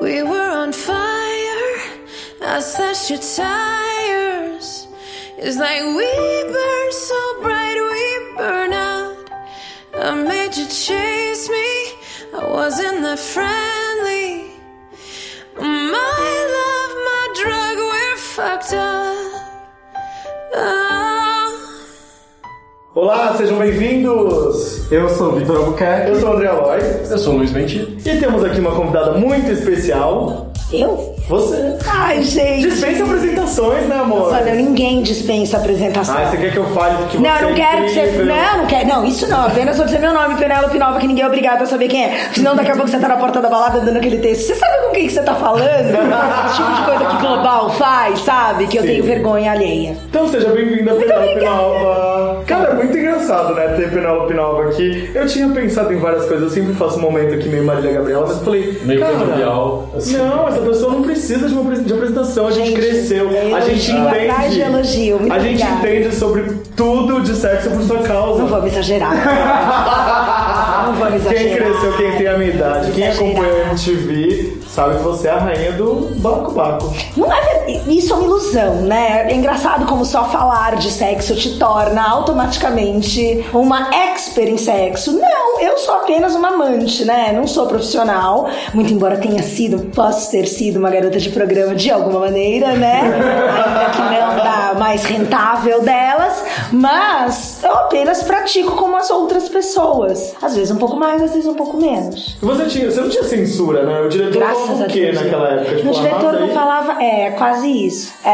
We were on fire. I slashed your tires. It's like we burn so bright, we burn out. I made you chase me. I wasn't that friendly. My love, my drug, we're fucked up. Oh. Olá, sejam bem-vindos! Eu sou o Vitor Albuquerque. Eu sou o André Aloy Eu sou o Luiz Mentira. e temos aqui uma convidada muito especial. Eu? Você. Ai, gente. Dispensa apresentações, né, amor? Olha, ninguém dispensa apresentação. Ah, você quer que eu fale que não, você não é quero que você. Não, não quero. Não, isso não. Apenas vou dizer meu nome, Penélope Nova, que ninguém é obrigado a saber quem é. Senão daqui a pouco você tá na porta da balada dando aquele texto. Você sabe com quem que você tá falando? Esse tipo de coisa que Global faz, sabe? Que eu Sim. tenho vergonha alheia. Então seja bem-vinda, Penélope. Nova. Cara, é muito engraçado, né, ter Penélope Nova aqui. Eu tinha pensado em várias coisas, eu sempre faço um momento aqui meio Marília Gabriela, mas eu falei, Meio cara, jovial, assim. Não, essa pessoa não precisa de uma de apresentação, a gente, Gente, cresceu, a gente entende. atrás de elogio, muito a gente obrigada. entende sobre tudo de sexo por sua causa. Não vamos exagerar. não vamos exagerar. Quem cresceu, quem tem a minha idade, quem acompanha a MTV, sabe que você é a rainha do Baco Baco. Não é isso é uma ilusão, né? É engraçado como só falar de sexo te torna automaticamente uma expert em sexo. Não, eu sou apenas uma amante, né? Não sou profissional, muito embora tenha sido, posso ter sido uma garota de programa de alguma maneira, né? Ainda que não da mais rentável mas eu apenas pratico como as outras pessoas. Às vezes um pouco mais, às vezes um pouco menos. Você, tinha, você não tinha censura, né? O diretor Graças falava a o quê Deus. naquela época? Tipo, o diretor não aí. falava. É, quase isso. É,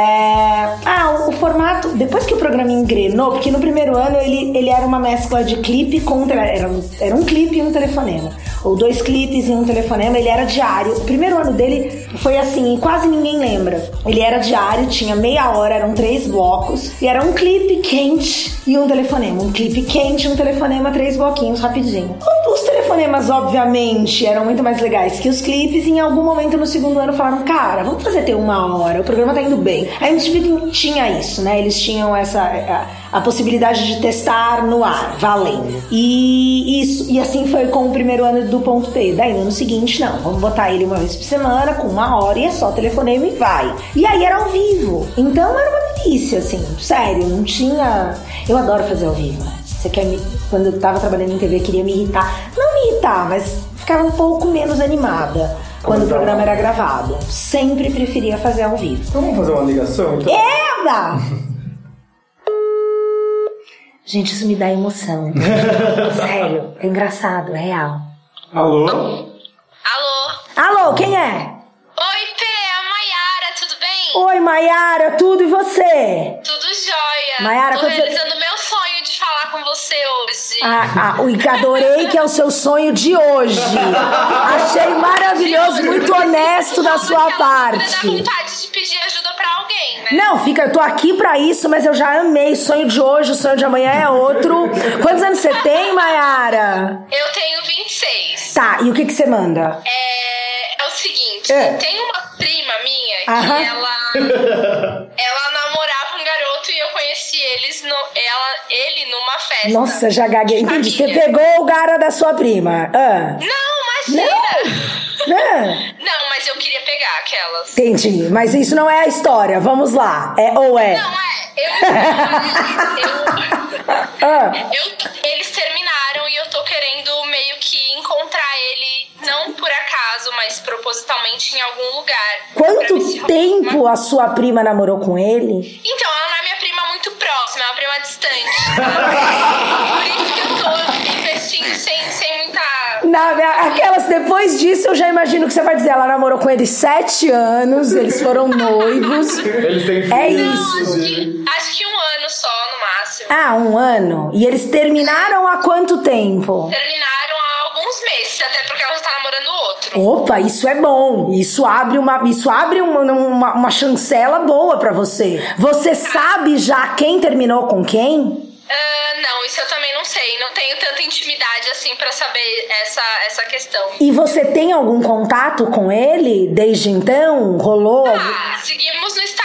ah, o, o formato. Depois que o programa engrenou, porque no primeiro ano ele, ele era uma mescla de clipe com. Era um, era um clipe e um telefonema. Ou dois clipes e um telefonema, ele era diário. O primeiro ano dele foi assim, quase ninguém lembra. Ele era diário, tinha meia hora, eram três blocos. E era um clipe quente e um telefonema. Um clipe quente um telefonema, três bloquinhos rapidinho. Os telefonemas, obviamente, eram muito mais legais que os clipes. E em algum momento no segundo ano falaram, cara, vamos fazer ter uma hora, o programa tá indo bem. A MTV tinha isso, né? Eles tinham essa a, a possibilidade de testar no ar, valendo. E isso, e assim foi com o primeiro ano do ponto P. Daí no ano seguinte, não, vamos botar ele uma vez por semana, com uma hora e é só telefonema e vai. E aí era ao vivo. Então era uma delícia, assim, sério, não tinha. Eu adoro fazer ao vivo, né? Você quer me. Quando eu tava trabalhando em TV, queria me irritar. Não me irritar, mas ficava um pouco menos animada quando o Então. programa era gravado. Sempre preferia fazer ao vivo. Então vamos fazer uma ligação, então? Eva! Gente, isso me dá emoção. Sério, é engraçado, é real. Alô? Alô? Alô, quem é? Oi, Pê, é a Maiara, tudo bem? Oi, Maiara, tudo e você? Tudo jóia. Maiara, Tô quando você- realizando meu sonho com você hoje. Ah, ah, que adorei que é o seu sonho de hoje. Achei maravilhoso, muito honesto da sua parte. Da vontade de pedir ajuda pra alguém, né? Não, fica, eu tô aqui pra isso, mas eu já amei. Sonho de hoje, o sonho de amanhã é outro. Quantos anos você tem, Maiara? Eu tenho 26. Tá, e o que que você manda? É, é o seguinte, É. tem uma prima minha que Aham. ela ela namorava conheci eles no, ela, ele numa festa. Nossa, já gaguei. Entendi. Você pegou o gara da sua prima. Ah. Não, imagina. Ah. Não, mas eu queria pegar aquelas. Entendi. Mas isso não é a história. Vamos lá. É ou é? Não, é. Eu, eu, Ah. eu- eles terminaram e eu tô querendo meio que encontrar ele, não por acaso, mas propositalmente em algum lugar. Quanto tempo a sua prima namorou com ele? Então, ela muito próxima, é uma prima distante. por isso que eu tô investindo sem, sem muita. Na, aquelas, depois disso, eu já imagino que você vai dizer. Ela namorou com ele sete anos, eles foram noivos. Eles têm filhos. É Não, isso. acho que, acho que um ano só, no máximo. Ah, um ano. E eles terminaram há quanto tempo? Terminaram Opa, isso é bom. Isso abre uma, isso abre uma, uma, uma chancela boa pra você. Você sabe já quem terminou com quem? Ah, não, isso eu também não sei. Não tenho tanta intimidade assim pra saber essa, essa questão. E você tem algum contato com ele desde então? Rolou? Ah, seguimos no Instagram,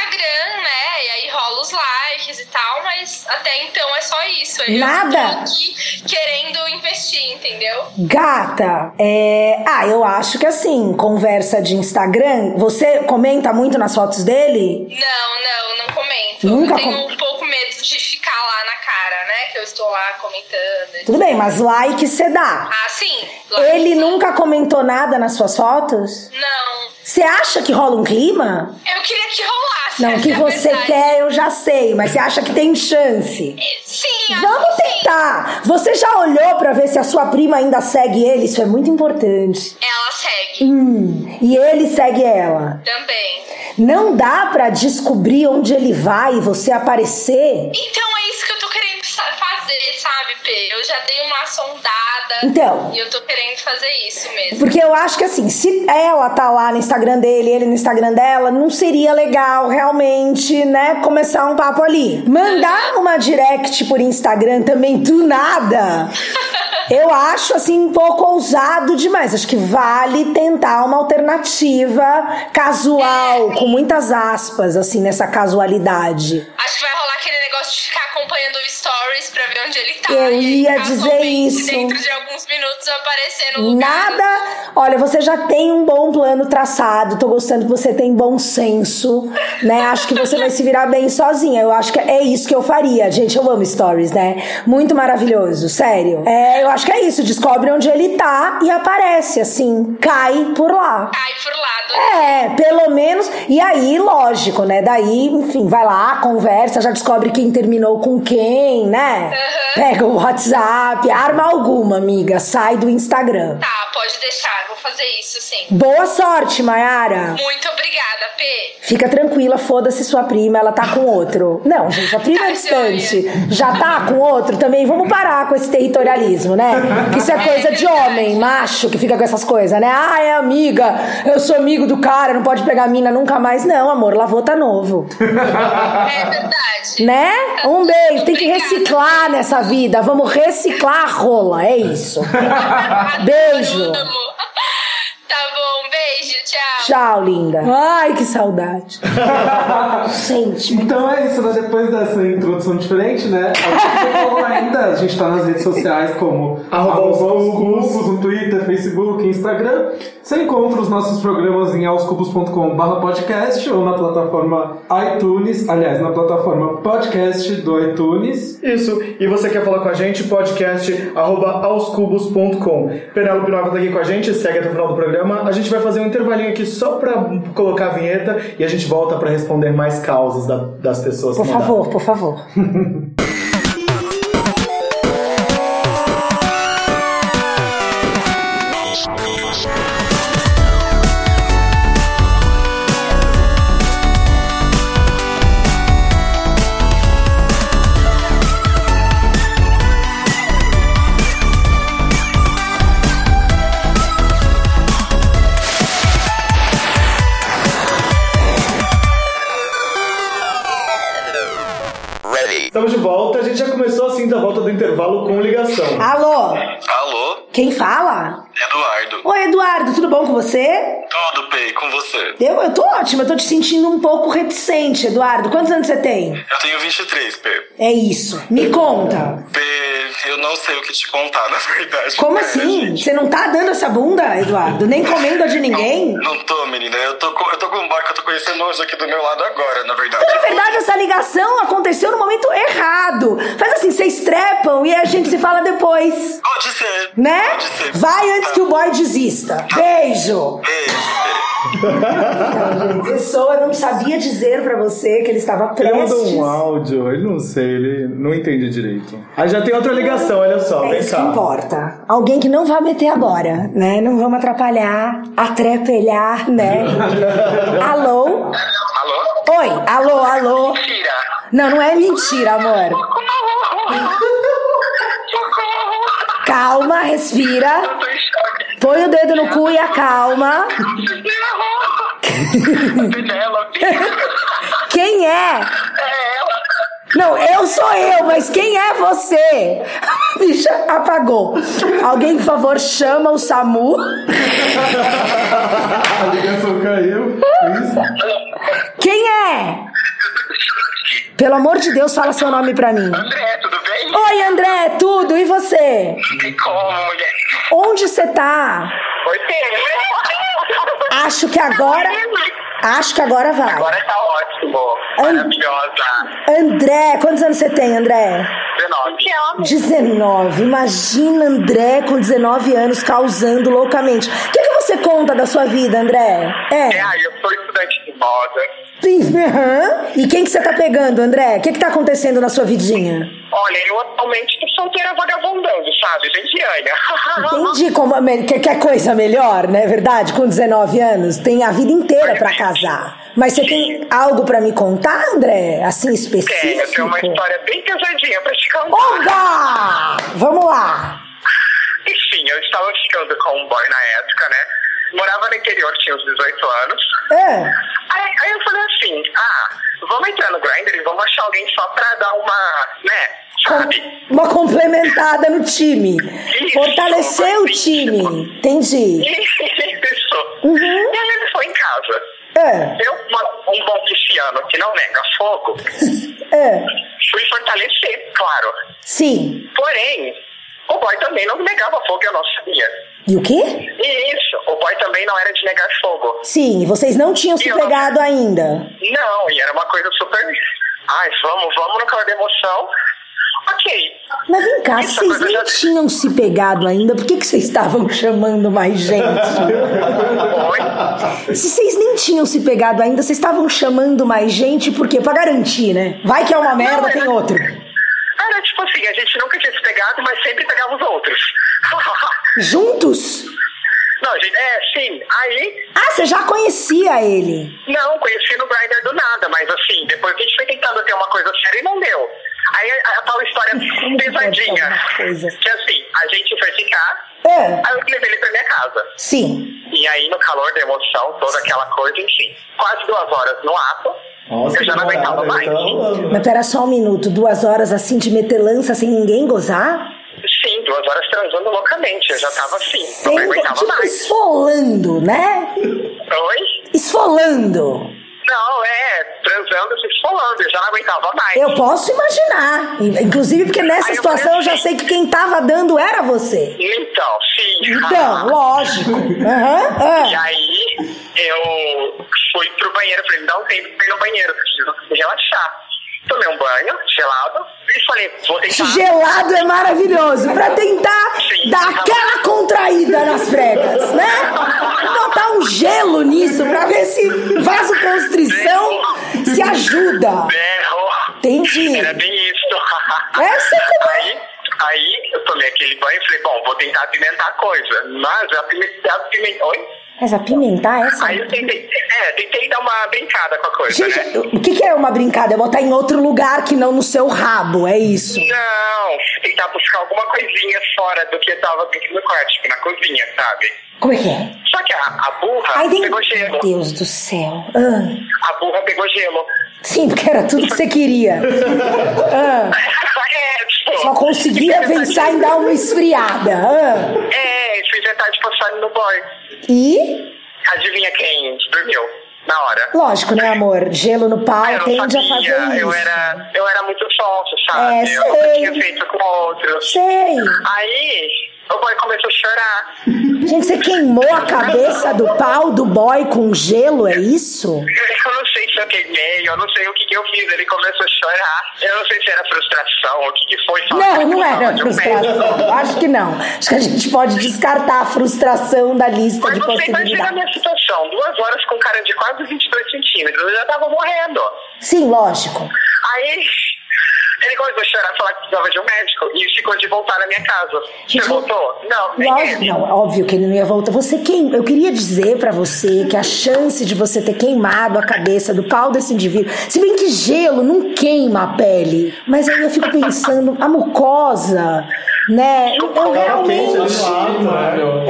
os likes e tal, mas até então é só isso. Eu Nada? tô aqui querendo investir, entendeu? Gata, é... ah, eu acho que assim, conversa de Instagram, você comenta muito nas fotos dele? Não, não, não comento. Nunca eu tenho com- um pouco medo de ficar lá na cara, né? Que eu estou lá comentando. Tudo bem, mas like você dá. Ah, sim. like, Ele nunca comentou nada nas suas fotos? Não. Você acha que rola um clima? Eu queria que rolasse. Não, o que é você verdade. quer eu já sei, mas você acha que tem chance? Sim, Vamos que sim. tentar. Você já olhou pra ver se a sua prima ainda segue ele? Isso é muito importante. Ela segue Hum, e ele segue ela. também. Não dá pra descobrir onde ele vai e você aparecer? Então é isso que eu tô querendo sa- fazer, sabe, P? Eu já dei uma sondada. Então. E eu tô querendo fazer isso mesmo. Porque eu acho que assim, se ela tá lá no Instagram dele, ele no Instagram dela, não seria legal realmente, né, começar um papo ali. Mandar uma direct por Instagram também do nada. Eu acho assim um pouco ousado demais. Acho que vale tentar uma alternativa casual, com muitas aspas, assim, nessa casualidade. Acho que vai rolar aquele negócio de ficar acompanhando o stories pra ver onde ele tá. Eu aí, ia dizer isso. Dentro de alguns minutos aparecer no lugar. Nada. Olha, você já tem um bom plano traçado. Tô gostando que você tem bom senso, né? Acho que você vai se virar bem sozinha. Eu acho que é isso que eu faria. Gente, eu amo stories, né? Muito maravilhoso, sério. É, eu acho que é isso. Descobre onde ele tá e aparece, assim. Cai por lá. Cai por lado. É, pelo menos. E aí, lógico, né? Daí, enfim, vai lá, conversa, já descobre quem terminou com quem, né? Pega o WhatsApp, arma alguma, amiga. Sai do Instagram. Tá, pode deixar. Vou fazer isso sim. Boa sorte, Mayara. Muito obrigada, P. Fica tranquila, foda-se sua prima, ela tá com outro. Não, gente, a prima é Tá distante. Já tá com outro também. Vamos parar com esse territorialismo, né? Que isso é coisa de homem, macho, que fica com essas coisas, né? Ah, é amiga, eu sou amigo do cara, não pode pegar mina nunca mais. Não, amor, lavou tá novo. É verdade. Né? Um beijo, tem que reciclar nessa vida. Vamos reciclar a rola, é isso. Beijo. Tá beijo, tchau. Tchau, linda. Ai, que saudade. Gente, Então é isso, né? Depois dessa introdução diferente, né? A gente falou ainda, a gente tá nas redes sociais como Arroba arroba os os cubos. cubos, no Twitter, Facebook, Instagram. Você encontra os nossos programas em aoscubos.com.br podcast ou na plataforma iTunes, aliás, na plataforma podcast do iTunes. Isso. E você quer falar com a gente? Podcast arroba aoscubos.com. Penélope Nova tá aqui com a gente, segue até o final do programa. A gente vai fazer um intervalinho aqui só pra colocar a vinheta e a gente volta pra responder mais causas da- das pessoas por mandaram. favor, por favor. intervalo com ligação. Alô, Alô, quem fala? Eduardo. Oi, Eduardo, tudo bom com você? Tudo bem com você? Eu, eu tô ótima, eu tô te sentindo um pouco reticente, Eduardo. Quantos anos você tem? Eu tenho 23, P. É isso. Me conta. P, eu não sei o que te contar, na verdade. Como assim? gente. Você não tá dando essa bunda, Eduardo? Nem comendo a de ninguém? Não tô, menina. Eu tô, com, eu tô com um bar que eu tô conhecendo hoje aqui do meu lado agora, na verdade. Na verdade, essa ligação aconteceu no momento errado. Faz assim, vocês trepam e a gente se fala depois. Pode ser. Né? Pode ser. Vai antes que o boy desista. Beijo! Beijo, Pessoa não sabia dizer pra você que ele estava Ele prestes. mandou um áudio, ele não sei, ele não entende direito. Aí já tem outra ligação, olha só, É vem isso que cá. importa. Alguém que não vai meter agora, né? Não vamos atrapalhar, atrapalhar, né? alô? Alô? Oi, alô, alô. Tira. Não, não é mentira, amor. Calma, respira. Tô em choque. Põe o dedo no cu e acalma. Penélope. Quem é? É ela. Não, eu sou eu, mas quem é você? A bicha apagou. Alguém, por favor, chama o SAMU. A ligação caiu. Quem é? Pelo amor de Deus, fala seu nome pra mim. André, tudo bem? Oi, André, tudo? E você? Não tem como, mulher. Onde você tá? Acho que agora. Acho que agora vai. Agora tá ótimo. Maravilhosa. André, quantos anos você tem, André? 19. 19. Imagina André com 19 anos causando loucamente. O que, que você conta da sua vida, André? É, É. eu sou estudante de moda. Sim, aham. E quem que você tá pegando, André? O que, que tá acontecendo na sua vidinha? Olha, eu atualmente tô solteira vagabundando, sabe? Gendiana. Entendi como que, que é coisa melhor, não é verdade? Com 19 anos, tem a vida inteira pra casar. Mas você tem algo pra me contar, André? Assim específico? Tenho, tenho uma história bem pesadinha pra te contar. Oba! Vamos lá. Enfim, eu estava ficando com um boy na época, né? Morava no interior, tinha uns 18 anos. É. Aí, aí eu falei assim, ah, vamos entrar no Grindr e vamos achar alguém só pra dar uma, né, sabe? Uma complementada no time. Isso, Fortalecer o isso. time. Entendi. Isso. Uhum. E aí ele foi em casa. É, Eu, um bom pisciano que não nega fogo, é. fui fortalecer, claro. Sim. Porém, o boy também não negava fogo, eu não sabia. E o quê? E isso, o boy também não era de negar fogo. Sim, e vocês não tinham se E não- pegado ainda. Não, e era uma coisa super. Ai, vamos, vamos no calor da emoção. Ok. Mas vem cá, Isso, vocês nem já- tinham se pegado ainda, por que, que vocês estavam chamando mais gente? Oi? Se vocês nem tinham se pegado ainda, vocês estavam chamando mais gente, por quê? Pra garantir, né? Vai que é uma merda, Não, tem era- outro. Era tipo assim, a gente nunca tinha se pegado, mas sempre pegava os outros. Juntos? não, gente, é, sim. Aí, Ah, você já conhecia ele. não, conheci no Grindr do nada, mas assim, depois a gente foi tentando ter uma coisa séria e não deu. Aí a, a tal história pesadinha. Que assim, a gente foi ficar, É, aí eu levei ele pra minha casa. sim. E aí, no calor da emoção, toda aquela coisa, enfim. Quase duas horas no ato, Nossa, eu já não aguentava mais. então- Mas pera só um minuto, duas horas assim de meter lança sem ninguém gozar? Sim, duas horas transando loucamente. Eu já tava assim, não Sem, aguentava tipo, mais. esfolando, né? Oi? Esfolando. Não, é, transando, se esfolando, eu já não aguentava mais. Eu posso imaginar. In- Inclusive porque nessa Aí eu situação falei eu já assim- sei que quem tava dando era você. Então, sim. Então, lógico. Aham, E ah. aí, eu fui pro banheiro, falei, me dá um tempo pra ir no banheiro, preciso relaxar. Tomei um banho gelado e falei, vou tentar. Gelado é maravilhoso pra tentar Sim. dar aquela contraída nas pregas, né? Botar um gelo nisso pra ver ajuda. Berro. Entendi. Era bem isso. É, sei como é. Aí, aí eu tomei aquele banho e falei, bom, vou tentar apimentar a coisa. Mas eu apimentei. apimentei oi? Mas apimentar essa. Aí eu tentei, é, tentei dar uma brincada com a coisa, né? Gente, o que, que é uma brincada? É botar em outro lugar que não no seu rabo, é isso. Não, tentar buscar alguma coisinha fora do que tava dentro do quarto, tipo na cozinha, sabe? Como é que é? Só que a, a burra Ai, pegou gelo. Meu Deus do céu. Ah. A burra pegou gelo. Sim, porque era tudo que você queria. Ah. é, tipo. Só conseguia pensar em dar uma esfriada. Ah. É, fui inventar de passar no boy. E, Adivinha quem dormiu na hora? lógico, né, amor? Gelo no pau Ah, tende a sabia, fazer isso. eu era, eu era muito sonso, sabe? É, eu sei. tinha feito com outros. Sei. Aí, o boy começou a chorar. Gente, você queimou a cabeça do pau do boy com gelo, é isso? Eu não sei se eu queimei, eu não sei o que, que eu fiz. Ele começou a chorar. Eu não sei se era frustração, o que, que foi. Não, não era frustração. Acho que não. Acho que a gente pode descartar a frustração da lista Mas de você imagina a possibilidades. minha situação. Duas horas com cara de quase 22 centímetros. Eu já tava morrendo. Sim, lógico. Aí ele começou a chorar, falar que precisava de um médico e ficou de voltar na minha casa. Você voltou? Não, Lógico, não, óbvio que ele não ia voltar. Você queim... Eu queria dizer pra você que a chance de você ter queimado a cabeça do pau desse indivíduo, se bem que gelo não queima a pele, mas aí eu fico pensando, a mucosa, né? Eu, realmente.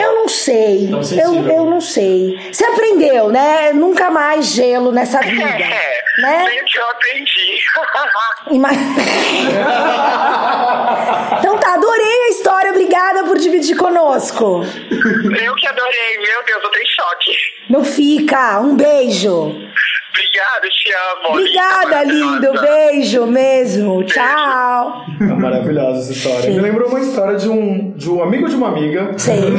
Eu não sei. Tão Eu, eu não sei. Você aprendeu, né? Nunca mais gelo nessa vida. É, né? meio que eu aprendi. Ima- então tá, adorei a história. Obrigada por dividir conosco. eu que adorei, meu Deus, eu tô em choque. Não fica. Um beijo. Obrigado, te amo. Obrigada, lindo. Beijo mesmo. Tchau. É maravilhosa essa história. Me lembrou uma história de um, de um amigo de uma amiga. Sei.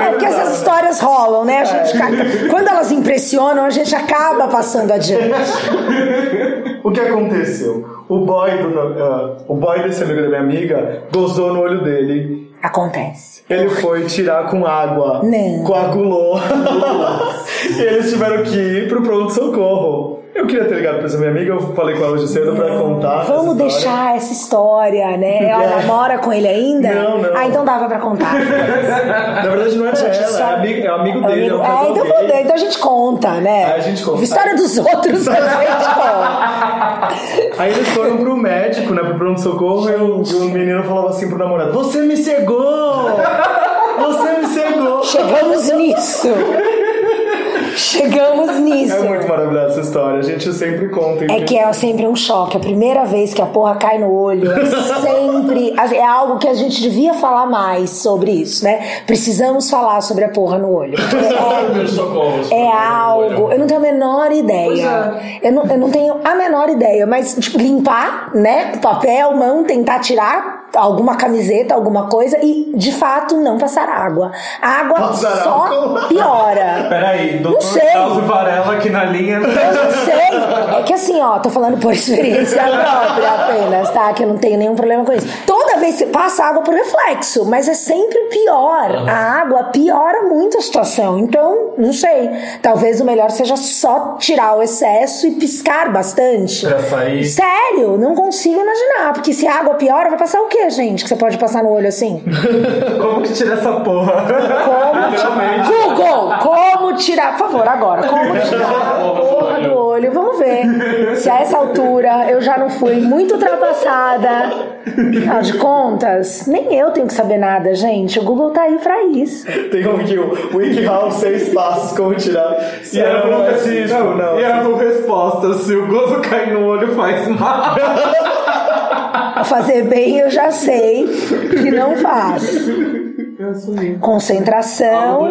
É porque essas histórias rolam, né? A gente, ca- Quando elas impressionam, a gente acaba passando adiante. O que aconteceu? O boy, do, ah, o boy desse amigo da minha amiga gozou no olho dele. Acontece. Ele foi tirar com água, Não. coagulou. e eles tiveram que ir pro pronto-socorro. Eu queria ter ligado pra essa minha amiga, eu falei com ela hoje cedo pra contar. essa Vamos história. deixar essa história, né? Ela mora com ele ainda? Não, não. Ah, então dava pra contar. Na verdade, não era ela, só- é amigo, é amigo É dele. amigo- É, um É, então, então a gente conta, né? Aí a gente conta. História dos outros a gente conta. Aí eles foram pro médico, né, pro pronto-socorro, e o, menino falava assim pro namorado: Você me cegou! Você me cegou! Chegamos nisso. Chegamos nisso. É muito maravilhosa essa história, a gente sempre conta. É que é sempre um choque. A primeira vez que a porra cai no olho é sempre. É algo que a gente devia falar mais sobre isso, né? Precisamos falar sobre a porra no olho. É, é algo. Eu não tenho a menor ideia. Eu, não, eu não tenho a menor ideia, mas, tipo, limpar, né? Papel, mão, tentar tirar alguma camiseta, alguma coisa e, de fato, não passar água. A água Passar só álcool? Peraí, piora. Não doutor sei. Carlos Varela aqui na linha. Eu não sei. É que assim, ó, tô falando por experiência própria apenas, tá? Que eu não tenho nenhum problema com isso. Toda vez que passa água por reflexo, mas é sempre pior. A água piora muito a situação. Então, não sei. Talvez o melhor seja só tirar o excesso e piscar bastante. Pra sair. Sério, não consigo imaginar. Porque se a água piora, vai passar o quê, gente? Que você pode passar no olho assim? Como que tira essa porra? Como tirar? Google, como tirar, por favor, agora, como tirar a porra do olho? Vamos ver se a essa altura eu já não fui muito ultrapassada. Afinal de contas, nem eu tenho que saber nada, gente. O Google tá aí pra isso. Tem um aqui, o WikiHow, seis passos, como tirar. E era não por é cisco, não. E era por resposta: se o gozo cair no olho, faz mal. Fazer bem eu já sei que não faz. Concentração.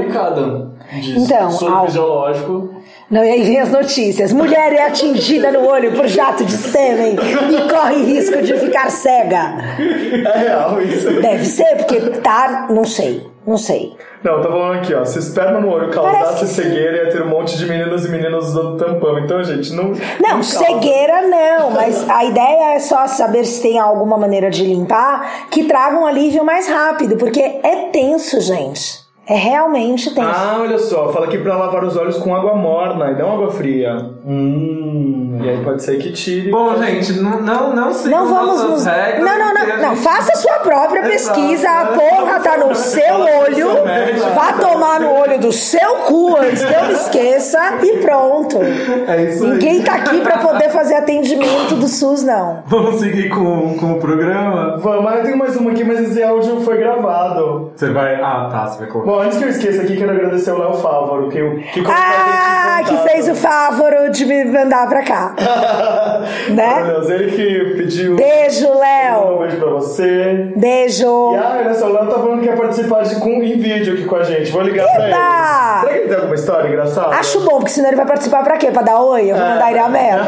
Então, Sono algo- fisiológico. Não, e aí vem as notícias. Mulher é atingida no olho por jato de sêmen e corre risco de ficar cega. É real isso. Deve ser, porque tá. Não sei. Não sei. Não, eu tô falando aqui, ó. Se esperma no olho causasse que sim. cegueira, ia ter um monte de meninos e meninas usando tampão. Então, gente, não. Não, causa. cegueira não, mas a ideia é só saber se tem alguma maneira de limpar que traga um alívio mais rápido, porque é tenso, gente. É realmente tenso. Ah, olha só, fala aqui pra lavar os olhos com água morna e não água fria. Hum, e aí pode ser que tire. Bom, gente, não, não, não sigam Não vamos nos. regras. Não, não, não, não. gente- Faça a sua própria Exato. pesquisa. A porra tá no seu olho. Vá tomar no olho do seu cu antes que eu me esqueça e pronto. É isso aí. Ninguém tá aqui pra poder fazer atendimento do SUS, não. Vamos seguir com, com o programa? Vamos, mas eu tenho mais uma aqui, mas esse áudio foi gravado. Você vai. Ah, tá, você vai colocar. Bom, antes que eu esqueça aqui, quero agradecer o Léo Fávaro, que, que colocou a Ah, que fez o favor de me mandar pra cá. Né? Meu Deus, ele que pediu. Beijo, Um Léo. beijo pra você. Beijo. E ah, olha só, o Léo tá falando que quer participar de, com, em vídeo aqui com a gente. Vou ligar pra Eba! ele. Será que ele tem alguma história engraçada? Acho bom, porque senão ele vai participar pra quê? Pra dar oi? Eu vou mandar ele a merda.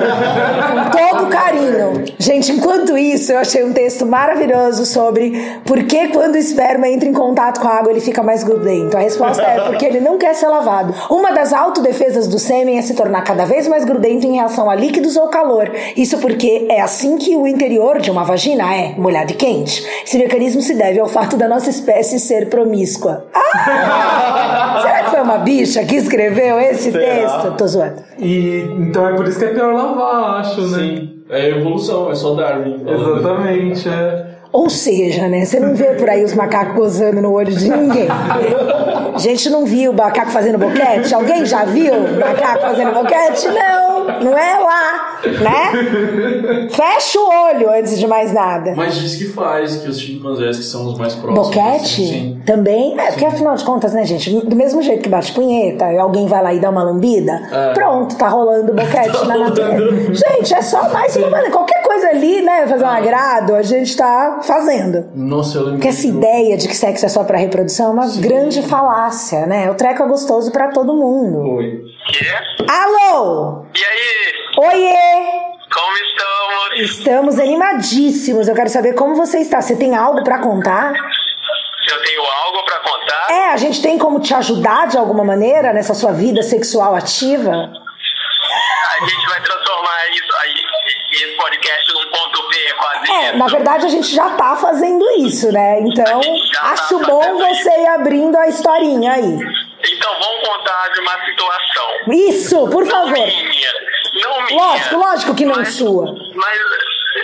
Com todo carinho. Gente, enquanto isso, eu achei um texto maravilhoso sobre por que quando o esperma entra em contato com a água ele fica mais grudento. A resposta é porque ele não quer ser lavado. Uma das autodefesas do sêmen é se tornar cada vez mais grudento em reação a líquidos ou calor. Isso porque é assim que o interior de uma vagina é, molhado e quente. Esse mecanismo se deve ao fato da nossa espécie ser promíscua. Ah! Será que foi uma bicha que escreveu esse Será? texto? Tô zoando. E então é por isso que é pior lavar, acho, né? Sim. É evolução, é só Darwin. Exatamente, é. Ou seja, né? Você não vê por aí os macacos gozando no olho de ninguém. A gente não viu o macaco fazendo boquete? Alguém já viu o macaco fazendo boquete? Não, não é lá, né? Fecha o olho antes de mais nada. Mas diz que faz, que os chimpanzés que são os mais próximos. Boquete? Sim. Também? É, porque afinal de contas, né, gente? Do mesmo jeito que bate punheta e alguém vai lá e dá uma lambida, É. pronto, tá rolando boquete na natureza. Gente, é só mais uma. Qualquer coisa coisa ali, né? Fazer um agrado, a gente tá fazendo. Nossa, eu lembro. Porque essa ideia de que sexo é só pra reprodução é uma grande falácia, né? O treco é gostoso pra todo mundo. Oi. Que? Alô? E aí, Oiê! como estamos? Estamos animadíssimos. Eu quero saber como você está. Você tem algo pra contar? Eu tenho algo pra contar. É, a gente tem como te ajudar de alguma maneira nessa sua vida sexual ativa? A gente vai transformar isso aí, esse podcast É, isso. na verdade a gente já tá fazendo isso, né? Então, tá acho bom fazendo você ir abrindo a historinha aí. Então vamos contar de uma situação. Isso, por Não favor. minha. Não minha. Lógico, lógico que não mas, sua. Mas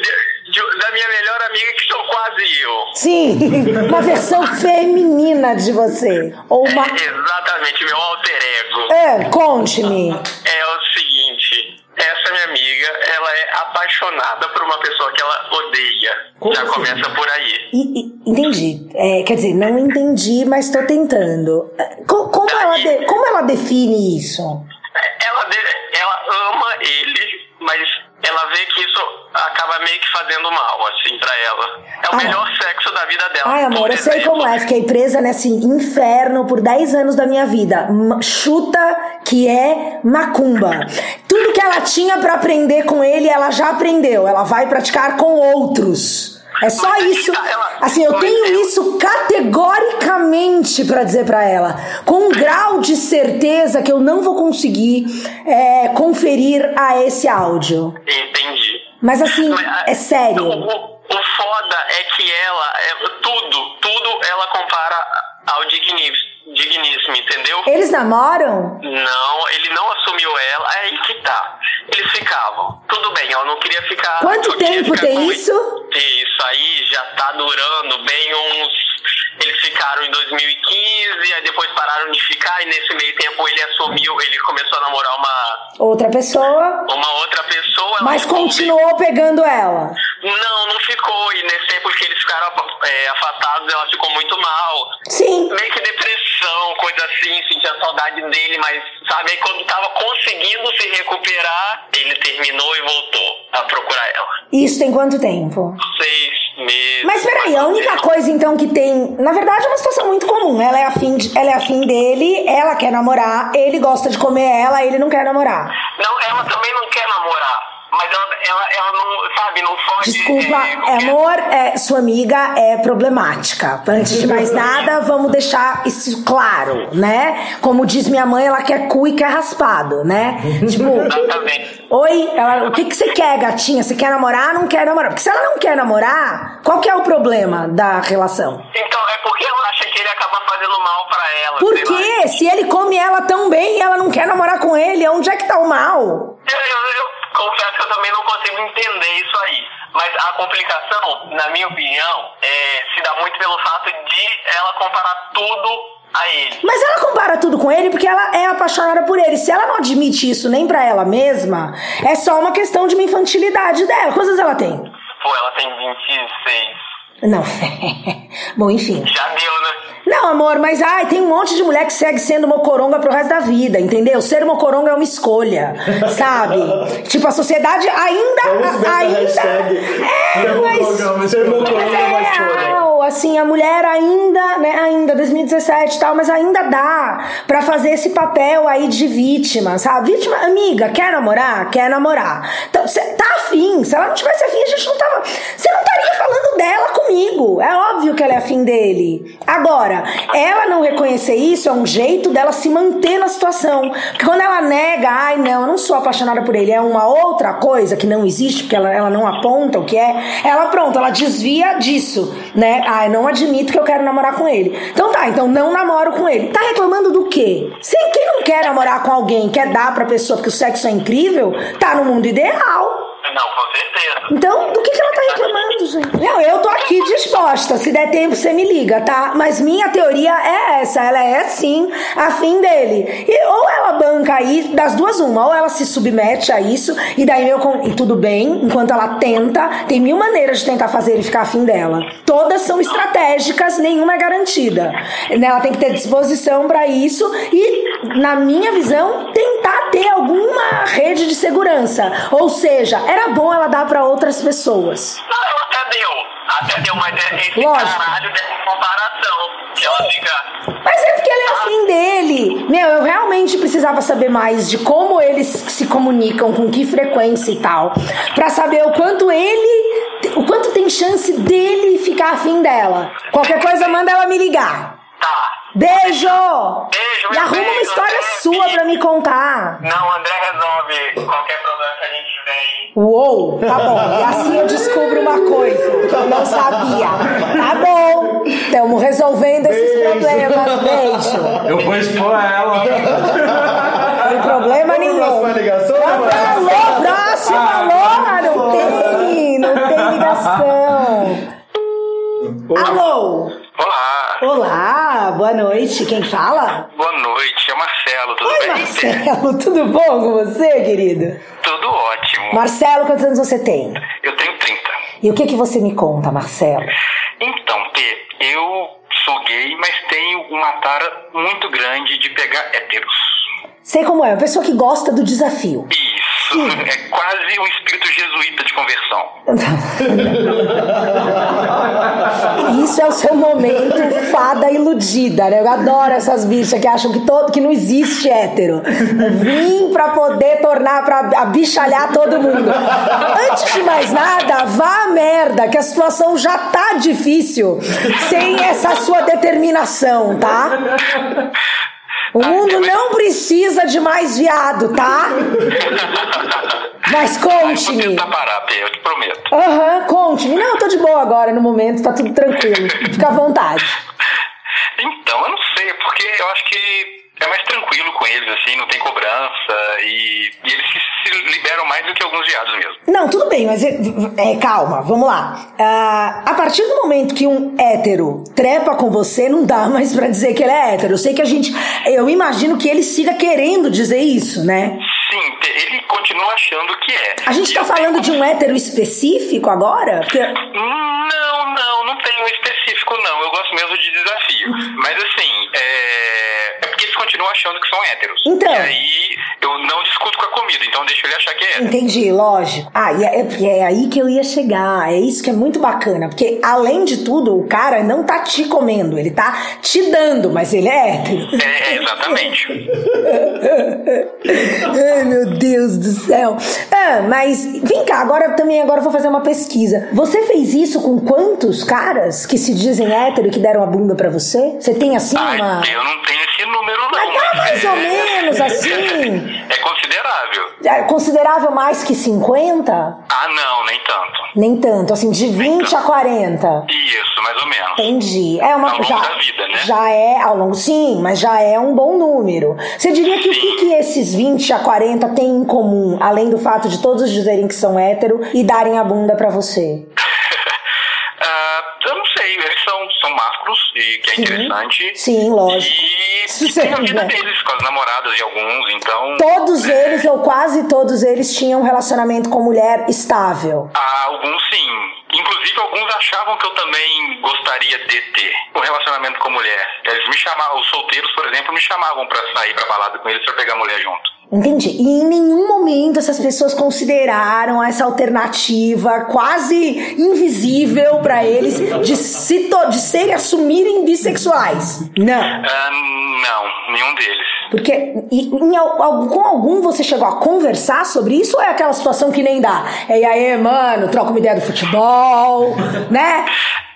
de- de- da minha melhor amiga, que sou quase eu. Sim, uma versão feminina de você. Ou uma. É, exatamente, meu alter ego. É, conte-me. É o seguinte, essa minha amiga, ela é apaixonada por uma pessoa que ela odeia. Como Já assim? começa por aí. E- e- entendi. É, quer dizer, não entendi, mas tô tentando. É, co- Como, ela de- como ela define isso? Ela, ela ama ele, mas ela vê que isso acaba meio que fazendo mal, assim, pra ela. É o Ah. melhor sexo da vida dela. Ai, amor, eu sei como é. Fiquei presa nesse inferno por 10 anos da minha vida. Chuta que é macumba. Tudo que ela tinha pra aprender com ele, ela já aprendeu. Ela vai praticar com outros. É só Mas isso. tá, ela- Assim, eu mas tenho eu- isso categoricamente pra dizer pra ela, com um grau de certeza que eu não vou conseguir é, conferir a esse áudio. Entendi. Mas assim, Mas, ah, é sério. O, o- foda é que ela, é, tudo, tudo ela compara ao digníssimo, digníssimo, entendeu? Eles namoram? Não, ele não assumiu ela, é aí que tá. Eles ficavam. Tudo bem, ela não queria ficar. Quanto tempo ficar tem com ele. isso? Isso aí já tá durando bem uns. Eles ficaram em 2015, aí depois pararam de ficar, e nesse meio tempo ele assumiu, ele começou a namorar uma, Outra pessoa, uma outra pessoa. mas ficou continuou pegando ela. Não, não ficou. E nesse tempo que eles ficaram é, afastados, ela ficou muito mal. Sim. Meio que depressão, coisa assim, sentia saudade dele, mas, sabe, aí quando tava conseguindo se recuperar, ele terminou e voltou a procurar ela. Isso tem quanto tempo? Seis meses. Mas peraí, a única coisa então que tem. Na verdade é uma situação muito comum. Ela é afim, de, ela é afim dele, ela quer namorar, ele gosta de comer ela, ele não quer namorar. Não, ela também não quer namorar. Mas ela, ela, ela não, sabe, não foge. Desculpa, é, qualquer- amor, é, sua amiga é problemática. Antes de mais nada, vamos deixar isso claro, né? Como diz minha mãe, ela quer cu e quer raspado, né? Tipo, Exatamente. oi, ela, o que, que você quer, gatinha? Você quer namorar não quer namorar? Porque se ela não quer namorar, qual que é o problema da relação? Então, é porque ela acha que ele acaba fazendo mal pra ela. Por quê? Se ele come ela tão bem e ela não quer namorar com ele, onde é que tá o mal? Eu, eu, eu confesso que eu também não consigo entender isso aí. Mas a complicação, na minha opinião, é, se dá muito pelo fato de ela comparar tudo a ele. Mas ela compara tudo com ele porque ela é apaixonada por ele. Se ela não admite isso nem pra ela mesma, é só uma questão de uma infantilidade dela. Quantas ela tem? Pô, ela tem 26. Não. Bom, enfim. Já deu, né? Não, amor, mas ai, tem um monte de mulher que segue sendo mocoronga pro resto da vida, entendeu? Ser mocoronga é uma escolha, sabe? tipo, a sociedade ainda. Vamos ainda hashtag. É, Ser mas. mocoronga, ser mocoronga é uma é escolha. real, assim, a mulher ainda, né, ainda, 2017 e tal, mas ainda dá pra fazer esse papel aí de vítima, sabe? Vítima, amiga, quer namorar? Quer namorar. Então, tá afim, se ela não tivesse afim, a gente não tava. Você não estaria falando dela comigo. É óbvio que ela é afim dele. Agora, ela não reconhecer isso é um jeito dela se manter na situação. Porque quando ela nega, ai, não, eu não sou apaixonada por ele, é uma outra coisa que não existe, porque ela, ela não aponta o que é, ela pronto, ela desvia disso, né? Ah, eu não admito que eu quero namorar com ele. Então tá, então não namoro com ele. Tá reclamando do quê? Se quem não quer namorar com alguém, quer dar pra pessoa porque o sexo é incrível, tá no mundo ideal. Não, com certeza. Então, do que, que ela tá reclamando, gente? Não, eu tô aqui disposta. Se der tempo, você me liga, tá? Mas minha teoria é essa. Ela é, sim, afim dele. E, ou ela banca aí, das duas uma. Ou ela se submete a isso, e daí meu... E tudo bem, enquanto ela tenta. Tem mil maneiras de tentar fazer ele ficar afim dela. Todas são estratégicas, nenhuma é garantida. Né, Ela tem que ter disposição pra isso. E, na minha visão, tentar ter alguma rede de segurança. Ou seja, era bom ela dar pra outras pessoas. Não, ela até deu. Até deu, mas é esse Lógico. caralho dessa comparação. Que ela fica. Mas é porque ele é afim dele. Meu, eu realmente precisava saber mais de como eles se comunicam, com que frequência e tal. Pra saber o quanto ele. O quanto tem chance dele ficar afim dela. Qualquer coisa, manda ela me ligar. Tá. Beijo! Beijo, E arruma uma beijo, história André. sua pra me contar. Não, André resolve qualquer problema que a gente tiver aí. Uou, tá bom. E assim eu descubro uma coisa que eu não sabia. Tá bom. Estamos resolvendo esses Beijo. problemas. Beijo. Eu vou expor ela. Não tem problema Vamos nenhum. próxima ligação, Ah, Marcelo? Alô, próximo, alô, não tem, não tem ligação. Alô, Olá. olá, boa noite, quem fala? Boa noite, é Marcelo, tudo Oi, bem? Marcelo, tudo bom com você, querido? Tudo ótimo. Marcelo, quantos anos você tem? Eu tenho 30. E o que, que você me conta, Marcelo? Então, P, eu sou gay, mas tenho uma tara muito grande de pegar héteros. Sei como é, uma pessoa que gosta do desafio. Isso. É quase um espírito jesuíta de conversão. Isso é o seu momento fada iludida, né? Eu adoro essas bichas que acham que, todo, que não existe hétero. Vim pra poder tornar, pra abichalhar todo mundo. Antes de mais nada, vá a merda, que a situação já tá difícil sem essa sua determinação, tá? O mundo não precisa de mais viado, tá? Mas Eu vou conte-me. tentar parar, P, eu te prometo. Aham, conte-me. Não, eu tô de boa agora no momento, tá tudo tranquilo. Fica à vontade. Então, eu não sei, porque eu acho que é mais tranquilo com eles, assim, não tem cobrança e, e eles se, se liberam mais do que alguns viados mesmo. Não, tudo bem, mas é, é, calma, vamos lá. Ah, a partir do momento que um hétero trepa com você, não dá mais pra dizer que ele é hétero. Eu sei que a gente. Eu imagino que ele siga querendo dizer isso, né? Sim, ele continua achando que é. A gente E tá falando tenho- de um hétero específico agora? Porque. Não, não, não tem um específico, não. Eu gosto mesmo de desafio. Mas assim, é... é porque eles continuam achando que são héteros. Então. E aí eu não discuto com a comida, então deixo ele achar que é hétero. Entendi, lógico. Ah, e é, é aí que eu ia chegar. É isso que é muito bacana. Porque, além de tudo, o cara não tá te comendo, ele tá te dando, mas ele é hétero. É, é, exatamente. Ai, meu Deus do céu. Ah, mas vem cá, agora também agora eu vou fazer uma pesquisa. Você fez isso com quantos caras que se dizem hétero e que deram a bunda pra você? Você tem assim Ai, uma. eu não tenho esse número, não. Mas mais ou menos assim. É considerável. É considerável mais que 50? Ah, não, nem tanto. Nem tanto, assim, de 20 a 40. Isso, mais ou menos. Entendi. É uma Ao longo já, da vida, né? já é ao longo, sim, mas já é um bom número. Você diria que o que, que esses 20 a 40 têm em comum, além do fato de todos dizerem que são hétero e darem a bunda pra você? Ah, eu não sei, eles são, são másculos, e que é Sim. interessante. Sim, lógico. E Sim, tem a vida né? deles, com as namoradas de alguns, então. Todos eles, ou quase todos eles, tinham um relacionamento com mulher estável. Ah, alguns sim. Inclusive, alguns achavam que eu também gostaria de ter um relacionamento com mulher. Eles me chamavam, os solteiros, por exemplo, me chamavam pra sair pra balada com eles pra pegar mulher junto. Entendi. E em nenhum momento essas pessoas consideraram essa alternativa quase invisível pra eles de se de serem assumirem bissexuais. Não. Ah, não, nenhum deles. Porque e, em com algum você chegou a conversar sobre isso ou é aquela situação que nem dá? É, e aí, mano, troca uma ideia do futebol, né?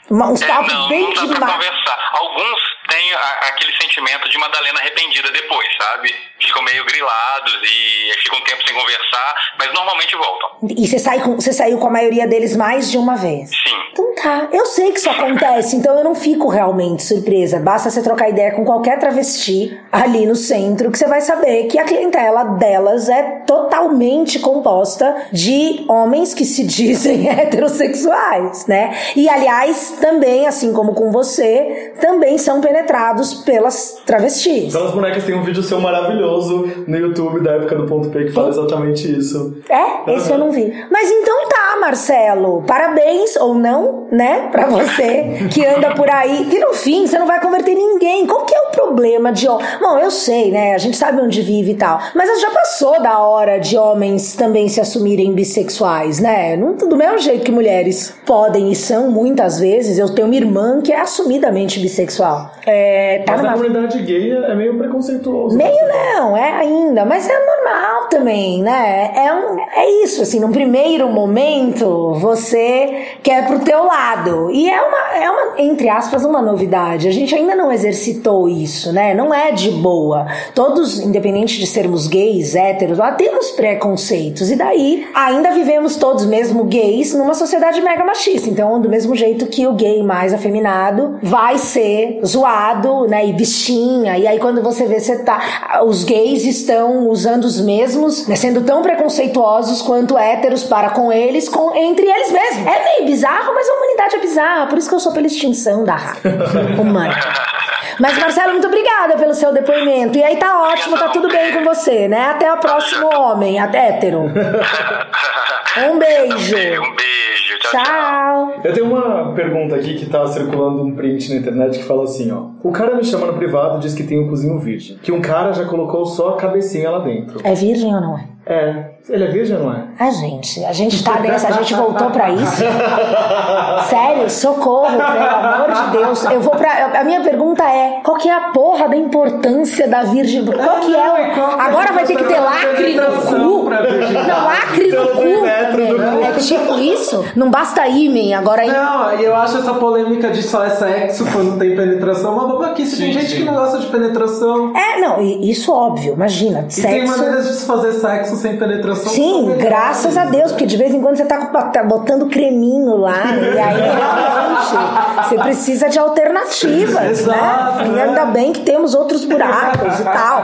Uns É, papos não, bem não dá pra conversar. Alguns têm a- aquele sentimento de Madalena arrependida depois, sabe? Ficam meio grilados e ficam um tempo sem conversar, mas normalmente voltam. E você, sai com, você saiu com a maioria deles mais de uma vez? Sim. Então tá, eu sei que isso acontece, então eu não fico realmente surpresa. Basta você trocar ideia com qualquer travesti ali no centro que você vai saber que a clientela delas é totalmente composta de homens que se dizem heterossexuais, né? E aliás, também, assim como com você, também são penetrados pelas travestis. Belas Bonecas tem um vídeo seu maravilhoso no YouTube da época do ponto aí que fala exatamente isso. É? Esse eu não vi. Mas então tá, Marcelo. Parabéns, ou não, né? Pra você que anda por aí. E no fim, você não vai converter ninguém. Qual que é o problema de. hom- Bom, eu sei, né? A gente sabe onde vive e tal. Mas já passou da hora de homens também se assumirem bissexuais, né? Não, do mesmo jeito que mulheres podem e são muitas vezes. Eu tenho uma irmã que é assumidamente bissexual. É, tá Mas na numa comunidade gay é meio preconceituoso. Meio não, é ainda, mas é normal também, né? É, um, é isso, assim, num primeiro momento você quer pro teu lado. E é uma, é uma, entre aspas, uma novidade. A gente ainda não exercitou isso, né? Não é de boa. Todos, independente de sermos gays, héteros, lá temos preconceitos. E daí ainda vivemos todos, mesmo gays, numa sociedade mega machista. Então, do mesmo jeito que o gay mais afeminado vai ser zoado, né? E bichinha. E aí, quando você vê, você tá. Os gays estão usando os mesmos, né, sendo tão preconceituosos quanto héteros para com eles, com, entre eles mesmos. É meio bizarro, mas a humanidade é bizarra. Por isso que eu sou pela extinção da raça humana. Mas, Marcelo, muito obrigada pelo seu depoimento. E aí tá ótimo, tá tudo bem com você, né? Até o próximo homem, até hétero. Um beijo. Um beijo. Tchau, tchau. Tchau. Eu tenho uma pergunta aqui que tá circulando um print na internet que fala assim, ó. O cara me chama no privado e diz que tem um cozinho virgem. Que um cara já colocou só a cabecinha lá dentro. É virgem ou não é? É. Ele é virgem ou não é? A gente, a gente tá nessa, a gente voltou pra isso. Sério, socorro, pelo amor de Deus. Eu vou pra. A minha pergunta é: qual que é a porra da importância da virgem? Qual que é o. qual que é Agora a vai ter que ter lacre no cu? Não, lacre no cu também. do É tipo isso? Não basta ímen, agora aí. Não, e eu acho essa polêmica de só é sexo quando tem penetração uma babaquice. Tem Sim, gente sim. que não gosta de penetração. É, não, isso óbvio, imagina. E tem Sexo. maneiras de se fazer sexo sem penetração. Sim, graças a Deus, porque de vez em quando você tá, com- tá botando creminho lá, né? e aí realmente você precisa de alternativas, Exato, né? E né? ainda bem que temos outros buracos e tal.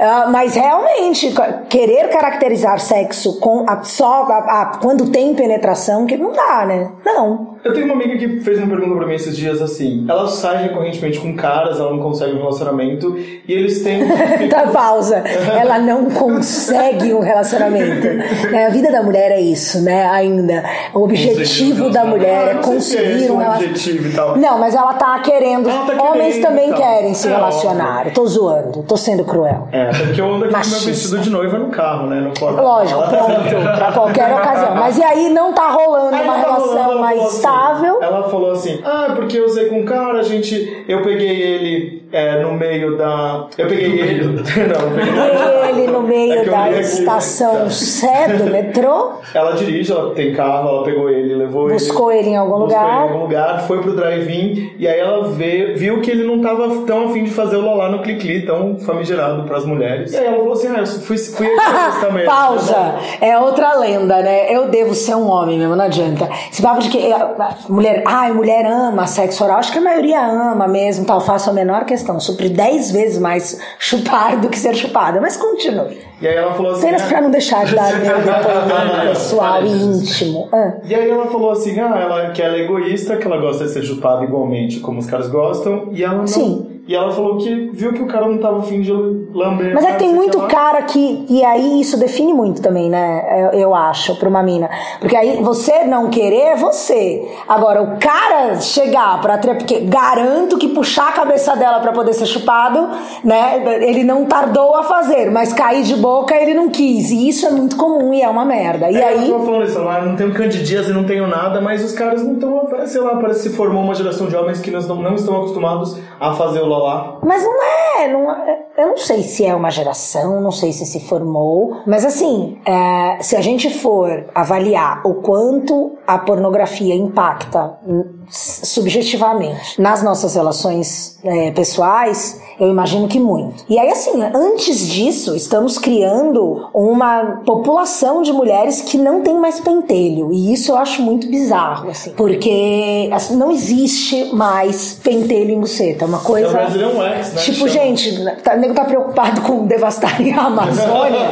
Ah, mas realmente, querer caracterizar sexo com a, só a- a- quando tem penetração, que não dá, né? Não. Eu tenho uma amiga que fez uma pergunta pra mim esses dias assim. Ela sai recorrentemente com caras, ela não consegue um relacionamento e eles têm. Tá, pausa. Ela não consegue um relacionamento. Né, A vida da mulher é isso, né? Ainda. O objetivo da mulher é se é conseguir um relacionamento. tal. Não, mas ela tá querendo. Ela tá Homens querendo, também então. querem se É, relacionar. Eu tô zoando, tô sendo cruel. É, porque eu ando aqui com meu Machista. vestido de noiva no carro, né? No porta Lógico, pronto, pra qualquer ocasião. Mas e aí não tá rolando Aí uma tá relação rolando, mais assim- estável? ela falou assim: Ah, porque eu usei com um cara, a gente. Eu peguei ele é, no meio da. Eu peguei ele. Não, eu peguei Ele no É meio eu da aqui, estação. Sé do metrô, Ela dirige, ela tem carro, ela pegou ele, levou buscou ele em algum Buscou ele em lugar. algum lugar, foi pro drive-in e aí ela vê, viu que ele não tava tão afim de fazer o lolá no clicli, tão famigerado pras mulheres. E aí ela falou assim: Ah, eu fui, fui eu também. Pausa. É outra lenda, né? Eu devo ser um homem mesmo, não adianta. Esse papo de que eh, mulher, ai, mulher ama sexo oral. Acho que a maioria ama mesmo, tal. Faço a menor questão. Supre 10 vezes mais chupar do que ser chupada. Mas continue. E aí ela falou assim. Apenas ah, pra não deixar de dar meu depoimento pessoal e íntimo. Ah. E aí ela falou assim, ah, ela, que ela é egoísta, que ela gosta de ser chupada igualmente como os caras gostam, e ela não. Sim. E ela falou que viu que o cara não tava afim de lamber. Mas é que tem muito cara que. E aí isso define muito também, né? Eu, eu acho, pra uma mina. Porque aí você não querer é você. Agora, o cara chegar pra. Porque garanto que puxar a cabeça dela pra poder ser chupado, né? Ele não tardou a fazer, mas cair de boca ele não quis. E isso é muito comum e é uma merda. E É, aí. Eu falando isso, lá não tenho candidíase, não tenho nada, mas os caras não estão, sei lá, parece que se formou uma geração de homens que não, não estão acostumados a fazer o lolá. Mas não é, não é- eu não sei se é uma geração, não sei se se formou, mas assim, é, se a gente for avaliar o quanto a pornografia impacta hum, subjetivamente nas nossas relações é, pessoais, eu imagino que muito. E aí, assim, antes disso, estamos criando uma população de mulheres que não tem mais pentelho. E isso eu acho muito bizarro, assim. Porque assim, não existe mais pentelho em buceta. É uma É coisa. Brazilian Wax, né? Tipo, gente, tá, o nego tá preocupado com devastarem a Amazônia.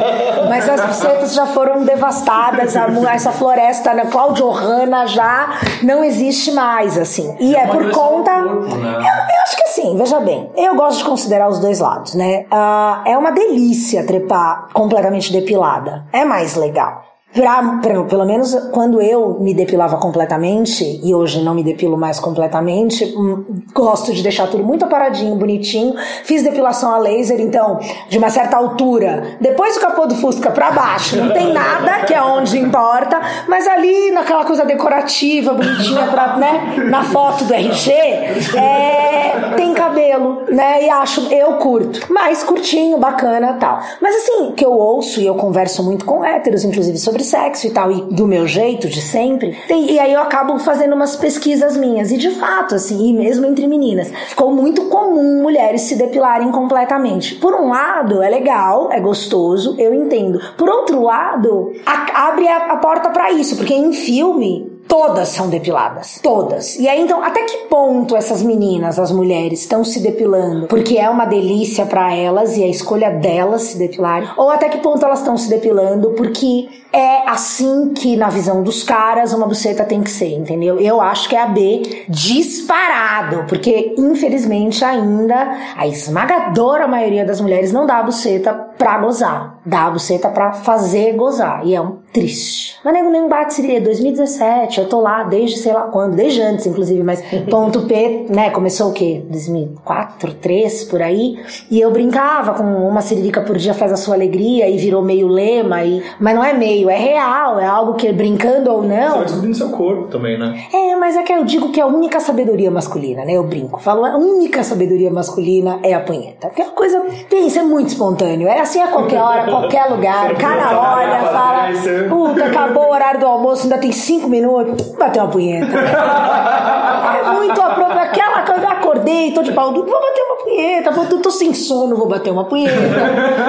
Mas as bucetas já foram devastadas, essa floresta na Claudio Hanna já não existe mais, assim. E é por Amadureceu conta. corpo, né? Eu, eu acho que assim, veja bem, eu gosto de considerar os dois lados, né? Ah, é uma delícia trepar completamente depilada. É mais legal. Pra, pra- pelo menos quando eu me depilava completamente, e hoje não me depilo mais completamente, hum, gosto de deixar tudo muito aparadinho, bonitinho. Fiz depilação a laser, então, de uma certa altura, depois do capô do Fusca pra baixo, não tem nada, que é onde importa, mas ali naquela coisa decorativa, bonitinha, pra, né, na foto do RG, é, tem cabelo, né? E acho, eu curto. Mais curtinho, bacana tal. Mas assim, que eu ouço e eu converso muito com héteros, inclusive sobre sexo e tal, e do meu jeito de sempre. E, e aí eu acabo fazendo umas pesquisas minhas. E de fato, assim, e mesmo entre meninas, ficou muito comum mulheres se depilarem completamente. Por um lado, é legal, é gostoso, eu entendo. Por outro lado, a- abre a, a porta pra isso, porque em filme Todas são depiladas. Todas. E aí, então, até que ponto essas meninas, as mulheres, estão se depilando? Porque é uma delícia pra elas e é a escolha delas se depilarem? Ou até que ponto elas estão se depilando porque é assim que, na visão dos caras, uma buceta tem que ser, entendeu? Eu acho que é a B disparado. Porque, infelizmente, ainda a esmagadora maioria das mulheres não dá a buceta pra gozar. Dá a buceta pra fazer gozar. E é um triste. Mas nego nem bate seria 2017, eu tô lá desde sei lá quando, desde antes inclusive, mas ponto P, né, começou o quê? 2004, 3 por aí, e eu brincava com uma siririca por dia faz a sua alegria e virou meio lema e mas não é meio, é real, é algo que brincando ou Você não. vai descobrindo seu corpo também, né? É, mas é que eu digo que é a única sabedoria masculina, né? Eu brinco. Falo, a única sabedoria masculina é a punheta. Porque é uma coisa, pensa, é muito espontâneo. É assim a qualquer hora, qualquer lugar. O cara olha, fala, puta, acabou o horário do almoço, ainda tem cinco minutos. Bater uma punheta. É muito apropriado. Acordei, tô de pau duro, vou bater uma punheta. Vou, tô, tô sem sono, vou bater uma punheta.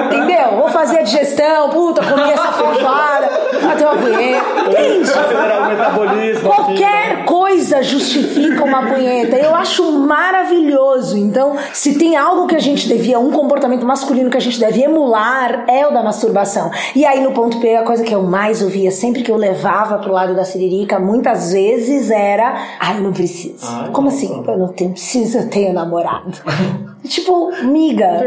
Entendeu? Vou fazer a digestão, puta, comi essa feijoada, bater uma punheta. Entende? Acelerar o metabolismo. Qualquer coisa justifica uma punheta. Eu acho maravilhoso. Então, se tem algo que a gente devia, um comportamento masculino que a gente deve emular, é o da masturbação. E aí, no ponto P, a coisa que eu mais ouvia, sempre que eu levava pro lado da siririca, muitas vezes era: ai, eu não preciso. Ai, Como nossa. assim? Eu não tenho, preciso, tenho namorado. tipo, miga,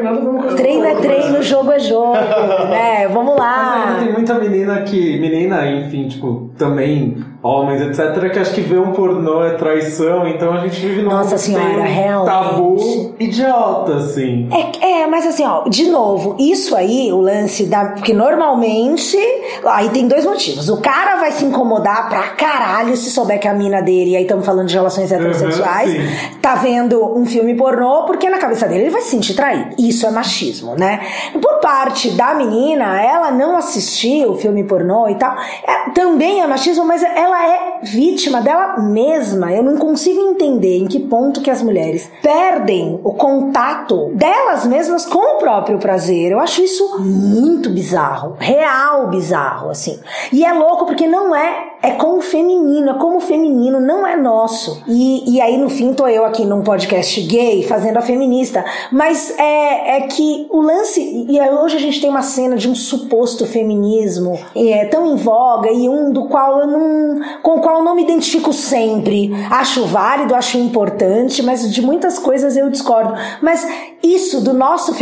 treino é treino, jogo é jogo, né? Vamos Mas lá. ainda tem muita menina que. Menina, enfim, tipo, também homens, etc., que acho que ver um pornô é traição, então a gente vive num Nossa senhora, realmente. tabu idiota, assim. É, é, mas assim, ó, de novo, isso aí, o lance da. Porque normalmente. Aí tem dois motivos. O cara vai se incomodar pra caralho se souber que a mina dele, aí estamos falando de relações heterossexuais, sim. tá vendo um filme pornô, porque na cabeça dele ele vai se sentir traído. Isso é machismo, né? Por parte da menina, ela não assistir o filme pornô e tal, é- também é machismo, mas ela é vítima dela mesma. Eu não consigo entender em que ponto que as mulheres perdem o contato delas mesmas com o próprio prazer. Eu acho isso muito bizarro, real bizarro, assim. E é louco porque não é, é com o feminino, é como o feminino, não é nosso. E, e aí no fim tô eu aqui num podcast gay fazendo a feminista, mas é, é que o lance, e hoje a gente tem uma cena de um suposto feminismo é, tão em voga e um do qual eu não, com o qual eu não me identifico sempre. Acho válido, acho importante, mas de muitas coisas eu discordo. Mas isso do nosso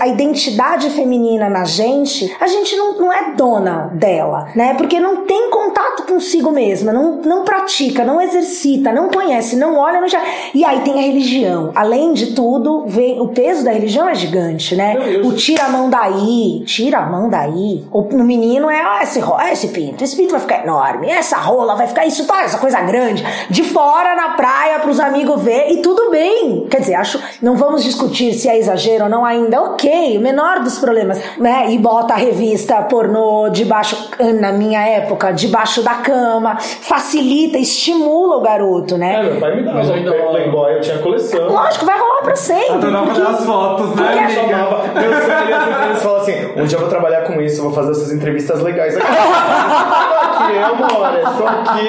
a, identidade feminina na gente, a gente não, não é dona dela, né? Porque não tem contato consigo mesma, não, não pratica, não exercita, não conhece, não olha, não já. E aí tem a religião. Além de tudo, vem o peso da religião é gigante, né? O tira a mão daí, tira a mão daí. O no menino é ó, esse, esse pinto, esse pinto vai ficar enorme, essa rola vai ficar isso, tá, essa coisa grande. De fora na praia pros amigos ver e tudo bem. Quer dizer, acho, não vamos discutir se é exagero ou não ainda. Ok, o menor dos problemas, né? E bota a revista pornô debaixo, na minha época, debaixo da cama, facilita, estimula o garoto, É, né? meu pai me dava Mas um ainda- Playboy, eu tinha coleção. Lógico, vai rolar pra sempre. Adorava porque- as fotos, né, Eu amiga? chamava, ali, as entrevistas falam assim, um dia eu vou trabalhar com isso, vou fazer essas entrevistas legais aqui. estou aqui.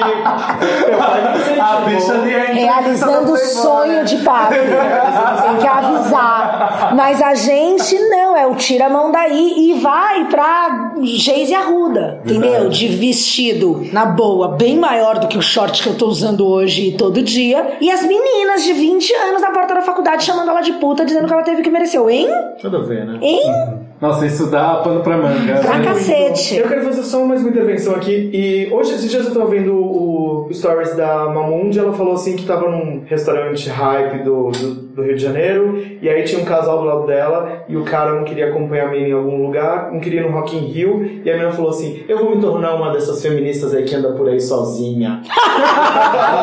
Meu pai me incentivou. A bicha é Realizando o sonho de papo. Tem que avisar. Mas a gente não, é o tira a mão daí e vai pra Geise Arruda, entendeu? De vestido, na boa, bem maior do que o short que eu tô usando hoje e todo dia. E as meninas de 20 anos na porta da faculdade chamando ela de puta, dizendo que ela teve que mereceu. Hein? Tudo a ver, né? Hein? Nossa, isso dá pano pra manga. Pra né? cacete. Eu quero fazer só mais uma intervenção aqui. E hoje, esses dias eu tava vendo o stories da Mamundi. Ela falou assim que tava num restaurante hype do, do, do Rio de Janeiro. E aí tinha um casal do lado dela. E o cara não queria acompanhar a menina em algum lugar. Não queria ir no Rock in Rio. E a menina falou assim: Eu vou me tornar uma dessas feministas aí que anda por aí sozinha.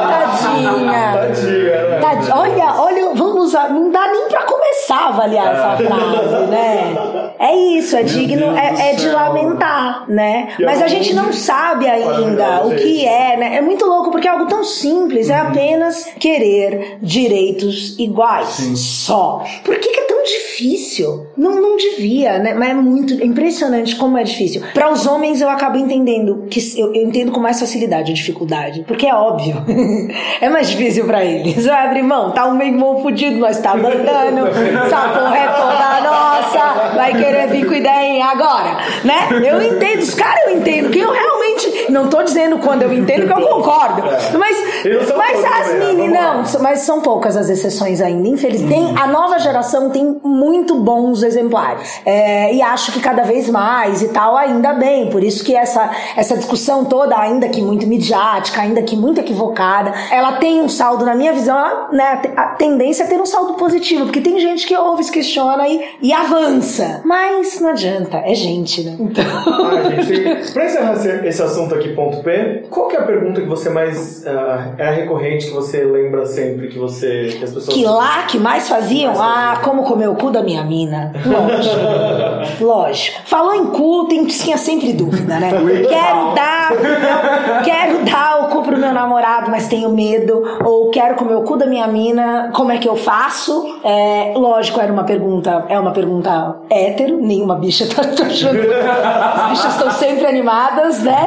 Tadinha. Tadinha, né? Tadinha. Olha, olha, vamos usar. Não dá nem pra começar a avaliar essa frase, né? É isso, é digno, Deus é, é de lamentar, né? E Mas a gente não sabe ainda o que é, né? É muito louco porque é algo tão simples, Uhum. é apenas querer direitos iguais. Só. Por que, que é tão difícil? Não, não devia, né? Mas é muito é impressionante como é difícil. Para os homens eu acabo entendendo que eu, eu entendo com mais facilidade a dificuldade, porque é óbvio. é mais difícil para eles. Vai abrir mão, tá um meio mão fudido, nós tá mandando, essa porra é toda nossa, vai querer vir com ideia agora, né? Eu entendo, os caras eu entendo, que eu realmente não tô dizendo quando eu entendo que eu concordo, mas, E não são mas as meninas, não, mas são poucas as exceções ainda, infelizmente. Tem- a nova geração tem muito bons exemplares. É, e acho que cada vez mais e tal, ainda bem. Por isso que essa, essa discussão toda, ainda que muito midiática, ainda que muito equivocada, ela tem um saldo, na minha visão, ela, né, a tendência é ter um saldo positivo, porque tem gente que ouve, se questiona e, e avança. Mas não adianta, é gente, né? Então. Ah, gente, pra encerrar esse, assunto aqui, ponto P, qual que é a pergunta que você mais ah, é recorrente, que você lembra sempre, que você. que as pessoas. Que lá que mais faziam? Ah, como comer o cu da minha mina. Lógico. Lógico. Falou em cu, tem, tinha sempre dúvida, né? Quero dar. Quero dar o cu pro meu namorado, mas tenho medo. Ou quero comer o cu da minha mina, como é que eu faço? É, lógico, era uma pergunta. É uma pergunta hétero, nenhuma bicha tá achando. As bichas estão sempre animadas, né?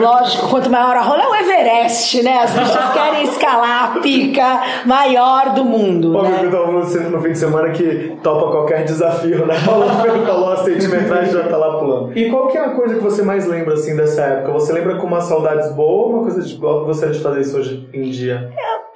Lógico, quanto maior a rola é o Everest, né? As bichas querem escalar a pica maior do mundo. Pô, né? eu tava no, no fim de semana que topa qualquer desafio, né? Falou as centimetrais já tá lá pulando. E qual que é a coisa que você mais lembra, assim, dessa época? Você lembra com umas saudades boas ou uma coisa de igual que gostaria de fazer isso hoje em dia?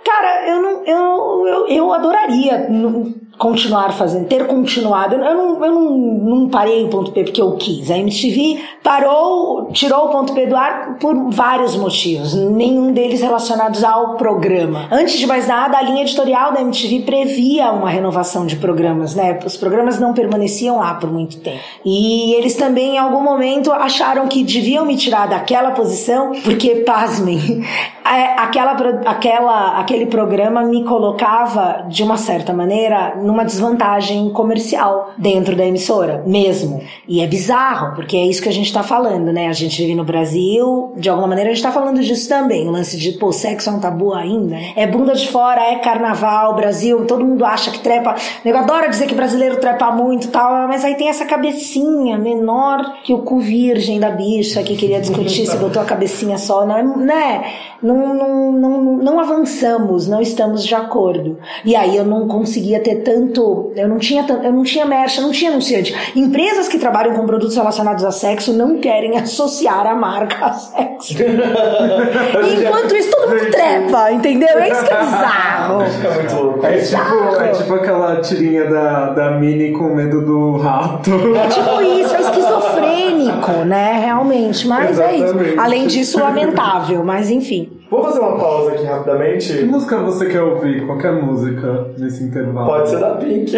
Cara, eu não. Eu, eu, eu adoraria n- continuar fazendo, ter continuado. Eu não, eu não, não parei o ponto P porque eu quis. A MTV parou, tirou o ponto P do ar por vários motivos, nenhum deles relacionados ao programa. Antes de mais nada, a linha editorial da MTV previa uma renovação de programas, né? Os programas não permaneciam lá por muito tempo. E eles também, em algum momento, acharam que deviam me tirar daquela posição, porque, pasmem, é, aquela, aquela, aquele programa me colocava, de uma certa maneira, numa desvantagem comercial dentro da emissora, mesmo. E é bizarro, porque é isso que a gente tá falando, né? A gente vive no Brasil, de alguma maneira a gente tá falando disso também. O lance de, pô, sexo é um tabu ainda. É bunda de fora, é carnaval, Brasil, todo mundo acha que trepa. O nego adora dizer que brasileiro trepa muito tal, mas aí tem essa cabecinha menor que o cu virgem da bicha que queria discutir se botou a cabecinha só, não é, né? Não, não, não, não avançamos, não estamos de acordo. E aí eu não conseguia ter tanto, eu não tinha tanto, eu não tinha mercha, não tinha anunciante. Empresas que trabalham com produtos relacionados a sexo não querem associar a marca a sexo. E enquanto isso todo mundo trepa, entendeu? É isso que é bizarro. É muito louco. É tipo, é tipo aquela tirinha da, da Minnie com medo do rato. É tipo isso, é esquizofrênico, né? Realmente. Mas é Exatamente. isso. Além disso, lamentável, mas enfim. Vou fazer uma pausa aqui Que rapidamente. música você quer ouvir? Qualquer música nesse intervalo. Pode ser da Pink.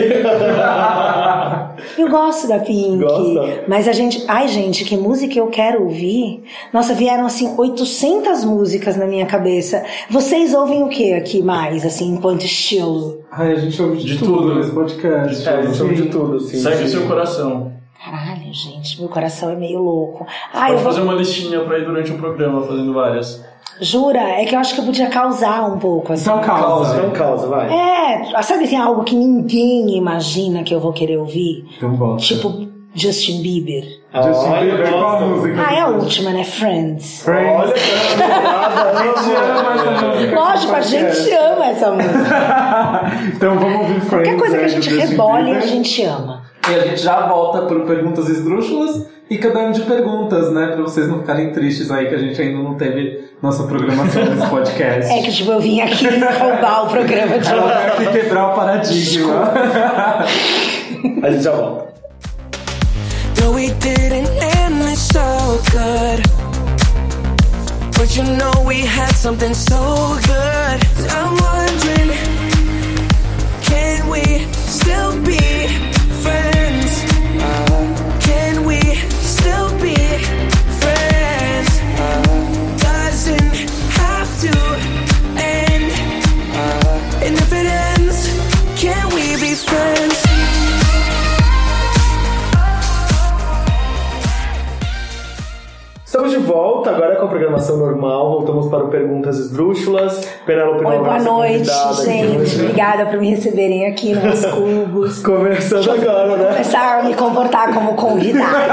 Eu gosto da Pink. Gosta? Mas a gente. Ai, gente, que música eu quero ouvir? Nossa, vieram assim 800 músicas na minha cabeça. Vocês ouvem o que aqui mais, assim, enquanto estilo? Ai, a gente ouve de, De tudo, tudo. nesse podcast. É, a gente ouve de tudo, assim. Segue o seu coração. Caralho, gente, meu coração é meio louco. Ai, Pode eu vou. fazer uma listinha pra ir durante o programa, fazendo várias. Jura? É que eu acho que eu podia causar um pouco, assim. Então causa. Então causa, vai. É, sabe assim, algo que ninguém imagina que eu vou querer ouvir? Então bota. Tipo, Justin Bieber. Justin Olha, Bieber, qual a nossa. música? Ah, é a última, né? Friends. Olha, cara, A gente ama essa música. Lógico, a gente ama essa música. Então vamos ouvir Friends. Qualquer coisa que a né, gente rebole, a gente ama. E a gente já volta por perguntas esdrúxulas e caderno de perguntas, né? Pra vocês não ficarem tristes aí que a gente ainda não teve nossa programação desse podcast. É que, tipo, eu vim aqui roubar o programa de Ela vai aqui quebrar o paradigma. A gente já volta. No, we didn't end it so good. But you know we had something so good. I'm wondering, can we still be friends? Programação normal. Voltamos para o Perguntas Esdrúxulas. Penélope Oi, boa noite, gente. Obrigada por me receberem aqui nos cubos. Começando agora, né? Começar a me comportar como convidada,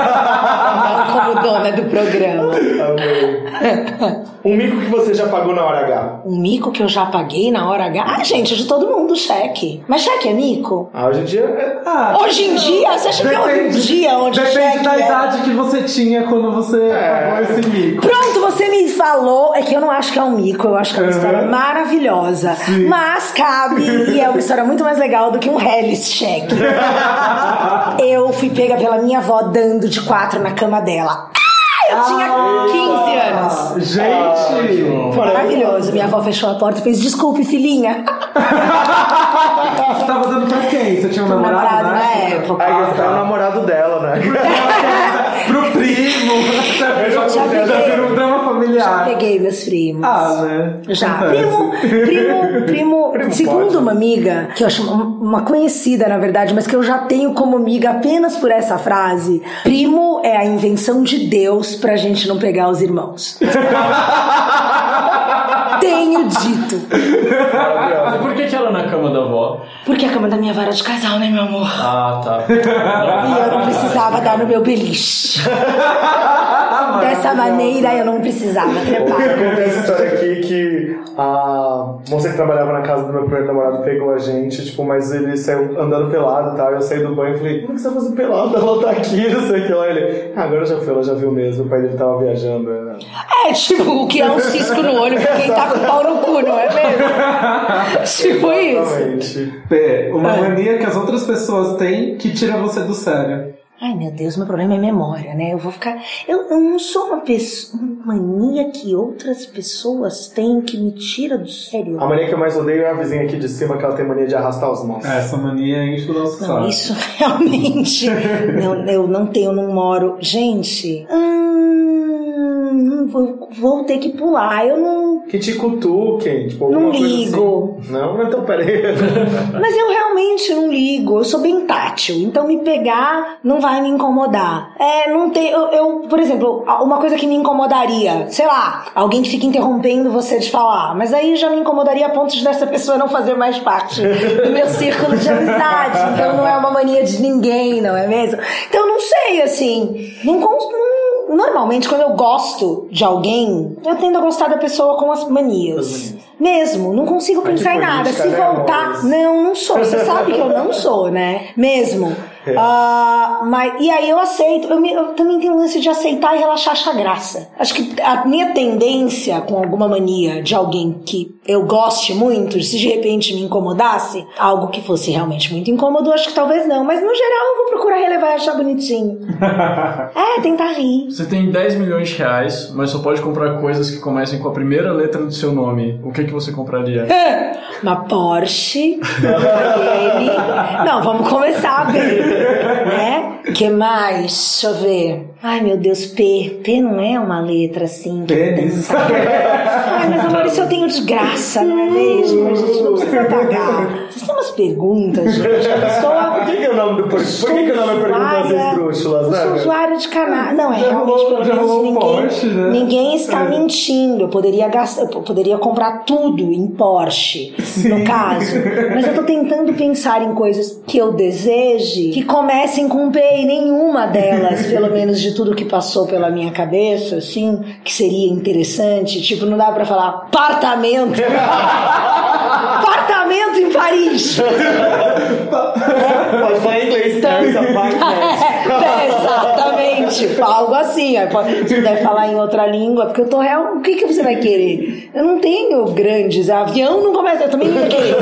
não como dona do programa. Amei. Um mico que você já pagou na hora H. Um mico que eu já paguei na hora H. Ah, gente, de todo mundo, cheque. Mas cheque é mico? Ah, hoje em dia. é- Ah, Hoje em dia, você acha que houve um dia onde Depende cheque da é- idade que você tinha quando você É. pagou esse mico. Pronto, você me falou. É que eu não acho que é um mico, eu acho que é uma Uhum. história maravilhosa. Mas cabe, e é uma história muito mais legal do que um Hellis cheque. eu fui pega pela minha avó dando de quatro na cama dela. Ah, eu tinha 15 anos. Ah, Gente! Maravilhoso. Minha avó fechou a porta e fez: Desculpe, filhinha. Você tava dando pra quem? Você tinha um Pro namorado, namorado na né? época. Aí você tá o namorado dela, né? Pro primo! Já, Já peguei. já virou um drama Já familiar. peguei meus primos. Ah, né? Já. Primo, primo, primo, Primo segundo pode. uma amiga, que eu acho uma conhecida, na verdade, mas que eu já tenho como amiga apenas por essa frase, primo é a invenção de Deus pra gente não pegar os irmãos. tenho dito. Por que, que ela é na cama da avó? Porque a cama da minha vara de casal, né, meu amor? Ah, tá. E eu não precisava dar no meu beliche. Dessa maneira eu não precisava trepar. Contei essa história aqui que a moça que trabalhava na casa do meu primeiro namorado pegou a gente, tipo, mas ele saiu andando pelado e tal. Eu saí do banho e falei, como que você tá fazendo pelado? Ela tá aqui, não sei o que lá. Ele, ah, agora já foi, ela já viu mesmo. O pai dele tava viajando. né? É tipo o que é um cisco no olho pra quem tá com pau no cu, não é mesmo? tipo isso. P, uma É. mania que as outras pessoas têm que tira você do sério. Ai meu Deus, meu problema é memória, né? Eu vou ficar. Eu, eu não sou uma pessoa. Uma mania que outras pessoas têm que me tira do sério. A mania que eu mais odeio é a vizinha aqui de cima, que ela tem mania de arrastar os mãos. É, Essa mania enche o nosso Não, saco. isso realmente. não, eu não tenho, não moro. Gente. Hum, vou, vou ter que pular. Eu não. Que te cutuquem, tipo, Não coisa ligo. assim. Não, então peraí. Mas eu realmente não ligo. Eu sou bem tátil. Então me pegar não vai me incomodar. É, não tem. Eu, eu, por exemplo, uma coisa que me incomodaria, sei lá, alguém que fica interrompendo você de falar. Mas aí já me incomodaria a ponto de dessa pessoa não fazer mais parte do meu círculo de amizade. Então não é uma mania de ninguém, não é mesmo? Então não sei, assim. Não, não Normalmente, quando eu gosto de alguém, eu tendo a gostar da pessoa com as manias. Mesmo, não consigo pensar em nada. Se né, voltar. Não, não sou. Você sabe que eu não sou, né? Mesmo. É. Ah, mas, e aí eu aceito. Eu, me- eu também tenho um lance de aceitar e relaxar, achar graça. Acho que a minha tendência com alguma mania de alguém que eu goste muito, se de repente me incomodasse, algo que fosse realmente muito incômodo, acho que talvez não. Mas no geral eu vou procurar relevar e achar bonitinho. é, tentar rir. Você tem 10 milhões de reais, mas só pode comprar coisas que comecem com a primeira letra do seu nome. O que, que você compraria? Uma Porsche, ele. Não, vamos começar bem, né? que mais? Deixa eu ver. Ai, meu Deus, P. P não é uma letra assim. Pênis. Ai, mas amor, isso eu tenho de graça, não é mesmo? A gente não precisa pagar. Vocês têm umas perguntas, gente. A pessoa. Por que, que é o nome do por, que, que o nome é Perguntas Usuária- Esdrúxulas, Eu né? sou velho? usuária de canal. Não, é Já realmente rolou- pelo menos ninguém, Porsche, né? ninguém está É. mentindo. Eu poderia gastar, eu poderia comprar tudo em Porsche, no caso. Mas eu tô tentando pensar em coisas que eu deseje, que comecem com P e nenhuma delas, pelo menos de tudo que passou pela minha cabeça, assim, que seria interessante. Tipo, não dá pra falar apartamento. apartamento em Paris. Pode falar em inglês, Paris Apartments. É, exatamente, algo assim. Aí pode- Se puder falar em outra língua, porque eu tô real. O que, que você vai querer? Eu não tenho grandes. Avião não começa. Eu também não ia querer.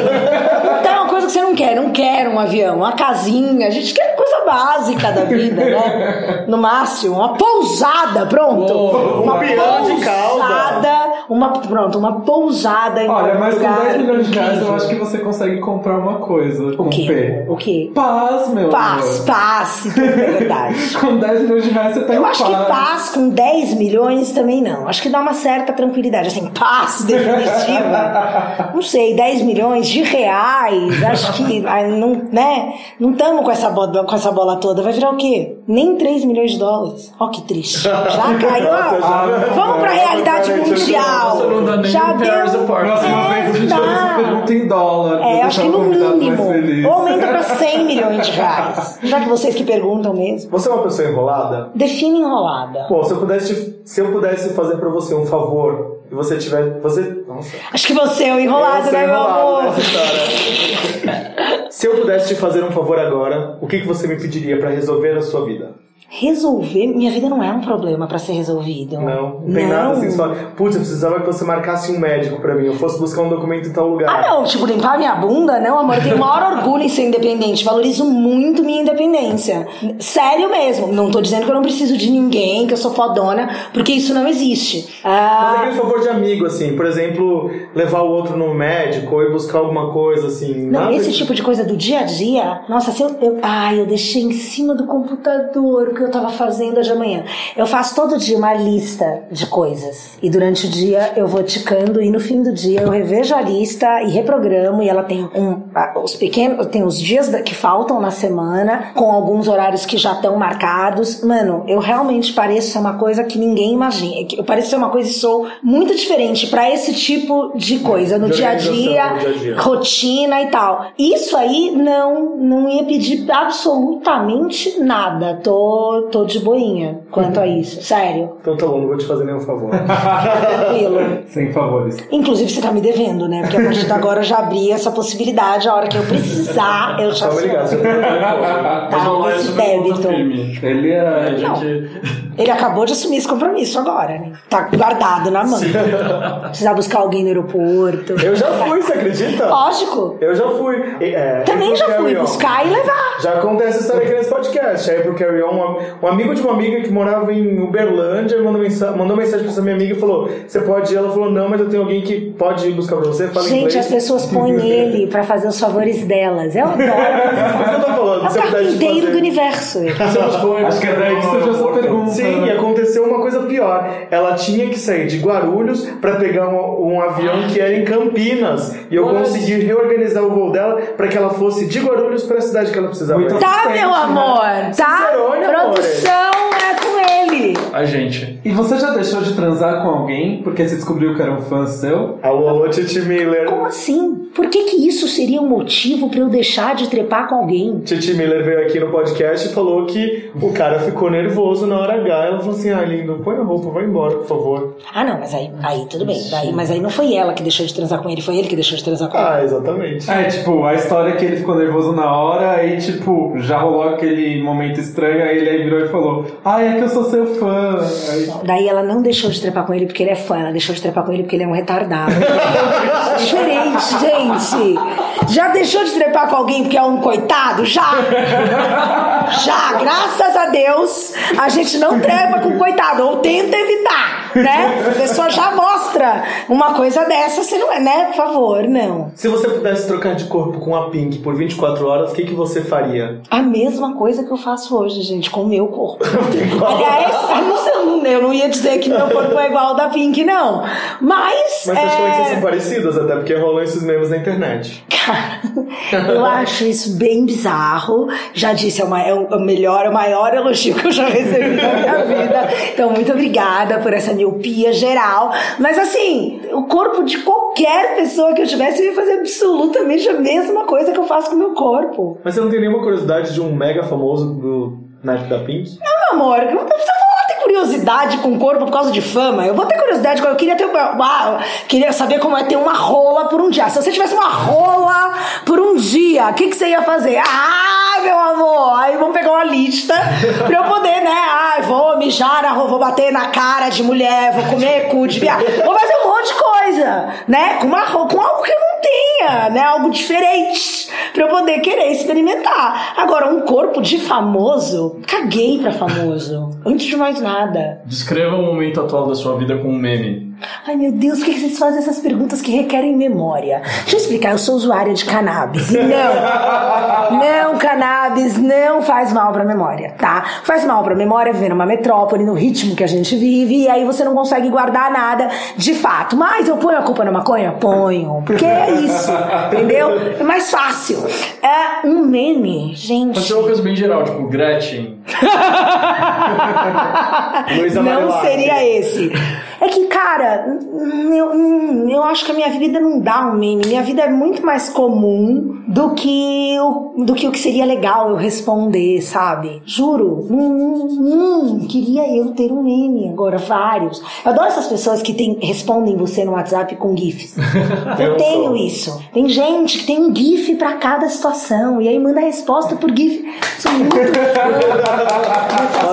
Então, é uma coisa que você não quer. Não quero um avião, uma casinha. A gente quer coisa básica da vida, né? No máximo, uma pousada, pronto. uma um piano de cauda. Uma, pronto, uma pousada em Olha, mas com lugar 10 milhões de reais eu acho que você consegue comprar uma coisa com O quê? P. O quê? Paz, meu Paz, amor. paz, é verdade. Com 10 milhões de reais você tá Eu acho que paz. com 10 milhões também não. Acho que dá uma certa tranquilidade. Assim, paz definitiva. não sei, 10 milhões de reais. Acho que não, né? Não estamos com essa bola, com essa bola toda. Vai virar o quê? Nem 3 milhões de dólares. Ó, que triste. Já caiu. a- Vamos pra realidade mundial. Você não dá nem Já deu. Próxima É, vez a gente dá. pergunta em dólar. É, acho que no mínimo. Ou aumenta pra 100 milhões de reais. Já que vocês que perguntam mesmo. Você é uma pessoa enrolada? Define enrolada. Bom, se eu pudesse, se eu pudesse fazer pra você um favor e você tiver. Você. Nossa. Acho que você é o enrolado, Eu sou né, meu enrolado amor? nessa história. Se eu pudesse te fazer um favor agora, o que, que você me pediria pra resolver a sua vida? Resolver, minha vida não é um problema pra ser resolvido. Não, não tem nada assim só. Putz, eu precisava que você marcasse um médico pra mim. Eu fosse buscar um documento em tal lugar. Ah, não, tipo, limpar minha bunda? Não, amor, eu tenho o maior orgulho em ser independente. Valorizo muito minha independência. Sério mesmo. Não tô dizendo que eu não preciso de ninguém, que eu sou fodona, porque isso não existe. Mas é Ah, aquele favor de amigo, assim, por exemplo, levar o outro no médico ou ir buscar alguma coisa, assim. não, esse de- tipo de coisa do dia a dia, nossa, se eu, eu. Ai, eu deixei em cima do computador que eu tava fazendo hoje de manhã. Eu faço todo dia uma lista de coisas. E durante o dia eu vou ticando e no fim do dia eu revejo a lista e reprogramo. E ela tem um, os pequenos, tem os dias que faltam na semana, com alguns horários que já estão marcados. Mano, eu realmente pareço ser uma coisa que ninguém imagina. Eu pareço ser uma coisa e sou muito diferente pra esse tipo de coisa no De dia a dia, no dia a dia. rotina e tal. Isso aí não não ia pedir absolutamente nada. Tô, tô de boinha quanto a isso. Sério. Então tá bom, não vou te fazer nenhum favor. Tranquilo. Sem favores. Inclusive, você tá me devendo, né? Porque a partir de agora eu já abri essa possibilidade. A hora que eu precisar, eu já Tá sou. obrigado. Tá, esse é débito. Ele A é. gente... Ele acabou de assumir esse compromisso agora, né? Tá guardado na mão. Precisar buscar alguém no aeroporto. Eu já fui, você acredita? Lógico. Eu já fui. É, Também já fui buscar e levar. Já acontece essa história aqui nesse podcast. Aí pro Carry On, um, amigo de uma amiga que morava em Uberlândia mandou, mensa mandou mensagem pra essa minha amiga e falou: Você pode ir? Ela falou: Não, mas eu tenho alguém que pode ir buscar pra você. Fala Gente, inglês. as pessoas põem ele pra fazer os favores delas. Eu adoro que eu tô falando. É o pudesse carpinteiro fazer- do universo. Acho que é daí que surgiu essa pergunta. Sim, né? e aconteceu uma coisa pior. Ela tinha que sair de Guarulhos pra pegar um, um avião que era em Campinas. E eu consegui reorganizar o voo dela pra que ela fosse de Guarulhos pra cidade que ela precisava. Muito Tá, meu né? amor? Tá? Sincerone, Produção com A gente. E você já deixou de transar com alguém porque você descobriu que era um fã seu? Alô, alô, Titi Miller. Como assim? Por que que isso seria um motivo pra eu deixar de trepar com alguém? Titi Miller veio aqui no podcast e falou que o cara ficou nervoso na hora H. Ela falou assim: ah, lindo, põe a roupa, vai embora, por favor. Ah, não, mas aí, aí tudo bem. Daí, mas aí não foi ela que deixou de transar com ele, foi ele que deixou de transar com ela. Ah, exatamente. É, tipo, a história é que ele ficou nervoso na hora, aí, tipo, já rolou aquele momento estranho, aí ele aí virou e falou: Ah, é que eu sou seu fã. Aí, Daí ela não deixou de trepar com ele porque ele é fã, ela deixou de trepar com ele porque ele é um retardado. Diferente, gente. Já deixou de trepar com alguém porque é um coitado? Já! Já, graças a Deus, a gente não trepa com coitado, ou tenta evitar, né? A pessoa já mostra uma coisa dessa, você não é, né? Por favor, não. Se você pudesse trocar de corpo com a Pink por 24 horas, o que, que você faria? A mesma coisa que eu faço hoje, gente, com o meu corpo. Aliás, eu eu não ia dizer que meu corpo é igual ao da Pink, não. Mas. Mas é... vocês são parecidas, até porque rolam esses memes na internet. Cara, eu acho isso bem bizarro. Já disse, é, uma- é o é o melhor, é o maior elogio que eu já recebi na minha vida. Então, muito obrigada por essa miopia geral. Mas assim, o corpo de qualquer pessoa que eu tivesse ia fazer absolutamente a mesma coisa que eu faço com o meu corpo. Mas você não tem nenhuma curiosidade de um mega famoso do Night da Pink? Não, meu amor, não precisa falar ter curiosidade com o corpo por causa de fama. Eu vou ter curiosidade, eu queria ter uma, queria saber como é ter uma rola por um dia. Se você tivesse uma rola por um dia, o que, que você ia fazer? Ah, meu amor, aí vamos pegar uma lista pra eu poder, né? Ah, vou mijar vou bater na cara de mulher, vou comer cu de viado. Vou fazer um monte de coisa, né? Com, uma, com algo que eu não tenha, né? Algo diferente pra eu poder querer experimentar. Agora, um corpo de famoso, caguei pra famoso. Antes de mais nada. Descreva o momento atual da sua vida com um meme. Ai meu Deus, por que vocês fazem essas perguntas que requerem memória? Deixa eu explicar, eu sou usuária de cannabis. Não, não, cannabis não faz mal pra memória, tá? Faz mal pra memória viver numa metrópole, no ritmo que a gente vive, e aí você não consegue guardar nada de fato. Mas eu ponho a culpa na maconha? Ponho. Porque é isso, entendeu? É mais fácil. É um meme, gente. Pode ser uma coisa bem geral, tipo Gretchen. Não seria esse. É que, cara, hum, eu, hum, eu acho que a minha vida não dá um meme. Minha vida é muito mais comum do que o, do que, o que seria legal eu responder, sabe? Juro. Hum, hum, queria eu ter um meme agora, vários. Eu adoro essas pessoas que tem, respondem você no WhatsApp com GIFs. Eu tenho isso. Tem gente que tem um GIF pra cada situação e aí manda a resposta por GIF. Sou muito fã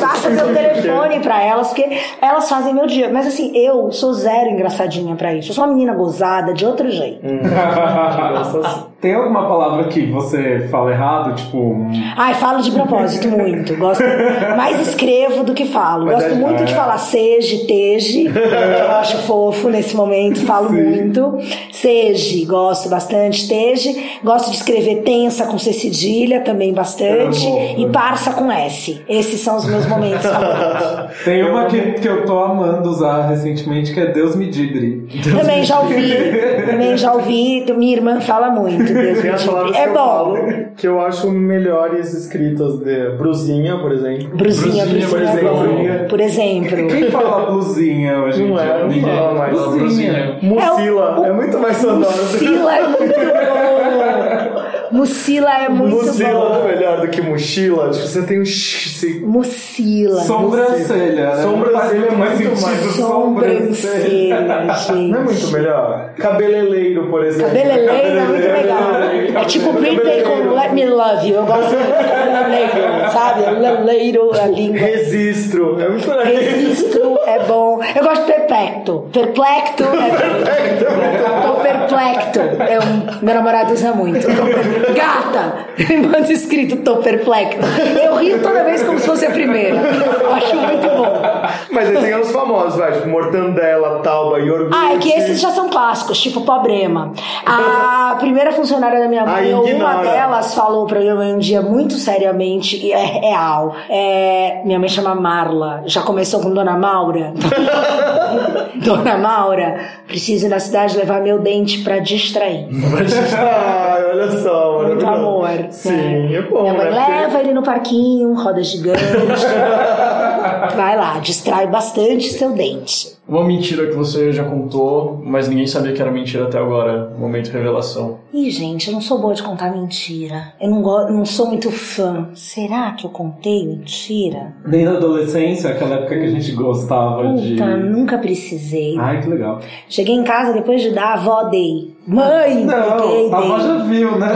Passa meu telefone pra elas, porque elas fazem meu dia. Mas assim, eu sou zero engraçadinha pra isso. Eu sou uma menina gozada de outro jeito. Tem alguma palavra que você fala errado? Tipo. um- Ai, falo de propósito muito. Gosto mais escrevo do que falo. Mas Gosto é- muito de falar seja, teje. Eu acho fofo nesse momento, falo muito. Seja, gosto bastante. Teje, gosto de escrever tensa com C cedilha também bastante. É E parça com S. Esses são os meus momentos favoritos. Tem uma que, que eu tô amando usar recentemente, que é Deus me dibre. Também já ouvi. Também já ouvi. Minha irmã fala muito. Deus Tem me palavras É bom. falo que eu acho melhores escritas de Bruzinha, por exemplo. Bruzinha, Bruzinha, bruzinha, por é exemplo. Por exemplo. Quem fala blusinha hoje em Não dia? é, não Ninguém. fala mais. Bruzinha. Mucila, É o- é, muito mais sonoro. Mucila é muito bom. Mucila é muito Mucila é bom. melhor do que mochila. Tipo, você tem um x. se- Mucila. Sobrancelha, né? Sobrancelha é mais- sentido, Sobrancelha, gente. Não é muito melhor? Cabeleireiro, por exemplo. Cabeleleiro é muito legal. É tipo Britney com Let Me Love You. Eu gosto muito de cabeleleiro, sabe? Leleiro, a língua. Registro. É muito legal. Registro é bom. Eu gosto de perplecto. Perplecto é. Tô perplecto. É um, meu namorado usa muito. Gata! Me manda escrito, tô perplecto. Eu rio toda vez como se fosse a primeira. Acho muito bom. Mas aí tem os famosos, vai. Tipo, mortandela, tauba, iogurte. Ah, é que esses já são clássicos, tipo Pobrema. A primeira funcionária da minha mãe, ou uma delas, falou pra minha mãe um dia muito seriamente, e é real. É, minha mãe chama Marla, já começou com Dona Maura. Dona Maura, preciso ir na cidade levar meu dente pra distrair. Ai, olha só, Muito maravilhoso. amor. Sim, né? é bom, Minha mãe né? Leva ele no parquinho, roda gigante. Vai lá, distrai bastante seu dente. Uma mentira que você já contou, mas ninguém sabia que era mentira até agora. Momento revelação. Ih, gente, eu não sou boa de contar mentira. Eu não, go- não sou muito fã. Será que eu contei mentira? Nem na adolescência, aquela época que a gente gostava de. Puta, nunca precisei. Ai, que legal. Cheguei em casa depois de dar, a avó dei. Mãe, peguei, Não, a dei. avó já viu, né?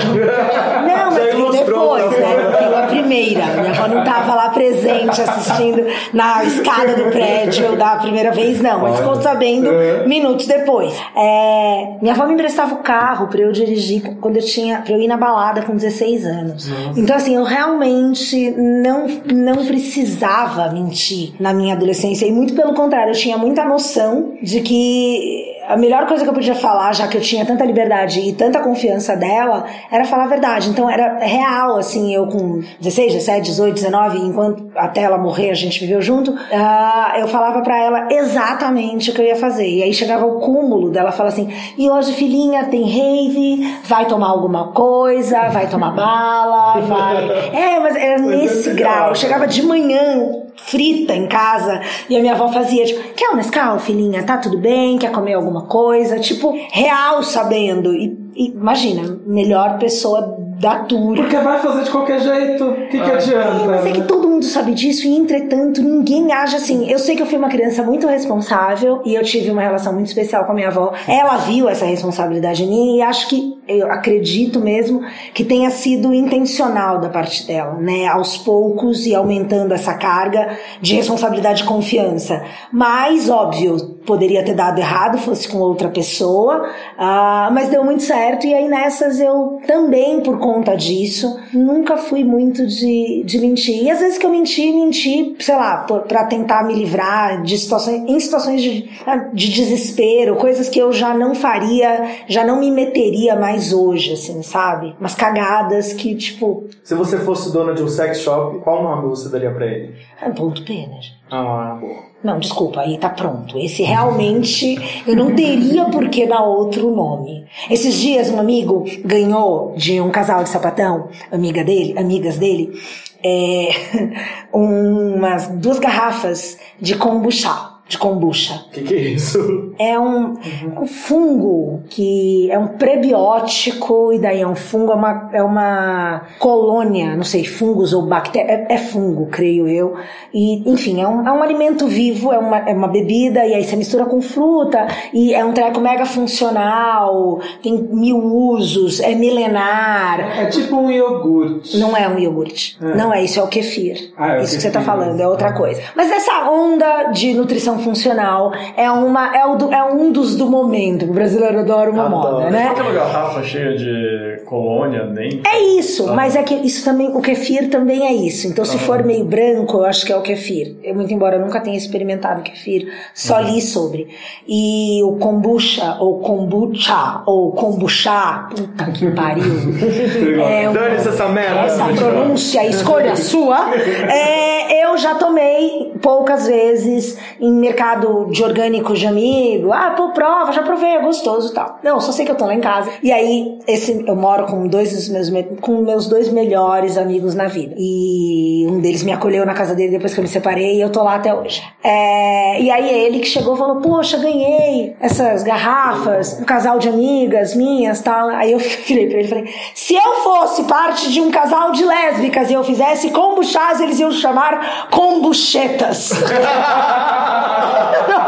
Não, filho ilustrou, depois, tá né? Filho a primeira. Minha avó não tava lá presente assistindo na escada do prédio da primeira vez, não. Mas ficou sabendo É. minutos depois. É, minha avó me emprestava o carro pra eu dirigir quando eu tinha. pra eu ir na balada com 16 anos. Então, assim, eu realmente não, não precisava mentir na minha adolescência. E muito pelo contrário, eu tinha muita noção de que a melhor coisa que eu podia falar, já que eu tinha tanta liberdade e tanta confiança dela, era falar a verdade. Então era real, assim, eu com 16, 17, 18, 19, enquanto até ela morrer a gente viveu junto, ah, eu falava pra ela exatamente o que eu ia fazer. E aí chegava o cúmulo dela falar assim: e hoje, filhinha, tem rave, vai tomar alguma coisa, vai tomar bala, vai. É, mas era Mas é nesse grau. Eu chegava de manhã frita em casa. E a minha avó fazia, tipo, quer um Nescau, filhinha? Tá tudo bem? Quer comer alguma coisa? Tipo, real sabendo. E, e imagina, melhor pessoa da tour. Porque vai fazer de qualquer jeito. O que, que adianta? Mas é que né? todo mundo sabe disso e, entretanto, ninguém age assim. Eu sei que eu fui uma criança muito responsável e eu tive uma relação muito especial com a minha avó. Ela viu essa responsabilidade em mim e acho que, eu acredito mesmo, que tenha sido intencional da parte dela, né? Aos poucos e aumentando essa carga de responsabilidade e confiança. Mas, óbvio, poderia ter dado errado, fosse com outra pessoa, ah, mas deu muito certo. E aí nessas eu também, por conta disso, nunca fui muito de, de mentir. E às vezes que eu menti, menti, sei lá, pra tentar me livrar de situações, em situações de, de desespero, coisas que eu já não faria, já não me meteria mais hoje, assim, sabe? Umas cagadas que, tipo, Se você fosse dona de um sex shop, qual nome você daria pra ele? é um ponto gente. Ah, boa. Não, desculpa, aí tá pronto. Esse realmente eu não teria por que dar outro nome. Esses dias um amigo ganhou de um casal de sapatão, amiga dele, amigas dele, é, umas duas garrafas de kombucha. De kombucha. O que, que é isso? É um, um fungo que é um prebiótico, e daí é um fungo, é uma, é uma colônia, não sei, fungos ou bactéria, é, é fungo, creio eu. E, enfim, é um, é um alimento vivo, é uma, é uma bebida, e aí você mistura com fruta, e é um treco mega funcional, tem mil usos, é milenar. É tipo um iogurte. Não é um iogurte. Não é isso, é o kefir. Ah, é o isso que você tá kefir. falando, é outra coisa. Mas essa onda de nutrição funcional é, uma, é, o é um dos do momento. O brasileiro adora uma Adoro. moda, né? Aquela garrafa cheia de colônia dentro. É isso, mas é que isso também, o kefir também é isso. Então, se for meio branco, eu acho que é o kefir. Eu, muito embora eu nunca tenha experimentado kefir, só li sobre. E o kombucha, ou kombucha, ou kombucha, puta que pariu. é, Dane-se essa merda. essa pronúncia, escolha sua. É, eu já tomei poucas vezes em mercado de orgânico de amigo. Ah, pô, prova, já provei, é gostoso e tal. Não, só sei que eu tô lá em casa. E aí, esse, eu moro com dois dos meus, me- com meus dois melhores amigos na vida. E um deles me acolheu na casa dele depois que eu me separei e eu tô lá até hoje. É, e aí ele que chegou falou, poxa, ganhei essas garrafas, um casal de amigas minhas tal. Aí eu virei pra ele e falei, se eu fosse parte de um casal de lésbicas e eu fizesse kombuchás, eles iam chamar kombuchetas.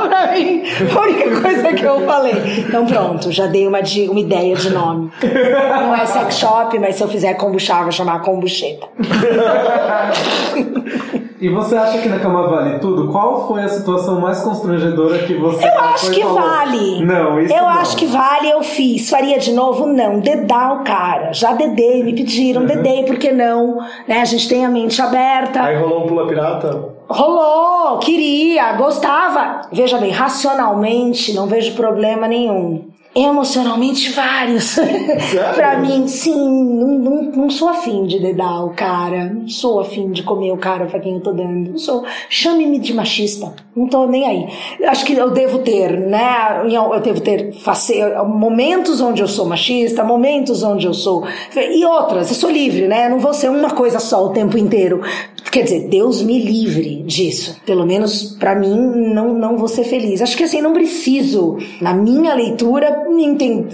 pra mim, a única coisa que eu falei. Então pronto, já dei uma, uma ideia de nome. Não é sex shop, mas se eu fizer kombuchá, eu vou chamar kombucheta. E você acha que na cama vale tudo? Qual foi a situação mais constrangedora que você Eu acho que falou? vale. Não, isso Eu não. acho que vale, eu fiz. Faria de novo? Não. Dedar o cara. Já dedei, me pediram, Uhum. dedei, por que não? Né? A gente tem a mente aberta. Aí rolou um pula pirata? Rolou, queria, gostava. Veja bem, racionalmente não vejo problema nenhum. Emocionalmente, vários. pra mim, sim, não, não, não sou afim de dedar o cara. Não sou afim de comer o cara pra quem eu tô dando. Não sou. Chame-me de machista. Não tô nem aí. Acho que eu devo ter, né? Eu devo ter face... momentos onde eu sou machista, momentos onde eu sou. E outras, eu sou livre, né? Eu não vou ser uma coisa só o tempo inteiro. Quer dizer, Deus me livre disso. Pelo menos pra mim, não, não vou ser feliz. Acho que assim, não preciso, na minha leitura,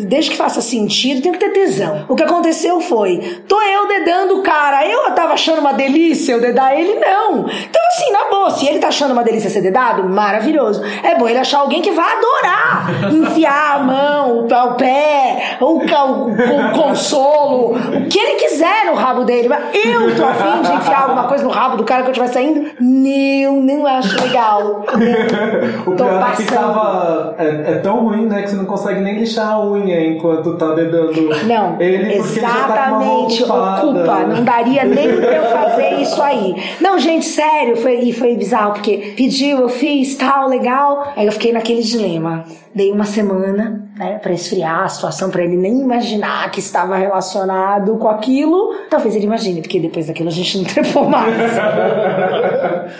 desde que faça sentido, tem que ter tesão. O que aconteceu foi, tô eu dedando o cara, eu tava achando uma delícia eu dedar ele, não. Então assim, na boa, se ele tá achando uma delícia ser dedado, maravilhoso. É bom ele achar alguém que vá adorar. Enfiar a mão, o pé- o o, o consolo, o que ele quiser no rabo dele. Mas eu tô afim de enfiar alguma coisa no rabo do cara que eu estiver saindo? Não, não acho legal. O Tô pior é que tava. É, é tão ruim, né? Que você não consegue nem lixar a unha enquanto tá dedando Não, ele, tá exatamente, ocupada. ocupa. Não daria nem pra eu fazer isso aí. Não, gente, sério, foi, e foi bizarro, porque pediu, eu fiz, tal, legal. Aí eu fiquei naquele dilema. Dei uma semana, né, pra esfriar a situação, pra ele nem imaginar que estava relacionado com aquilo. Talvez ele imagine, porque depois daquilo a gente não trepou mais.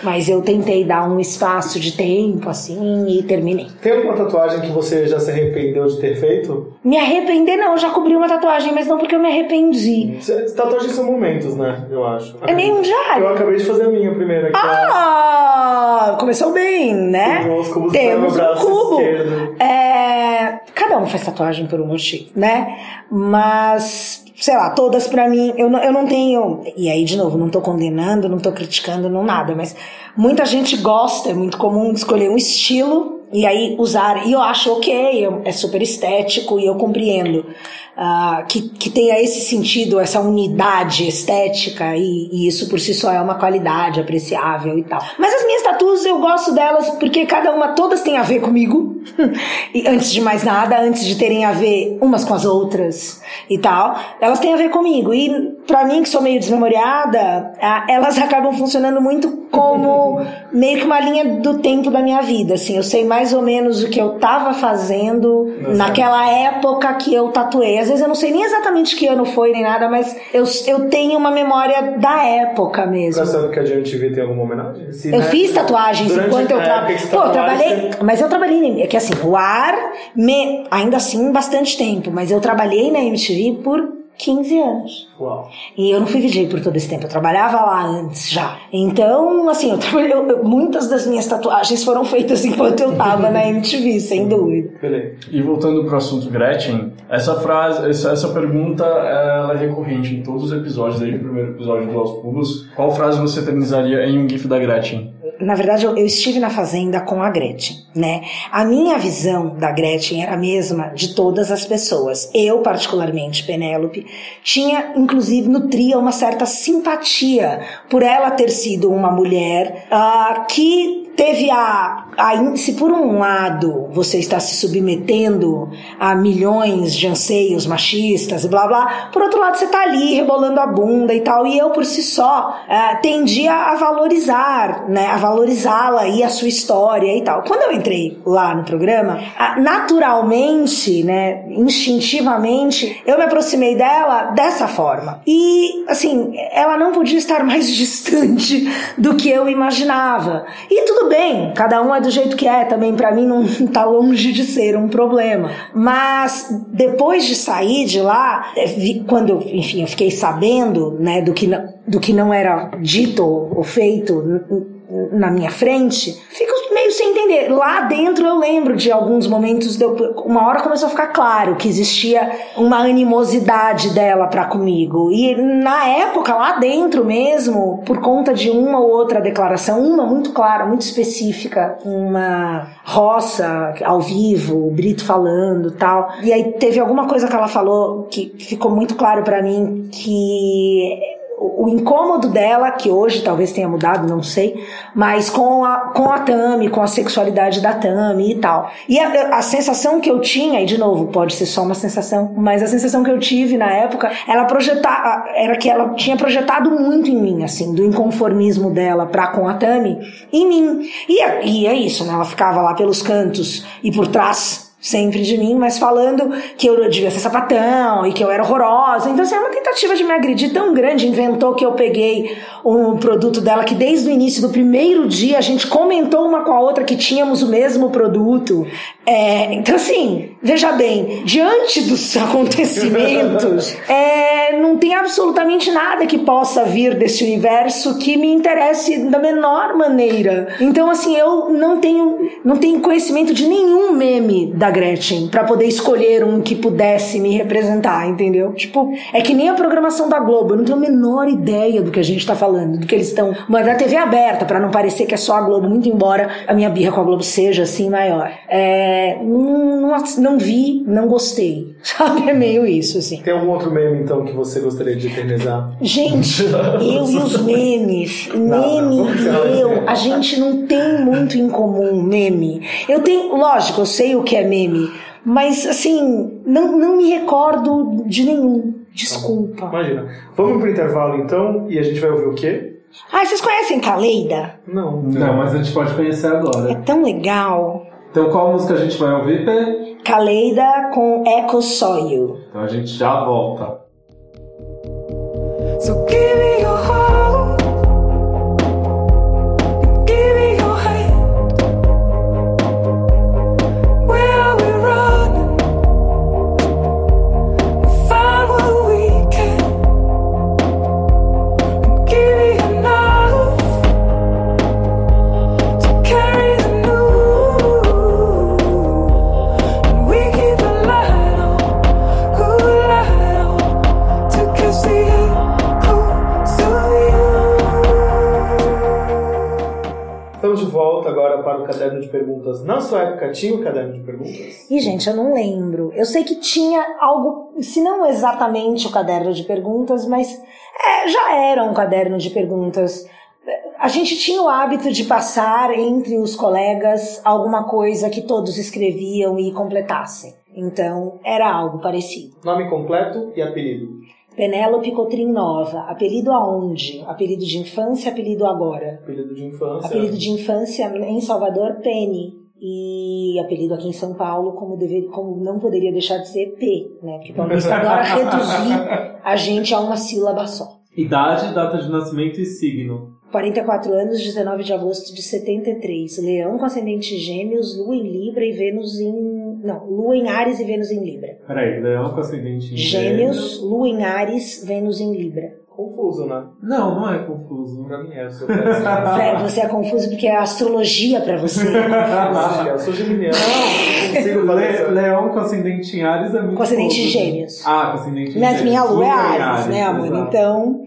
Mas eu tentei dar um espaço de tempo, assim, e terminei. Tem alguma tatuagem que você já se arrependeu de ter feito? Me arrepender, não, eu já cobri uma tatuagem, mas não porque eu me arrependi. Tatuagens são momentos, né? Eu acho. É meio um diário. Eu acabei de fazer a minha primeira. que é- Ah, começou bem, né? Os Temos meu um cubo. esquerdo. É, cada um faz tatuagem por um motivo, né? Mas, sei lá, todas pra mim, eu não, eu não tenho. E aí, de novo, não tô condenando, não tô criticando, não nada, mas muita gente gosta, é muito comum escolher um estilo e aí usar. E eu acho ok, é super estético e eu compreendo. ah, que, que tenha esse sentido, essa unidade estética, e, e isso por si só é uma qualidade apreciável e tal. Mas as tatuas eu gosto delas porque cada uma, todas têm a ver comigo, e antes de mais nada, antes de terem a ver umas com as outras e tal, elas têm a ver comigo. E pra mim, que sou meio desmemoriada, elas acabam funcionando muito como meio que uma linha do tempo da minha vida, assim. Eu sei mais ou menos o que eu tava fazendo naquela época que eu tatuei. Às vezes eu não sei nem exatamente que ano foi nem nada, mas eu, eu tenho uma memória da época mesmo. Tá sabendo que a GMTV tem alguma homenagem? Se, Eu né, fiz tatuagens durante enquanto eu trabalhei. você Pô, eu trabalhei. Mas eu trabalhei. É que assim, o ar, me, ainda assim, bastante tempo. Mas eu trabalhei na MTV por 15 anos. Uau. E eu não fui VJ por todo esse tempo, eu trabalhava lá antes já. Então, assim, eu trabalhei, eu- muitas das minhas tatuagens foram feitas enquanto eu tava na MTV, sem dúvida. Beleza. E voltando pro assunto Gretchen, essa frase, essa, essa pergunta ela é recorrente em todos os episódios, desde o primeiro episódio do Aos Cubos. Qual frase você eternizaria em um GIF da Gretchen? Na verdade, eu, eu estive na fazenda com a Gretchen, né? A minha visão da Gretchen era a mesma de todas as pessoas. Eu, particularmente, Penélope, tinha, inclusive, nutria uma certa simpatia por ela ter sido uma mulher ah, que teve a, a se por um lado você está se submetendo a milhões de anseios machistas e blá blá, por outro lado você está ali rebolando a bunda e tal, e eu por si só eh, tendia a valorizar, né, a valorizá-la e a sua história e tal. Quando eu entrei lá no programa, ah, naturalmente, né, instintivamente, eu me aproximei dela dessa forma. E, assim, ela não podia estar mais distante do que eu imaginava. E tudo bem, cada um é do jeito que é, também pra mim não tá longe de ser um problema. Mas depois de sair de lá, vi- quando, enfim, eu fiquei sabendo, né, do que não, do que não era dito ou feito na minha frente, fico meio sem entender. Lá dentro eu lembro de alguns momentos, de eu- uma hora começou a ficar claro que existia uma animosidade dela pra comigo. E na época, lá dentro mesmo, por conta de uma ou outra declaração, uma muito clara, muito específica, uma roça ao vivo, o Brito falando tal. E aí teve alguma coisa que ela falou que ficou muito claro pra mim que o incômodo dela, que hoje talvez tenha mudado, não sei, mas com a, com a Tami, com a sexualidade da Tami e tal. E a, a sensação que eu tinha, e de novo, pode ser só uma sensação, mas a sensação que eu tive na época, ela projetar, era que ela tinha projetado muito em mim, assim, do inconformismo dela pra com a Tami, em mim. E é, e é isso, né? Ela ficava lá pelos cantos e por trás sempre de mim, mas falando que eu devia ser sapatão e que eu era horrorosa. Então, assim, é uma tentativa de me agredir tão grande. Inventou que eu peguei um produto dela que desde o início do primeiro dia a gente comentou uma com a outra que tínhamos o mesmo produto. É, então, assim, veja bem, diante dos acontecimentos, é, não tem absolutamente nada que possa vir desse universo que me interesse da menor maneira. Então, assim, eu não tenho, não tenho conhecimento de nenhum meme da Gretchen pra poder escolher um que pudesse me representar, entendeu? Tipo, é que nem a programação da Globo, eu não tenho a menor ideia do que a gente tá falando, do que eles estão. Mas da TV aberta, pra não parecer que é só a Globo, muito embora a minha birra com a Globo seja assim maior. É, não, não, não vi, não gostei. Sabe? É meio isso, assim. Tem algum outro meme, então, que você gostaria de eternizar? Gente, eu e os memes. Meme vamos encerrar e eu, a gente não tem muito em comum meme. Eu tenho, lógico, eu sei o que é meme, mas assim, não, não me recordo de nenhum. Desculpa. Imagina. Vamos pro intervalo, então, e a gente vai ouvir o quê? Ah, vocês conhecem Kaleida? Não. Não, mas a gente pode conhecer É agora. tão legal. Então qual música a gente vai ouvir, Pê? Kaleida com Echo Soil. Então a gente já volta. So give me caderno de perguntas. Na sua época tinha o caderno de perguntas? E, gente, eu não lembro. Eu sei que tinha algo, se não exatamente o caderno de perguntas, mas é, já era um caderno de perguntas. A gente tinha o hábito de passar entre os colegas alguma coisa que todos escreviam e completassem. Então, era algo parecido. Nome completo e apelido. Penélope Cotrim Nova. Apelido aonde? Apelido de infância, apelido agora? Apelido de infância. Apelido de infância em Salvador, Penny. E apelido aqui em São Paulo, como, deve, como não poderia deixar de ser P, né? Porque Paulista adora reduzir a gente a uma sílaba só. Idade, data de nascimento e signo. 44 anos, 19 de agosto de 73. Leão com ascendente gêmeos, Lua em Libra e Vênus em... Não, Lua em Ares e Vênus em Libra. Peraí, Leão com ascendente em Gêmeos, Lua em Ares, Vênus em Libra. Confuso, né? Não, não é confuso. Pra mim é, eu sou péssimo. Vé, Você é confuso porque é astrologia pra você. é eu sou geminiano. Não consigo fazer Le-. Leão com ascendente em Ares é muito Com ascendente em. Gêmeos. Ah, com ascendente em Mas Gêmeos. minha lua é em Ares, né, amor? exato. Então,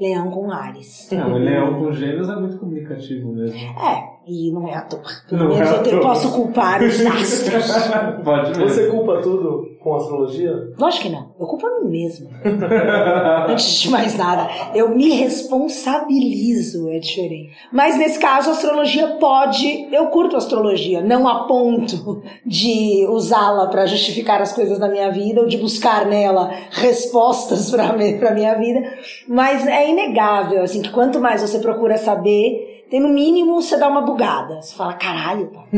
leão com Ares. Não, mas Leão com Gêmeos é muito comunicativo mesmo. É, e não é à toa. Pelo Não menos é eu te- toa. posso culpar os astros. Pode mesmo. Você culpa tudo com astrologia? Lógico que não. Eu culpo a mim mesma. Antes de mais nada, eu me responsabilizo, é diferente. Mas nesse caso, a astrologia pode. Eu curto a astrologia, não a ponto de usá-la para justificar as coisas da minha vida ou de buscar nela respostas para para minha vida. Mas é inegável, assim, que quanto mais você procura saber, tem no mínimo você dá uma bugada. Você fala, caralho, pá,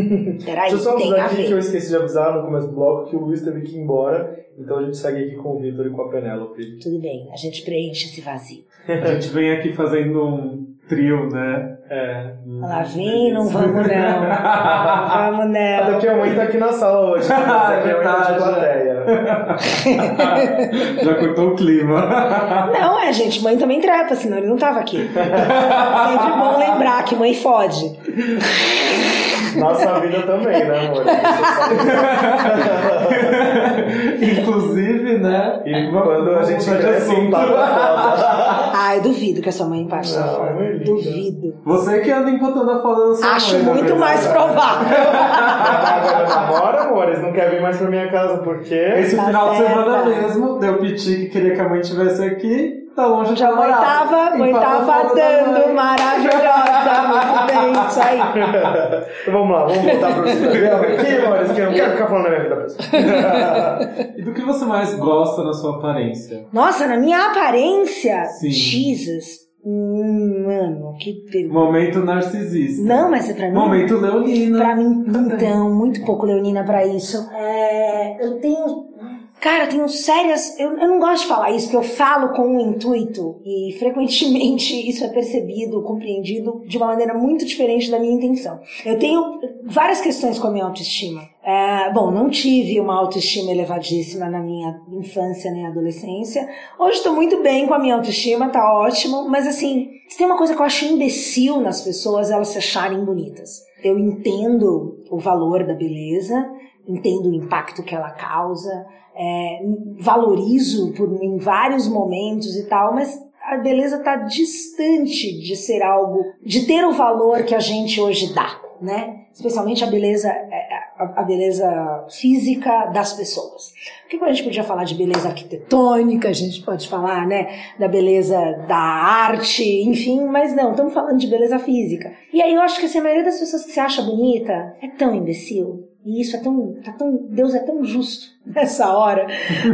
peraí, Deixa eu só tem avisar a aqui que eu esqueci de avisar no começo do bloco que o Luiz teve que ir embora. Então a gente segue aqui com o Vitor e com a Penélope. Tudo bem, a gente preenche esse vazio. A gente vem aqui fazendo um trio, né? É. Lá vem, não vamos não. Vamos Até não. porque a mãe tá aqui na sala hoje. Mas aqui a mãe tá de Verdade. plateia. Já cortou o clima. Não, é, gente, mãe também trepa, senão ele não tava aqui. Sempre bom lembrar que mãe fode. Nossa vida também, né, amor? Inclusive, né? E quando a gente cresce, assunto. tá foda. Ai, duvido que a sua mãe linda. Duvido. Você que anda empatando a foda da sua Acho mãe, muito mais provável. Agora namora, amores, não quer vir mais pra minha casa porque. Esse Tá final de semana mesmo, deu piti que queria que a mãe estivesse aqui, tá longe de Já mãe tava, mãe tava dando, maravilhosa. Muito bem, isso aí. Então vamos lá, vamos voltar pro programa aqui, que eu não quero ficar falando da minha vida pessoal. E do que você mais gosta na sua aparência? Nossa, na minha aparência, Sim. Jesus. Hum, mano, que pergunta. Momento narcisista. Não, mas é pra mim. Momento leonina. Pra mim, então, muito pouco leonina pra isso. É, eu tenho. Cara, tenho sérias. Eu, eu não gosto de falar isso, porque eu falo com um intuito e frequentemente isso é percebido, compreendido de uma maneira muito diferente da minha intenção. Eu tenho várias questões com a minha autoestima. É, bom, não tive uma autoestima elevadíssima na minha infância nem adolescência. Hoje estou muito bem com a minha autoestima, tá ótimo, mas assim, tem uma coisa que eu acho imbecil nas pessoas, elas se acharem bonitas. Eu entendo o valor da beleza, entendo o impacto que ela causa, é, valorizo por, em vários momentos e tal, mas a beleza está distante de ser algo, de ter o valor que a gente hoje dá, né? Especialmente a beleza, é, a, a beleza física das pessoas. Porque a gente podia falar de beleza arquitetônica, a gente pode falar, né, da beleza da arte, enfim, mas não, estamos falando de beleza física. E aí eu acho que assim, a maioria das pessoas que se acha bonita é tão imbecil. E isso é tão, tá tão, Deus é tão justo nessa hora,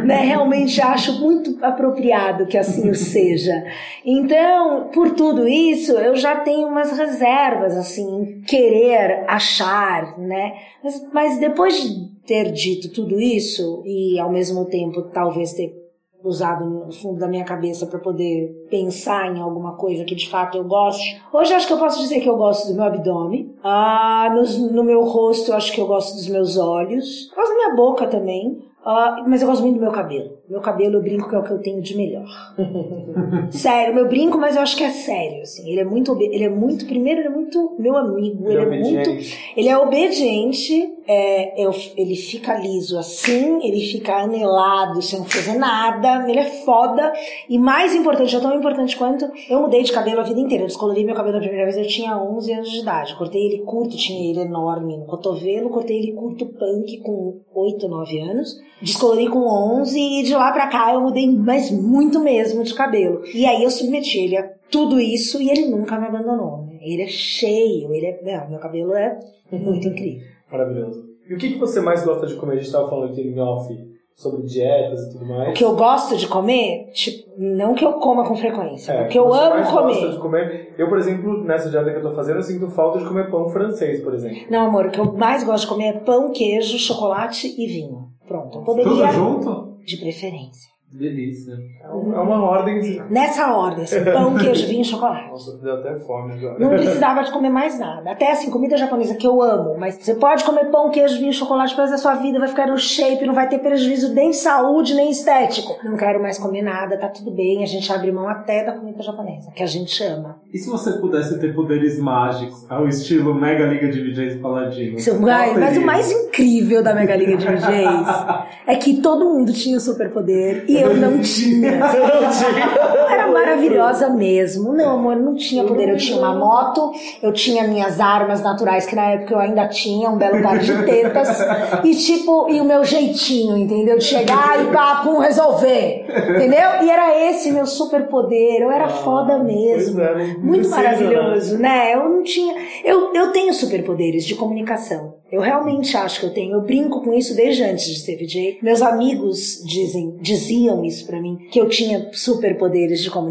né? Realmente acho muito apropriado que assim o seja. Então, por tudo isso, eu já tenho umas reservas, assim, querer achar, né? Mas, mas depois de ter dito tudo isso, e ao mesmo tempo talvez ter usado no fundo da minha cabeça para poder pensar em alguma coisa que de fato eu goste. Hoje acho que eu posso dizer que eu gosto do meu abdômen. Ah, nos- no meu rosto acho que eu gosto dos meus olhos. Gosto da minha boca também. Ah, mas eu gosto muito do meu cabelo. Meu cabelo, eu brinco que é o que eu tenho de melhor. sério, meu brinco, mas eu acho que é sério, assim. Ele é muito, ele é muito, primeiro, ele é muito meu amigo, ele, Ele é é muito, obediente. ele é obediente, é, eu- ele fica liso assim, ele fica anelado sem fazer nada, ele é foda. E mais importante, é tão importante quanto, eu mudei de cabelo a vida inteira. Eu descolori meu cabelo a primeira vez, eu tinha 11 anos de idade. Cortei ele curto, tinha ele enorme no cotovelo, cortei ele curto punk com 8, 9 anos. Descolori com 11 e de lá pra cá eu mudei, mas muito mesmo de cabelo. E aí eu submeti ele a tudo isso e ele nunca me abandonou. Né? Ele é cheio, ele é. Não, meu cabelo é muito incrível. Maravilhoso. E o que, que você mais gosta de comer? A gente tava falando aqui em off sobre dietas e tudo mais. O que eu gosto de comer, tipo, não que eu coma com frequência, É, o que eu você amo mais comer. gosta de comer. Eu, por exemplo, nessa dieta que eu tô fazendo, eu sinto falta de comer pão francês, por exemplo. Não, amor, o que eu mais gosto de comer é pão, queijo, chocolate e vinho. Pronto, eu poderia. Tudo junto? De preferência. Delícia. É é uma ordem. Nessa ordem, assim, pão, queijo, vinho e chocolate. Nossa, deu até fome agora. Não precisava de comer mais nada. Até assim, comida japonesa que eu amo, mas você pode comer pão, queijo, vinho, chocolate pro resto da sua vida, vai ficar no shape, não vai ter prejuízo nem de saúde, nem estético. Não quero mais comer nada, tá tudo bem, a gente abre mão até da comida japonesa, que a gente ama. E se você pudesse ter poderes mágicos, ao estilo Mega Liga de VJs Paladino? Seu- Ai, mas o mais incrível da Mega Liga de VJs é que todo mundo tinha o superpoder e eu não tinha. Eu era maravilhosa mesmo. Não, amor, não tinha poder. Eu tinha uma moto, eu tinha minhas armas naturais, que na época eu ainda tinha, um belo par de tetas. E tipo, e o meu jeitinho, entendeu? De chegar e pum, resolver. Entendeu? E era esse meu superpoder. Eu era foda mesmo. É, Muito precisa, maravilhoso, né? Eu não tinha. Eu, eu tenho superpoderes de comunicação. Eu realmente acho que eu tenho. Eu brinco com isso desde antes de ser VJ. Meus amigos dizem, diziam isso pra mim, que eu tinha superpoderes de comunicação,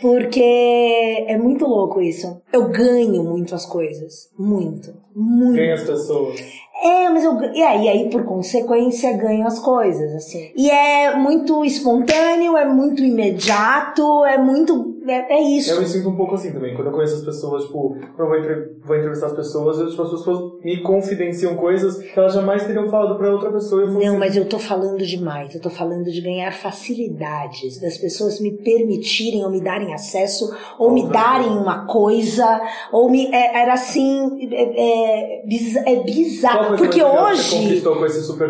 porque é muito louco isso. Eu ganho muito as coisas. Muito. Muito. Ganha as pessoas. É, mas eu. E aí, aí, por consequência, ganho as coisas, assim. E é muito espontâneo, é muito imediato, é muito. É, é isso. Eu me sinto um pouco assim também. Quando eu conheço as pessoas, tipo, quando eu vou, entre- vou entrevistar as pessoas, eu, tipo, as pessoas me confidenciam coisas que elas jamais teriam falado pra outra pessoa. Não, assim, mas eu tô falando demais. Eu tô falando de ganhar facilidades, das pessoas me permitirem ou me darem acesso, ou me darem uma coisa, ou me. é- era assim. É, é, é bizarro. Porque hoje.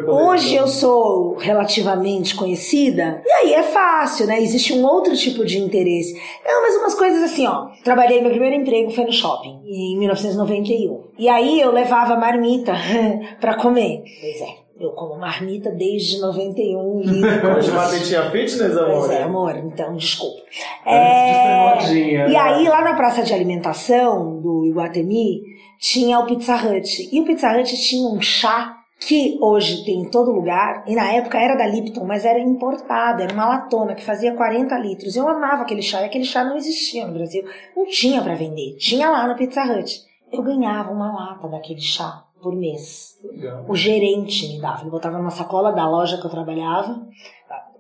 Hoje então? eu sou relativamente conhecida, e aí é fácil, né? Existe um outro tipo de interesse. Não, mas umas coisas assim, ó. Trabalhei, meu primeiro emprego foi no shopping, em 1991. E aí eu levava marmita pra comer. Pois é, eu como marmita desde 91 e Hoje marmitinha fitness, amor? Pois é, amor, então desculpa. Antes de modinha, e né? aí, lá na praça de alimentação do Iguatemi, tinha o Pizza Hut. E o Pizza Hut tinha um chá que hoje tem em todo lugar, e na época era da Lipton, mas era importada, era uma latona que fazia 40 litros. Eu amava aquele chá, e aquele chá não existia no Brasil. Não tinha pra vender, tinha lá no Pizza Hut. Eu ganhava uma lata daquele chá por mês. Legal. O gerente me dava, ele botava numa sacola da loja que eu trabalhava.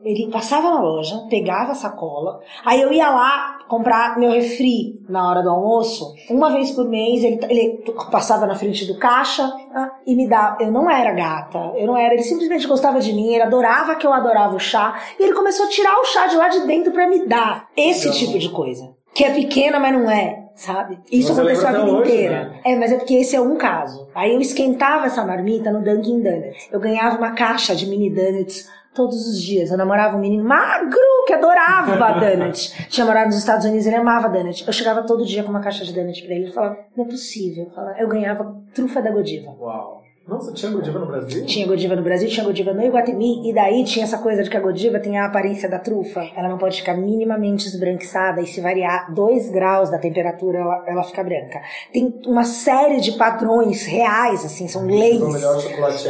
Ele passava na loja, pegava a sacola, aí eu ia lá comprar meu refri na hora do almoço. Uma vez por mês ele, ele passava na frente do caixa ah, e me dava. Eu não era gata, eu não era. Ele simplesmente gostava de mim, ele adorava que eu adorava o chá e ele começou a tirar o chá de lá de dentro pra me dar. Esse tipo de coisa. Que é pequena, mas não é, sabe? Isso Você aconteceu a vida hoje, inteira. né? É, mas é porque esse é um caso. Aí eu esquentava essa marmita no Dunkin' Donuts. Eu ganhava uma caixa de mini donuts todos os dias. Eu namorava um menino magro que adorava donut. Tinha morado nos Estados Unidos, ele amava donut. Eu chegava todo dia com uma caixa de donut pra ele. Ele falava, não é possível. Eu ganhava trufa da Godiva. Uau. Nossa, tinha Godiva no Brasil? Tinha Godiva no Brasil, tinha Godiva no Iguatemi, e daí tinha essa coisa de que a Godiva tem a aparência da trufa. Ela não pode ficar minimamente esbranquiçada, e se variar 2 graus da temperatura, ela, ela fica branca. Tem uma série de padrões reais, assim, são leis.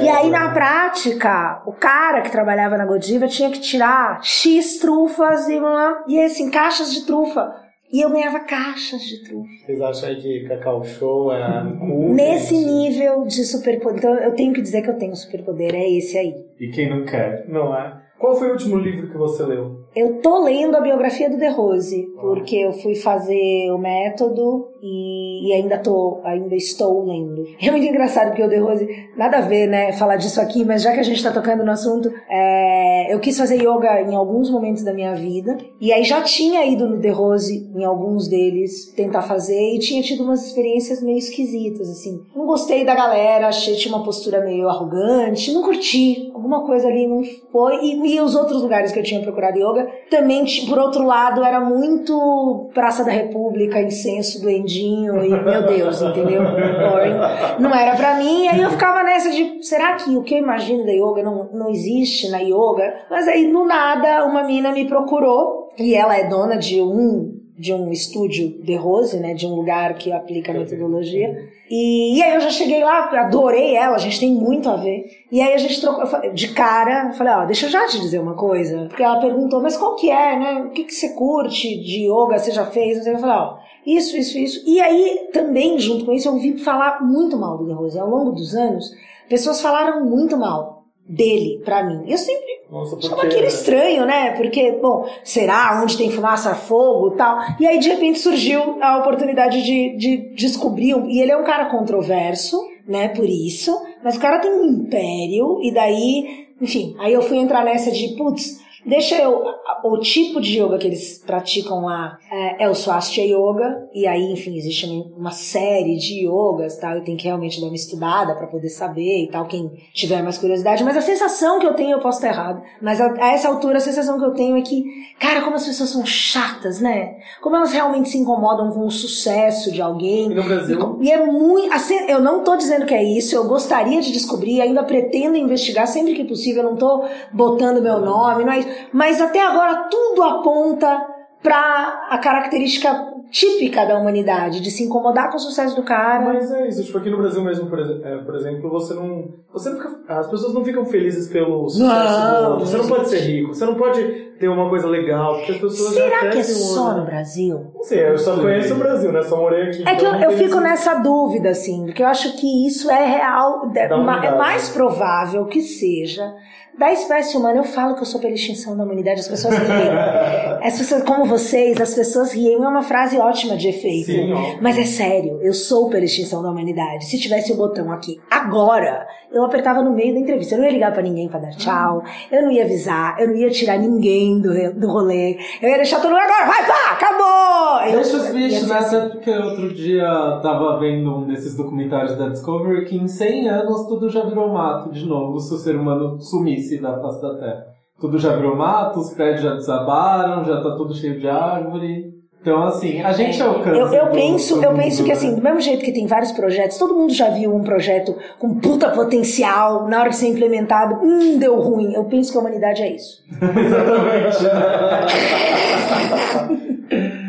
E aí, na prática, o cara que trabalhava na Godiva tinha que tirar X trufas e, blá, e assim, caixas de trufa. E eu ganhava caixas de trufa. Vocês acham aí que Cacau Show é cool? Nesse gente? nível de superpoder. Então, eu tenho que dizer que eu tenho superpoder, é esse aí. E quem não quer? Não é? Qual foi o último livro que você leu? Eu tô lendo a biografia do De Rose, porque eu fui fazer o método e, e ainda tô, ainda estou lendo. É muito engraçado porque o The Rose, nada a ver, né, falar disso aqui, mas já que a gente tá tocando no assunto, é, eu quis fazer yoga em alguns momentos da minha vida, e aí já tinha ido no The Rose, em alguns deles, tentar fazer, e tinha tido umas experiências meio esquisitas, assim. Não gostei da galera, achei tinha uma postura meio arrogante, não curti, alguma coisa ali não foi, e, e os outros lugares que eu tinha procurado yoga, também, por outro lado, era muito Praça da República, incenso do E meu Deus, entendeu? Boring. Não era pra mim, e aí eu ficava nessa de, será que o que eu imagino da yoga não, não existe na yoga? Mas aí, do nada, uma mina me procurou, e ela é dona de um de um estúdio de Rose, né, de um lugar que aplica a metodologia. E, e aí eu já cheguei lá, adorei ela, a gente tem muito a ver. E aí a gente trocou, de cara, falei, ó, deixa eu já te dizer uma coisa. Porque ela perguntou, mas qual que é, né? O que, que você curte de yoga, você já fez? Eu falei, ó, isso, isso, isso. E aí também, junto com isso, eu ouvi falar muito mal do De Rose. Ao longo dos anos, pessoas falaram muito mal dele pra mim. Eu sempre Nossa, achava aquilo estranho, né? Porque, bom, será onde tem fumaça, fogo e tal. E aí, de repente, surgiu a oportunidade de, de descobrir. E ele é um cara controverso, né? Por isso. Mas o cara tem um império. E daí, enfim, aí eu fui entrar nessa de, putz, deixa eu. O tipo de yoga que eles praticam lá é, é o Swastika Yoga. E aí, enfim, existe uma série de yogas, tal. Eu tenho que realmente dar uma estudada pra poder saber e tal. Quem tiver mais curiosidade. Mas a sensação que eu tenho, eu posso estar errado. Mas a, a essa altura, a sensação que eu tenho é que, cara, como as pessoas são chatas, né? Como elas realmente se incomodam com o sucesso de alguém. E no Brasil? E é muito. Assim, eu não tô dizendo que é isso, eu gostaria de descobrir, ainda pretendo investigar sempre que possível, eu não tô botando meu nome, não é isso. Mas até agora tudo aponta pra a característica típica da humanidade, de se incomodar com o sucesso do cara. Mas é isso, tipo, aqui no Brasil mesmo, por, é, por exemplo, você não. Você não fica, as pessoas não ficam felizes pelo sucesso Não, do outro. Você não pode ser rico, você não pode ter uma coisa legal, porque as pessoas já Será que é só no Brasil? Não sei, eu só conheço o Brasil, né? Só morei aqui. É que eu, então eu fico nessa dúvida, assim, porque eu acho que isso é real, é Da ma- é mais provável que seja da espécie humana. Eu falo que eu sou pela extinção da humanidade, as pessoas riem. As pessoas, como vocês, as pessoas riem. É uma frase ótima de efeito. Sim, ó. Mas é sério, eu sou pela extinção da humanidade. Se tivesse o botão aqui agora, eu apertava no meio da entrevista. Eu não ia ligar pra ninguém pra dar tchau. Eu não ia avisar. Eu não ia tirar ninguém do, re- do rolê. Eu ia deixar todo mundo agora. Vai, pá, acabou! Eu- Deixa os ia bichos, né? assim. Porque outro dia tava vendo um desses documentários da Discovery que em 100 anos tudo já virou mato de novo se o ser humano sumisse da face da Terra. Tudo já virou mato, os prédios já desabaram, já tá tudo cheio de árvore. Então, assim, a gente alcança. Eu, eu penso, eu mundo, penso que né? assim, do mesmo jeito que tem vários projetos, todo mundo já viu um projeto com puta potencial, na hora de ser implementado, hum, deu ruim. Eu penso que a humanidade é isso.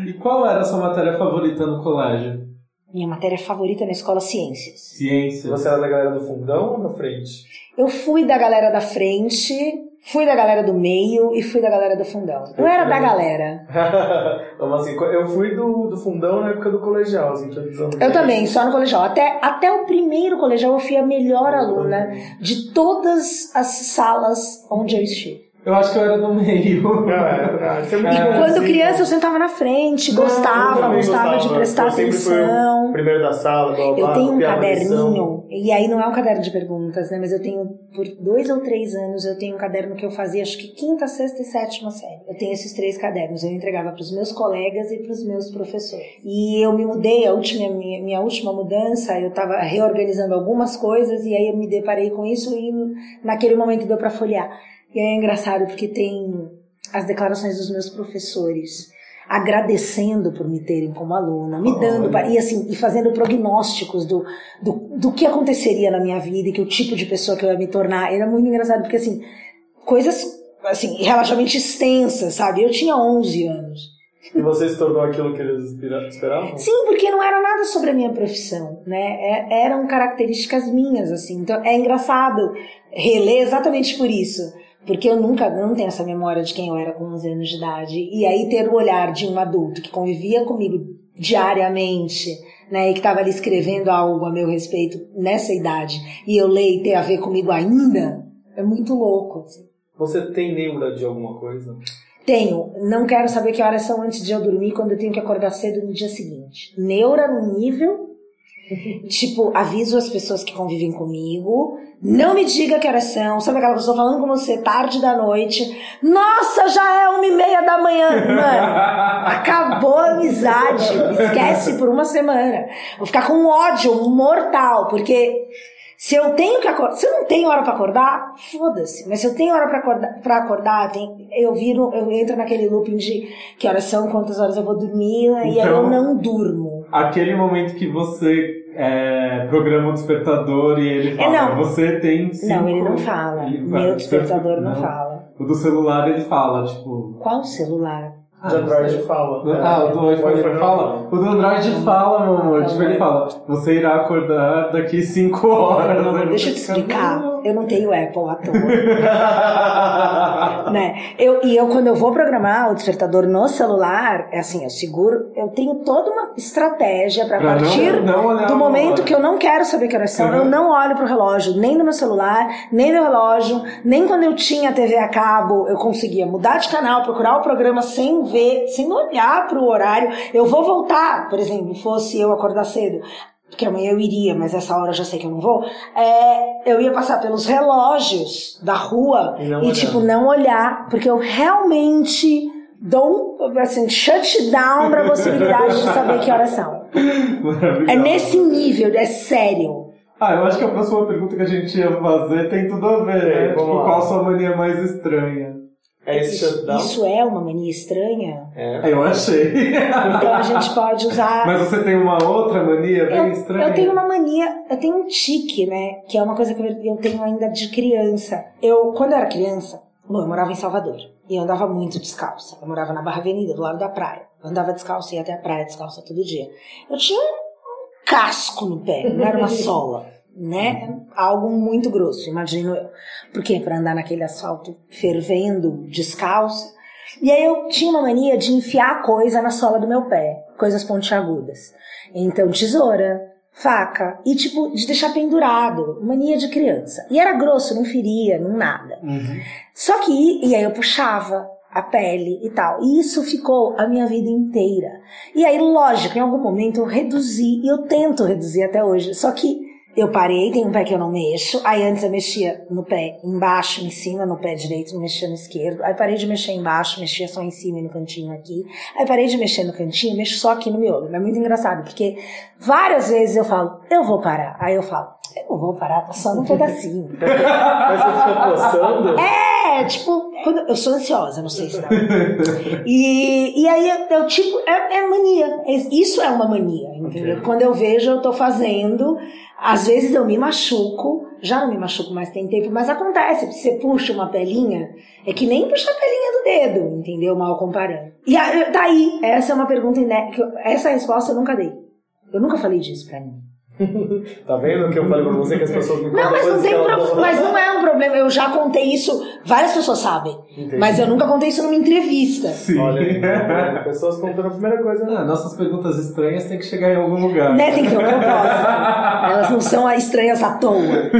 E qual era a sua matéria favorita no colégio? Minha matéria favorita na escola Ciências. Ciência. Você era da galera do fundão ou da frente? Eu fui da galera da frente, fui da galera do meio e fui da galera do fundão. Eu era da galera. Vamos assim, eu fui do, do fundão na época do colegial, assim, Eu também, só no colegial. Até, até o primeiro colegial eu fui a melhor aluna de todas as salas onde eu estive. Eu acho que eu era do meio. É, é bom, Quando assim. criança eu sentava na frente, Não, eu gostava, gostava de prestar atenção. primeiro da sala, blá, blá, Eu tenho um caderninho, e aí não é um caderno de perguntas, né? Mas eu tenho, por dois ou três anos, eu tenho um caderno que eu fazia, acho que quinta, sexta e sétima série. Eu tenho esses três cadernos, eu entregava para os meus colegas e para os meus professores. E eu me mudei, a última, minha, minha última mudança, eu estava reorganizando algumas coisas, e aí eu me deparei com isso, e naquele momento deu para folhear. E aí é engraçado, porque tem as declarações dos meus professores agradecendo por me terem como aluna, me dando, e assim, e fazendo prognósticos do, do, do que aconteceria na minha vida e que o tipo de pessoa que eu ia me tornar. Era muito engraçado, porque assim, coisas, assim, relativamente extensas, sabe? Eu tinha 11 anos. E você se tornou aquilo que eles espera- esperavam? Sim, porque não era nada sobre a minha profissão, né? É- eram características minhas, assim. Então é engraçado reler exatamente por isso. Porque eu nunca, não tenho essa memória de quem eu era com 11 anos de idade. E aí ter o olhar de um adulto que convivia comigo diariamente, né? E que estava ali escrevendo algo a meu respeito nessa idade. E eu ler e ter a ver comigo ainda, é muito louco, assim. Você tem neura de alguma coisa? Tenho. Não quero saber que horas são antes de eu dormir, quando eu tenho que acordar cedo no dia seguinte. Neura no nível. Tipo, aviso as pessoas que convivem comigo. Não me diga que horas são. Sabe aquela pessoa falando com você tarde da noite? Nossa, já é uma e meia da manhã. Mano, acabou a amizade. Esquece por uma semana. Vou ficar com ódio mortal, porque se eu tenho que acordar, se eu não tenho hora pra acordar, foda-se. Mas se eu tenho hora pra acordar, pra acordar tem, eu viro, eu entro naquele looping de que horas são, quantas horas eu vou dormir, e aí eu Então- não durmo. Aquele momento que você é, programa o despertador e ele fala, não. você tem cinco... Não, ele não fala. Ele vai- Meu despertador não, fala. O do celular ele fala, tipo... Qual celular? ah, não Android fala. Ah, o do iPhone fala? O do Android fala, meu amor. Então, Tipo, ele é. fala, você irá acordar daqui 5 horas. Não, deixa eu te explicar. "Não." Eu não tenho Apple à toa. né? Eu, e eu, quando eu vou programar o despertador no celular, é assim, eu seguro, eu tenho toda uma estratégia para Pra não- partir não olhar do momento que eu não quero saber que horas são, Uhum. eu não olho pro relógio, nem no meu celular, nem no relógio, nem quando eu tinha TV a cabo, eu conseguia mudar de canal, procurar o programa sem ver, sem olhar pro horário. Eu vou voltar, por exemplo, fosse eu acordar cedo. Porque amanhã eu iria, mas essa hora eu já sei que eu não vou. É, eu ia passar pelos relógios da rua E não e, tipo, não olhar, porque eu realmente dou um, assim, shut down pra possibilidade de saber que horas são. É nesse nível, é sério. Ah, eu acho que a próxima pergunta que a gente ia fazer tem tudo a ver, né? Tipo, lá. qual a sua mania mais estranha? É esse Isso, shutdown? isso é uma mania estranha? É. Eu achei. Então a gente pode usar. Mas você tem uma outra mania bem Eu, estranha? eu tenho uma mania, eu tenho um tique, né? Que é uma coisa que eu tenho ainda de criança. Eu, quando eu era criança, bom, eu morava em Salvador. E eu andava muito descalça. Eu morava na Barra Avenida, do lado da praia. Eu andava descalça e ia até a praia descalça todo dia. Eu tinha um casco no pé, não era uma sola. Né? Algo muito grosso, imagino eu. Por quê? Pra andar naquele asfalto fervendo, descalça. E aí eu tinha uma mania de enfiar coisa na sola do meu pé, coisas pontiagudas. Então, tesoura, faca e tipo de deixar pendurado, mania de criança. E era grosso, não feria, não nada. Uhum. Só que e aí eu puxava a pele e tal. E isso ficou a minha vida inteira. E aí, lógico, em algum momento eu reduzi, e eu tento reduzir até hoje. Só que eu parei, tem um pé que eu não mexo. Aí antes eu mexia no pé embaixo, em cima, no pé direito, mexia no esquerdo. Aí parei de mexer embaixo, mexia só em cima e no cantinho aqui. Aí parei de mexer no cantinho, mexo só aqui no miolo. É muito engraçado, porque várias vezes eu falo, eu vou parar. Aí eu falo, não vou parar, tá só num pedacinho. Mas você fica coçando? É, tipo, quando eu sou ansiosa, não sei se dá. E, e aí eu, tipo, é, é mania. Isso é uma mania, entendeu? Quando eu vejo, eu tô fazendo. Às vezes eu me machuco, já não me machuco mais tem tempo, mas acontece, você puxa uma pelinha, é que nem puxar a pelinha do dedo, entendeu? Mal comparando. E aí, daí, essa é uma pergunta inédita, essa resposta eu nunca dei. Eu nunca falei disso pra mim. Tá vendo que eu falei pra você que as pessoas me Não, mas não, tem mas não é um problema. Eu já contei isso, várias pessoas sabem. Entendi. Mas eu nunca contei isso numa entrevista. Sim. Olha, aí, tá pessoas contando a primeira coisa. né? Ah, nossas perguntas estranhas têm que chegar em algum lugar. Né? Tem que ter um propósito. Elas não são estranhas à toa.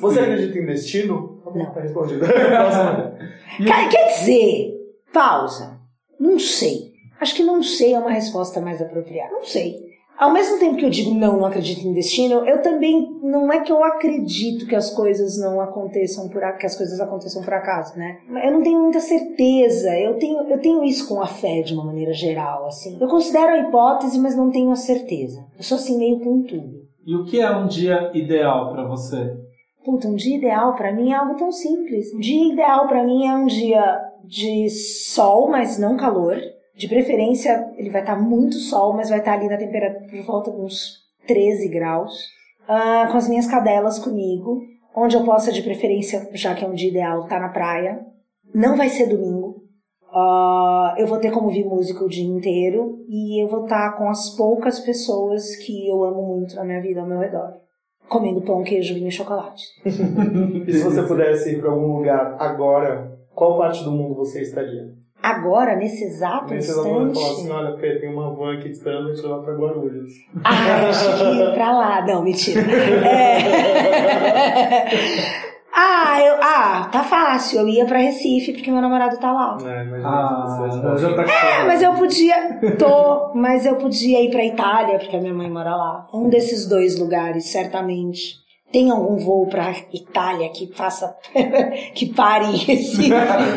Você acredita em destino? Não. Tá respondido. Cara, quer dizer, pausa. Não sei. Acho que não sei é uma resposta mais apropriada. Não sei. Ao mesmo tempo que eu digo não, não acredito em destino, eu também não é que eu acredito que as coisas não aconteçam por que as coisas aconteçam por acaso, né? Eu não tenho muita certeza. Eu tenho eu tenho isso com a fé de uma maneira geral, assim. Eu considero a hipótese, mas não tenho a certeza. Eu sou assim meio com tudo. E o que é um dia ideal pra você? Puta, um dia ideal pra mim é algo tão simples. Um dia ideal pra mim é um dia de sol, mas não calor. De preferência, ele vai estar muito sol, mas vai estar ali na temperatura por volta de uns 13 graus. Ah, com as minhas cadelas comigo. Onde eu possa, de preferência, já que é um dia ideal, estar na praia. Não vai ser domingo. Ah, eu vou ter como ouvir música o dia inteiro. E eu vou estar com as poucas pessoas que eu amo muito na minha vida ao meu redor comendo pão, queijo, vinho e chocolate. E se você pudesse ir pra algum lugar agora, qual parte do mundo você estaria? Agora, nesse exato Nesse exato momento, falar instante. assim, olha, Pedro, tem uma van aqui esperando te levar pra Guarulhos. Ah, eu achei que ia pra lá. Não, mentira. É... Ah, eu, ah, tá fácil. Eu ia pra Recife porque meu namorado tá lá. É, imagina Ah, se vocês- já tá É, mas eu podia. Tô, mas eu podia ir pra Itália, porque a minha mãe mora lá. Um desses dois lugares, certamente. Tem algum voo pra Itália que faça. que pare em Recife?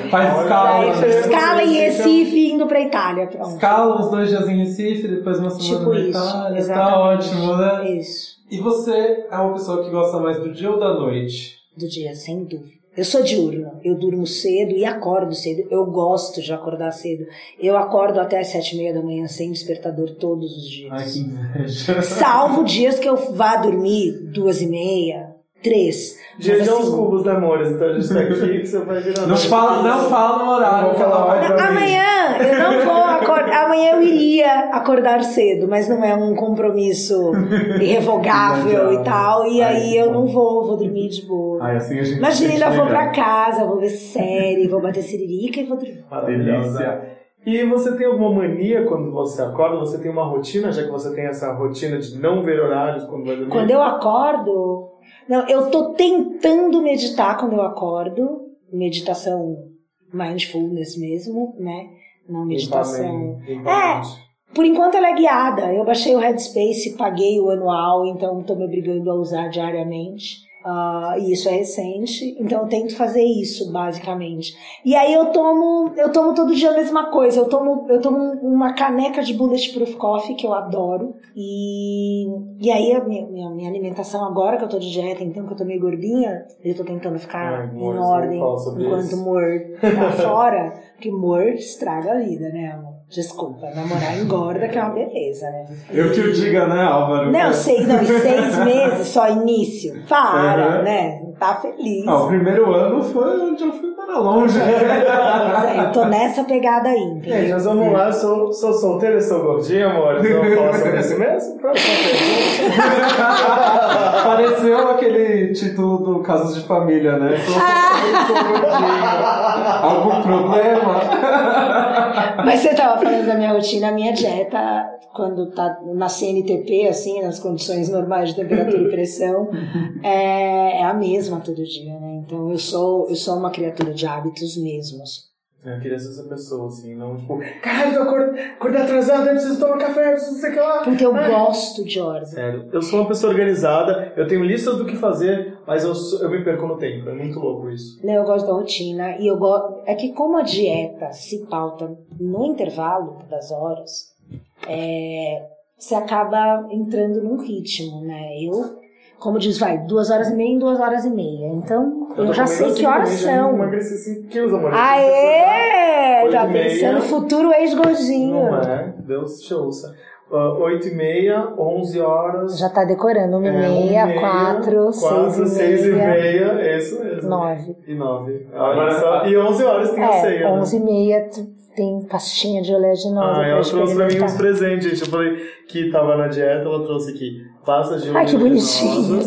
Faz escala. Escala em Recife indo pra Itália. Pronto. Escala uns dois dias em Recife, depois uma semana Tipo na isso. Itália. Tá exatamente. ótimo, né? Isso. E você é uma pessoa que gosta mais do dia ou da noite? Do dia, sem dúvida. Eu sou diurna, eu durmo cedo e acordo cedo. Eu gosto de acordar cedo. Eu acordo até as sete e meia da manhã sem despertador todos os dias. Ai, que inveja. Salvo dias que eu vá dormir duas e meia, três. De aos assim, cubos, né, amores? Então a gente tá aqui que você vai virar. Não fala, não fala no horário Não que ela fala mais. Amanhã eu não vou acordar. Amanhã eu iria acordar cedo, mas não é um compromisso irrevogável e tal. E aí eu não vou, vou dormir de boa. Ai, assim a gente Imagina, sente vou pra casa, vou ver série, vou bater siririca e vou dormir. Delícia. E você tem alguma mania quando você acorda? Você tem uma rotina, já que você tem essa rotina de não ver horários quando vai dormir? Quando eu acordo. Não, eu tô tentando meditar quando eu acordo. Meditação mindfulness mesmo, né? Não meditação. Limpamento. Por enquanto ela é guiada. Eu baixei o Headspace, paguei o anual, então estou me obrigando a usar diariamente. Ah, e isso é recente, então eu tento fazer isso basicamente. E aí eu tomo, eu tomo todo dia a mesma coisa. Eu tomo, eu tomo uma caneca de bulletproof coffee que eu adoro. E, e aí a minha, minha, minha alimentação agora que eu tô de dieta, então que eu tô meio gordinha, eu tô tentando ficar Ai, em amor, ordem enquanto isso. o humor tá fora, porque humor estraga a vida, né, amor? Desculpa, namorar engorda, que é uma beleza, né? Eu que o diga, né, Álvaro? Não, sei, não, e seis meses só início. Para, Uhum. né? Tá feliz. Ah, o primeiro ano foi onde eu fui para longe. É, eu tô nessa pegada aí, Gente, nós vamos lá, sou, sou solteiro e sou gordinho, amor. Vamos falar sobre isso mesmo? Próxima pergunta. Pareceu aquele título do Casos de Família, né? Sou solteiro, sou gordinho. Algum problema? Mas você tava falando da minha rotina, a minha dieta, quando tá na CNTP, assim, nas condições normais de temperatura e pressão, é, é a mesma todo dia, né? Então eu sou, eu sou uma criatura de hábitos mesmos. Eu queria ser essa pessoa, assim, não tipo, caralho, eu acordei, acordei atrasado, eu preciso tomar café, eu preciso não sei o que lá. Porque eu Ai. gosto de ordem. Sério, eu sou uma pessoa organizada, eu tenho listas do que fazer, mas eu, eu me perco no tempo. É muito louco isso. Né, Eu gosto da rotina e eu gosto. É que como a dieta se pauta no intervalo das horas, é, você acaba entrando num ritmo, né? Eu, como diz, vai, duas horas e meia em duas horas e meia. Então, eu, tô já sei assim que horas já são. Emagreci 5 quilos, amor. Aê! Já e meia. pensando futuro ex-gordinho. Não é? Deus te ouça. Uh, 8 e meia, 11 horas. Já tá decorando. Uma e é, uma meia, quatro, seis e seis e meia, meia, é isso mesmo. nove. E 9. Agora- só. E 11 horas tem a É, ceia. né? onze e meia tem pastinha de oleaginosa Ah, ela trouxe pra mim uns presentes, gente. Eu falei que tava na dieta, ela trouxe aqui pastas de Ai, que bonitinho.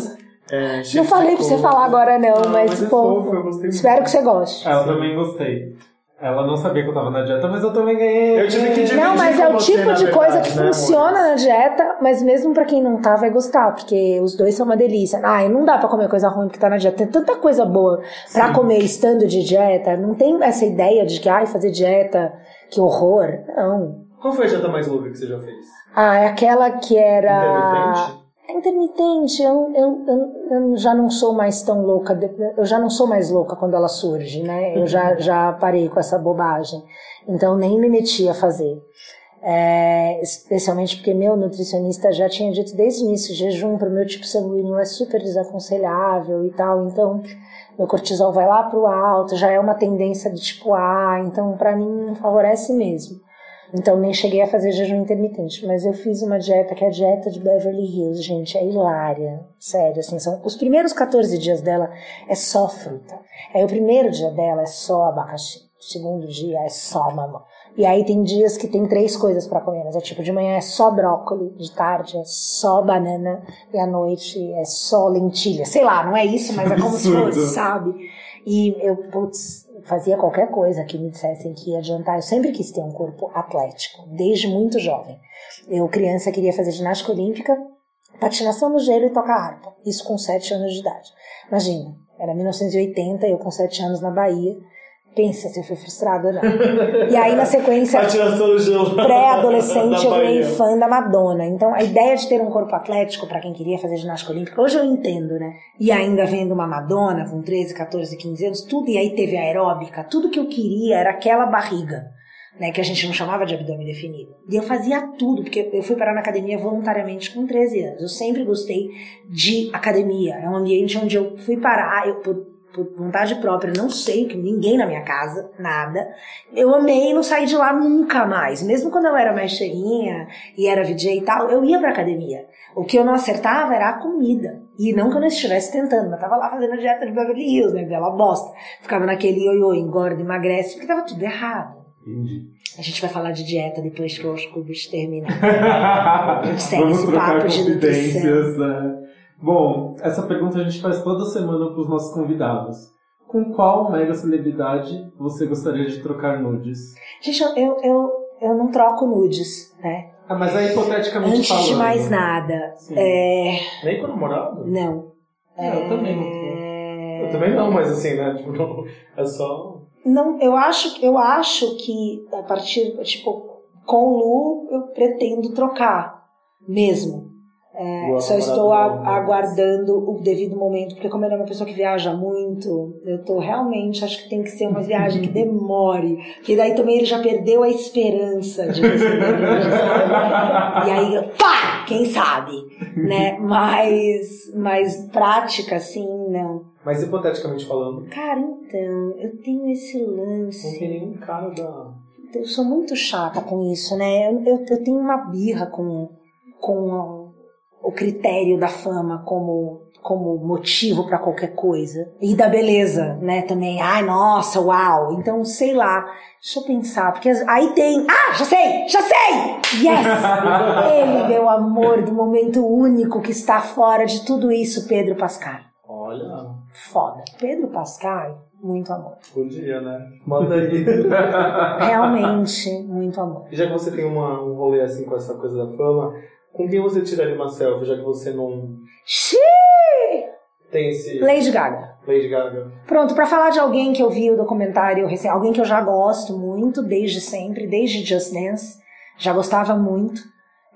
É, Não falei de pra você falar agora não, Ah, mas, mas é fofo, espero que você goste. Ah, eu também gostei. Ela não sabia que eu tava na dieta, mas eu também ganhei. Eu tive que dividir Não, mas é o tipo de coisa verdade, que né, funciona amor? na dieta, mas mesmo pra quem não tá, vai gostar, porque os dois são uma delícia. Ai, não dá pra comer coisa ruim porque tá na dieta. Tem tanta coisa boa pra comer estando de dieta. Não tem essa ideia de que, ai, fazer dieta, que horror. Não. Qual foi a dieta mais louca que você já fez? Ah, é aquela que era. Intermitente? Intermitente, eu, eu, eu, eu já não sou mais tão louca, eu já não sou mais louca quando ela surge, né? Eu já, já parei com essa bobagem. Então nem me meti a fazer. É, especialmente porque meu nutricionista já tinha dito desde o início, jejum para o meu tipo sanguíneo é super desaconselhável e tal, então meu cortisol vai lá pro alto, já é uma tendência do tipo A, então para mim não favorece mesmo. Então nem cheguei a fazer jejum intermitente, mas eu fiz uma dieta que é a dieta de Beverly Hills, gente, é hilária. Sério, assim, são os primeiros 14 dias dela é só fruta. Aí o primeiro dia dela é só abacaxi. O segundo dia é só mamão. E aí tem dias que tem três coisas pra comer, mas é tipo de manhã é só brócolis, de tarde é só banana e à noite é só lentilha. Sei lá, não é isso, mas é como se fosse, sabe? E eu, putz, fazia qualquer coisa que me dissessem que ia adiantar. Eu sempre quis ter um corpo atlético, desde muito jovem. Eu, criança, queria fazer ginástica olímpica, patinação no gelo e tocar harpa. Isso com sete anos de idade. Imagina, Era 1980, eu com 7 anos na Bahia. Pensa se eu fui frustrada ou não. E aí, na sequência, pré-adolescente, eu virei fã da Madonna. Então, a ideia de ter um corpo atlético para quem queria fazer ginástica olímpica, hoje eu entendo, né? E ainda vendo uma Madonna com 13, 14, 15 anos, tudo, e aí teve aeróbica, tudo que eu queria era aquela barriga. Né, que a gente não chamava de abdômen definido. E eu fazia tudo, porque eu fui parar na academia voluntariamente com 13 anos. Eu sempre gostei de academia. É um ambiente onde eu fui parar, eu, por, por vontade própria, não sei que ninguém na minha casa, nada. Eu amei e não saí de lá nunca mais. Mesmo quando eu era mais cheinha e era VJ e tal, eu ia pra academia. O que eu não acertava era a comida. E não que eu não estivesse tentando, mas tava lá fazendo a dieta de Beverly Hills, né? Bela bosta. Ficava naquele ioiô, engorda, emagrece, porque tava tudo errado. Entendi. A gente vai falar de dieta depois que o Cubos terminar. A gente segue esse papo de nutrição. né? Bom, essa pergunta a gente faz toda semana para os nossos convidados. Com qual mega celebridade você gostaria de trocar nudes? Gente, eu, eu, eu, não troco nudes, né? Ah, mas aí hipoteticamente Antes falando. de mais nada, Sim. é, Nem com o namorado? não. É, eu também não. É, Eu também não, mas assim, né? Tipo, não- é só. Não, eu acho, eu acho que a partir, tipo, com o Lu eu pretendo trocar, mesmo. É, só estou a- aguardando o devido momento, porque como ele é uma pessoa que viaja muito, eu tô realmente, acho que tem que ser uma viagem que demore, porque daí também ele já perdeu a esperança de sabe? E aí, pá, quem sabe, né? Mas, mas prática, assim, não. Mas hipoteticamente falando, Cara, então, eu tenho esse lance. não tem nenhum cara da. Eu sou muito chata com isso, né? Eu, eu, eu tenho uma birra com, com o critério da fama como, como motivo pra qualquer coisa. E da beleza, né? Também. Ai, nossa, uau. Então, sei lá. Deixa eu pensar. Porque aí tem. Ah, já sei! Já sei! Yes! Ele, meu amor, do momento único que está fora de tudo isso, Pedro Pascal. Olha, Foda. Pedro Pascal, muito amor. podia, né? Manda aí. Realmente, muito amor. E já que você tem uma, um rolê assim com essa coisa da fama, com quem você tiraria uma selfie, já que você não Xiii! tem esse Lady Gaga. Lady Gaga? Pronto, pra falar de alguém que eu vi o documentário recém, alguém que eu já gosto muito, desde sempre, desde Just Dance, já gostava muito.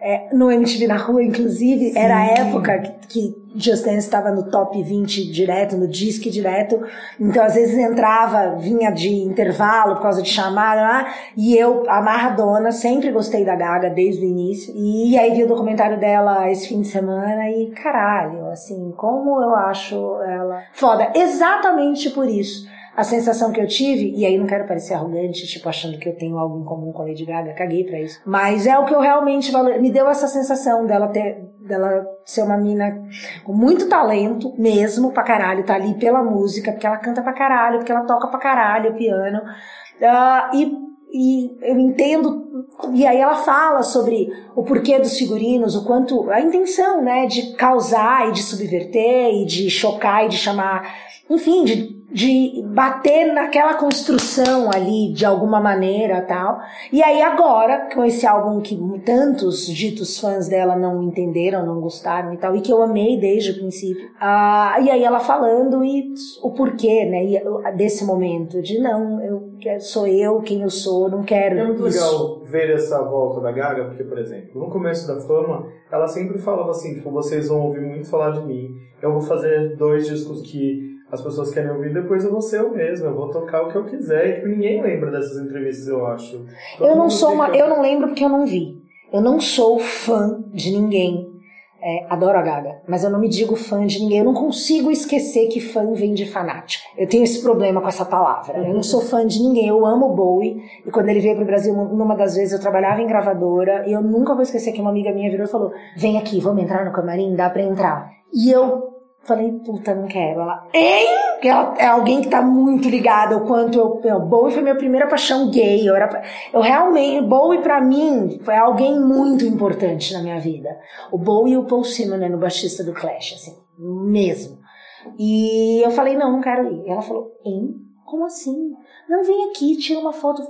É, no MTV na rua, inclusive, era a época que, que Just Dance estava no top 20 direto, no disque direto. Então, às vezes entrava, vinha de intervalo por causa de chamada, lá, e eu, amarradona, sempre gostei da Gaga desde o início. E aí vi o documentário dela esse fim de semana e caralho, assim, como eu acho ela foda. Exatamente por isso. A sensação que eu tive, e aí não quero parecer arrogante, tipo, achando que eu tenho algo em comum com a Lady Gaga, caguei pra isso. Mas é o que eu realmente valor... me deu essa sensação dela ter, dela ser uma mina com muito talento, mesmo pra caralho, tá ali pela música, porque ela canta pra caralho, porque ela toca pra caralho o piano. Ah, e, e eu entendo, e aí ela fala sobre o porquê dos figurinos, o quanto, a intenção, né, de causar e de subverter e de chocar e de chamar, enfim, de de bater naquela construção ali de alguma maneira tal. E aí agora, com esse álbum que tantos ditos fãs dela não entenderam, não gostaram e tal, e que eu amei desde o princípio. Ah, e aí ela falando e o porquê, né, e, desse momento de não, eu sou eu quem eu sou, não quero É muito isso. legal ver essa volta da Gaga, porque, por exemplo, no começo da fama, ela sempre falava assim, tipo, vocês vão ouvir muito falar de mim, eu vou fazer dois discos que as pessoas querem ouvir, depois eu vou ser eu mesmo, eu vou tocar o que eu quiser, e tipo, ninguém lembra dessas entrevistas, eu acho. Todo Eu não sou uma, fica- eu não lembro porque eu não vi. Eu não sou fã de ninguém. É, adoro a Gaga, mas eu não me digo fã de ninguém. Eu não consigo esquecer que fã vem de fanático. Eu tenho esse problema com essa palavra. Eu não sou fã de ninguém. Eu amo o Bowie. E quando ele veio pro Brasil, numa das vezes eu trabalhava em gravadora. E eu nunca vou esquecer que uma amiga minha virou e falou: Vem aqui, vamos entrar no camarim? Dá pra entrar. E eu falei: Puta, não quero. Ela, hein? Ela é alguém que tá muito ligada ao quanto eu. eu Bowie foi minha primeira paixão gay. Eu, era, eu realmente. Bowie pra mim foi alguém muito importante na minha vida. O Bowie e o Paul Simon, né, no baixista do Clash, assim, mesmo. E eu falei: Não, não quero ir. E ela falou: Hein? Como assim? Não, vem aqui, tira uma foto.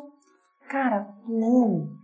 Cara, não.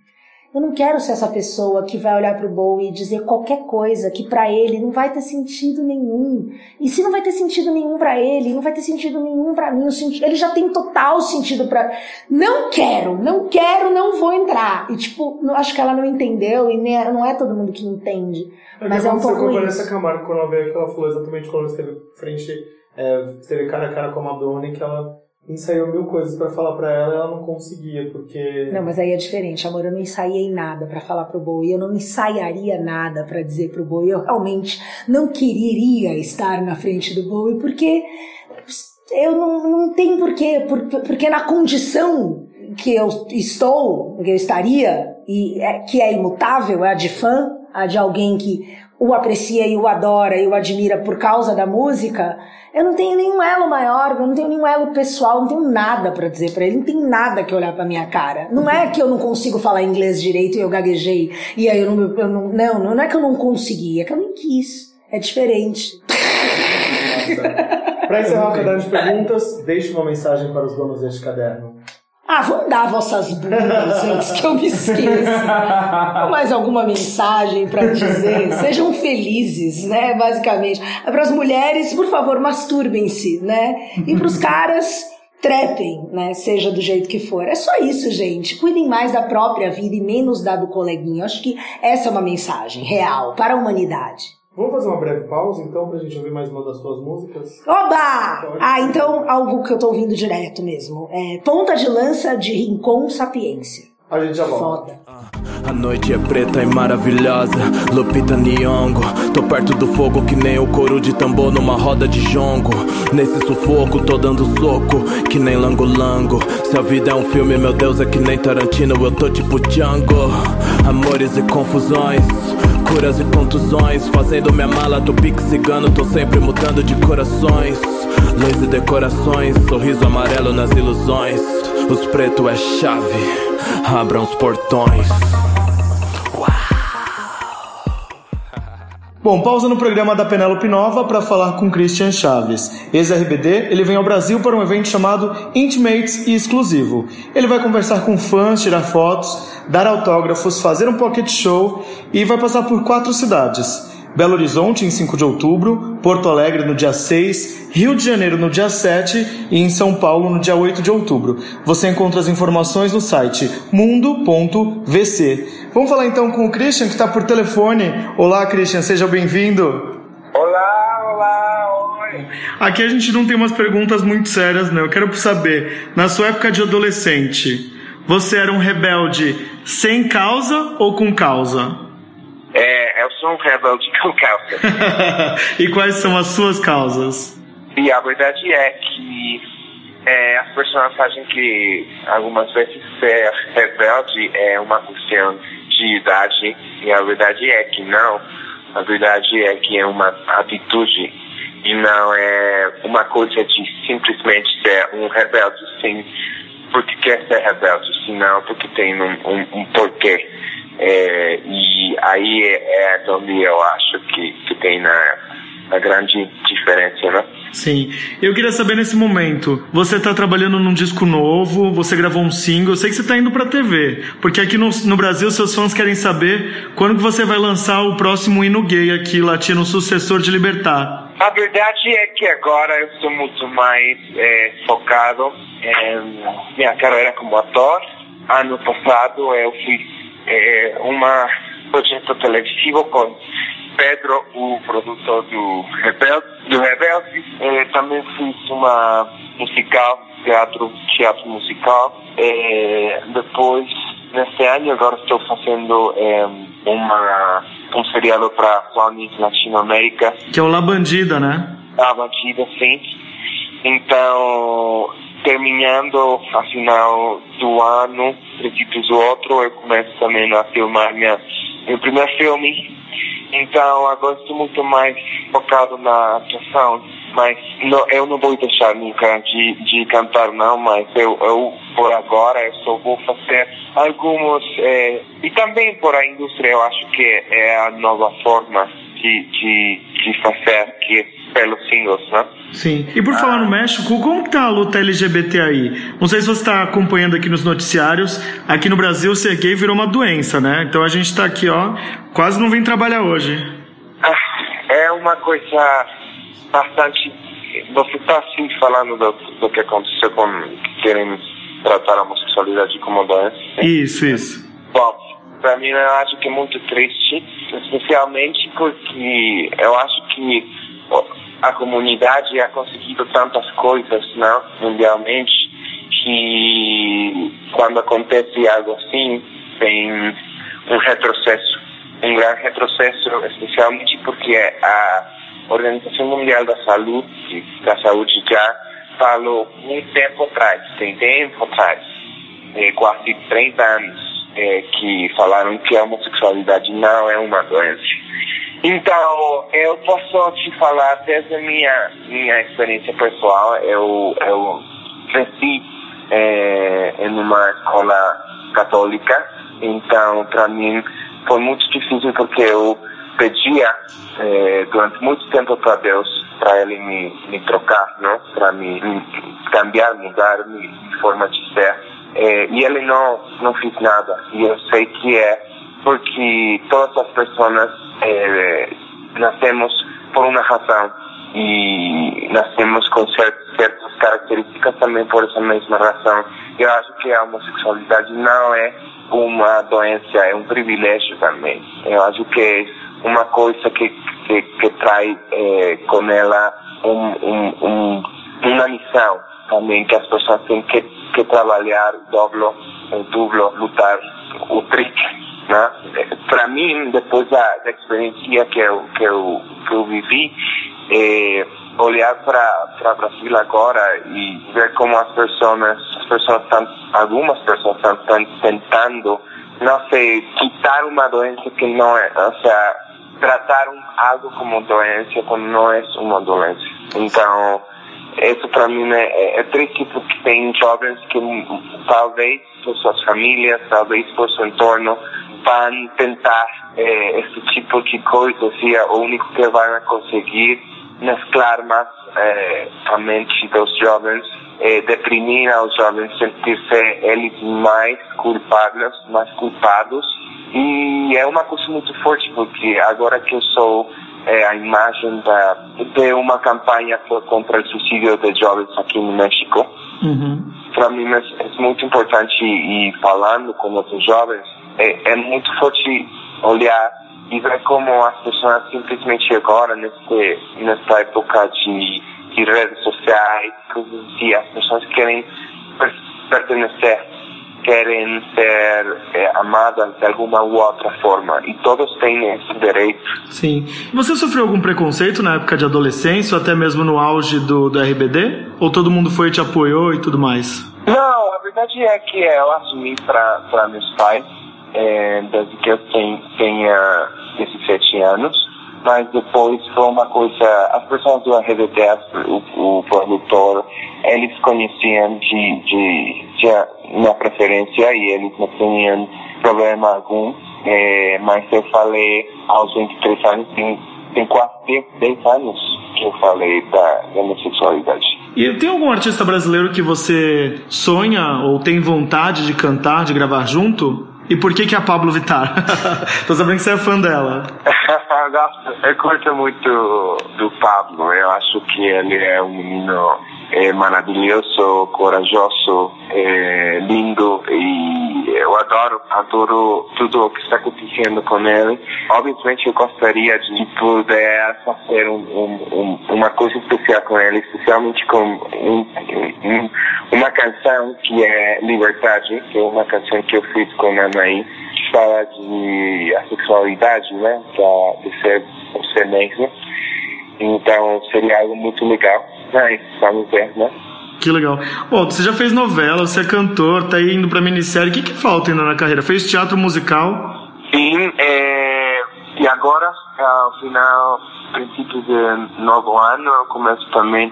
Eu não quero ser essa pessoa que vai olhar pro Bowie e dizer qualquer coisa que para ele não vai ter sentido nenhum. E se não vai ter sentido nenhum para ele, não vai ter sentido nenhum para mim. Ele já tem total sentido para. Não quero, não quero, não vou entrar. E tipo, acho que ela não entendeu e nem, não é todo mundo que entende. É mas é um pouco isso. Vanessa Camargo quando ela veio que ela falou exatamente quando esteve frente, é, esteve cara a cara com a Madonna e que ela ensaiou mil coisas pra falar pra ela ela não conseguia, porque... Não, mas aí é diferente, amor. Eu não ensaiei nada pra falar pro Bowie. Eu não ensaiaria nada pra dizer pro Bowie. Eu realmente não quereria estar na frente do Bowie, porque eu não, não tenho porquê. Por, porque na condição que eu estou, que eu estaria, e é, que é imutável, é a de fã, a de alguém que o aprecia e o adora e o admira por causa da música, eu não tenho nenhum elo maior, eu não tenho nenhum elo pessoal, não tenho nada para dizer para ele, não tem nada que olhar para minha cara. Não é que eu não consigo falar inglês direito e eu gaguejei e aí eu não, eu não, não, não é que eu não consegui, é que eu nem quis. É diferente. Pra encerrar o caderno de perguntas, deixe uma mensagem para os donos deste caderno. Ah, vamos dar vossas bundas antes que eu me esqueça. Mais alguma mensagem para dizer? Sejam felizes, né? Basicamente. Para as mulheres, por favor, masturbem-se, né? E para os caras, trepem, né? Seja do jeito que for. É só isso, gente. Cuidem mais da própria vida e menos da do coleguinha. Eu acho que essa é uma mensagem real para a humanidade. Vamos fazer uma breve pausa, então, pra gente ouvir mais uma das suas músicas? Oba! Ah, então algo que eu tô ouvindo direto mesmo. É Ponta de Lança de Rincon Sapiência. A gente já volta. Foda. A noite é preta e maravilhosa, Lupita Nyong'o Tô perto do fogo que nem o couro de tambor numa roda de jongo Nesse sufoco tô dando soco, que nem lango-lango Se a vida é um filme, meu Deus, é que nem Tarantino Eu tô tipo Django Amores e confusões Curas e contusões Fazendo minha mala do pique cigano Tô sempre mudando de corações. Luz e decorações Sorriso amarelo nas ilusões. Os pretos é chave Abram os portões Bom, pausa no programa da Penélope Nova para falar com Christian Chaves. Ex-RBD, ele vem ao Brasil para um evento chamado Intimates e Exclusivo. Ele vai conversar com fãs, tirar fotos, dar autógrafos, fazer um pocket show e vai passar por quatro cidades. Belo Horizonte em 5 de outubro, Porto Alegre no dia 6, Rio de Janeiro no dia 7 e em São Paulo no dia 8 de outubro. Você encontra as informações no site mundo.vc. Vamos falar então com o Christian que está por telefone. Olá, Christian, seja bem-vindo. Olá, olá, oi. Aqui a gente não tem umas perguntas muito sérias, né? Eu quero saber, na sua época de adolescente, você era um rebelde sem causa ou com causa? É, eu sou um rebelde com causa. e quais são as suas causas? E a verdade é que é, as pessoas acham que algumas vezes ser rebelde é uma questão de idade e a verdade é que não. A verdade é que é uma atitude e não é uma coisa de simplesmente ser um rebelde sim porque quer ser rebelde, senão porque tem um, um, um porquê. É, e aí é, é onde eu acho que, que tem na, a grande diferença, né? Sim. Eu queria saber nesse momento, você está trabalhando num disco novo, você gravou um single, eu sei que você está indo para TV, porque aqui no, no Brasil seus fãs querem saber quando que você vai lançar o próximo hino gay aqui, latino, sucessor de Libertar. A verdade é que agora eu estou muito mais é, focado em minha carreira como ator. Ano passado eu fiz é, um projeto televisivo com Pedro, o produtor do Rebelde. Do Rebelde. É, também fiz uma musical, teatro, teatro musical. É, depois, neste ano, agora estou fazendo é, uma, um seriado para Sony Latinoamérica. Que é o La Bandida, né? A Bandida, sim. Então, terminando a final do ano, princípios do outro, eu começo também a filmar minha, meu primeiro filme. Então agora estou muito mais focado na atuação, mas não, eu não vou deixar nunca de, de cantar não, mas eu, eu por agora eu só vou fazer alguns, eh, e também por a indústria eu acho que é a nova forma de, de, de fazer que pelos singles, né? Sim. E por falar no México, como que tá a luta LGBT aí? Não sei se você está acompanhando aqui nos noticiários. Aqui no Brasil, ser gay virou uma doença, né? Então a gente tá aqui, ó, quase não vem trabalhar hoje. Ah, É uma coisa bastante. Você está assim falando do, do que aconteceu com que querem tratar a homossexualidade como doença? Isso, isso. Bom, para mim eu acho que é muito triste, especialmente porque eu acho que a comunidade ha conseguido tantas coisas, né, mundialmente, que quando acontece algo assim, tem um retrocesso, um grande retrocesso, especialmente porque a Organização Mundial da Saúde, da Saúde já falou muito tempo atrás, tem tempo atrás, quase 30 anos, eh, que falaram que a homossexualidade não é uma doença. Então, eu posso te falar desde a minha, minha experiência pessoal, eu, eu cresci eh, em uma escola católica, então para mim foi muito difícil porque eu pedia eh, durante muito tempo para Deus para ele me, me trocar, não? Para me, me cambiar, mudar minha forma de ser. Eh, e ele não não fez nada. E eu sei que é porque todas as pessoas eh, nascemos por uma razão e nascemos com cer- certas características também por essa mesma razão. Eu acho que a homossexualidade não é uma doença, é um privilégio também. Eu acho que é uma coisa que, que, que traz eh, com ela um, um, um, uma missão também que as pessoas têm que, que trabalhar dobro, o duplo, lutar o triplo. Né? Para mim, depois da, da experiência que eu, que eu, que eu vivi, eh, olhar para Brasil agora e ver como as pessoas, as pessoas estão, algumas pessoas estão, estão tentando, não sei, quitar uma doença que não é, ou seja, tratar um, algo como doença quando não é uma doença. Então, isso para mim é, é, é triste porque tem jovens que talvez por suas famílias, talvez por seu entorno, vão tentar eh, esse tipo de coisa e é o único que vão conseguir mesclar mais eh, a mente dos jovens, eh, deprimir aos jovens, sentir-se eles mais culpados, mais culpados. E é uma coisa muito forte, porque agora que eu sou eh, a imagem da, de uma campanha contra o suicídio de jovens aqui no México, Uhum. para mim é, é muito importante e falando com outros jovens é, é muito forte olhar e ver como as pessoas simplesmente agora nesse nessa época de, de redes sociais coisas assim, as pessoas querem per- pertencer querem ser eh, amadas de alguma ou outra forma e todos têm esse direito Sim. Você sofreu algum preconceito na época de adolescência ou até mesmo no auge do, do RBD? Ou todo mundo foi e te apoiou e tudo mais? Não, a verdade é que eu assumi para meus pais é, desde que eu tenho, tenha 17 anos, mas depois foi uma coisa, as pessoas do RBD, as- o, o produtor, eles conheciam de, de, de minha preferência e eles não tinham problema algum, é, mas eu falei aos 23 anos, tem, tem quase 10 anos que eu falei da, da minha sexualidade. E tem algum artista brasileiro que você sonha ou tem vontade de cantar, de gravar junto? E por que que é a Pablo Vittar? Tô sabendo que você é fã dela. Eu curto muito do Pablo. Eu acho que ele é um menino é, maravilhoso, corajoso, é, lindo e eu adoro, adoro tudo o que está acontecendo com ele. Obviamente eu gostaria de poder fazer um, um, um, uma coisa especial com ele, especialmente com um, um, uma canção que é Liberdade, que é uma canção que eu fiz com a Anaí que fala de a sexualidade, né? De ser você mesmo. Então seria algo muito legal. Mas vamos ver, né? Que legal. Bom, você já fez novela, você é cantor, tá indo pra minissérie. O que que falta ainda na carreira? Fez teatro musical? Sim, é, e agora, ao final, princípio de novo ano, eu começo também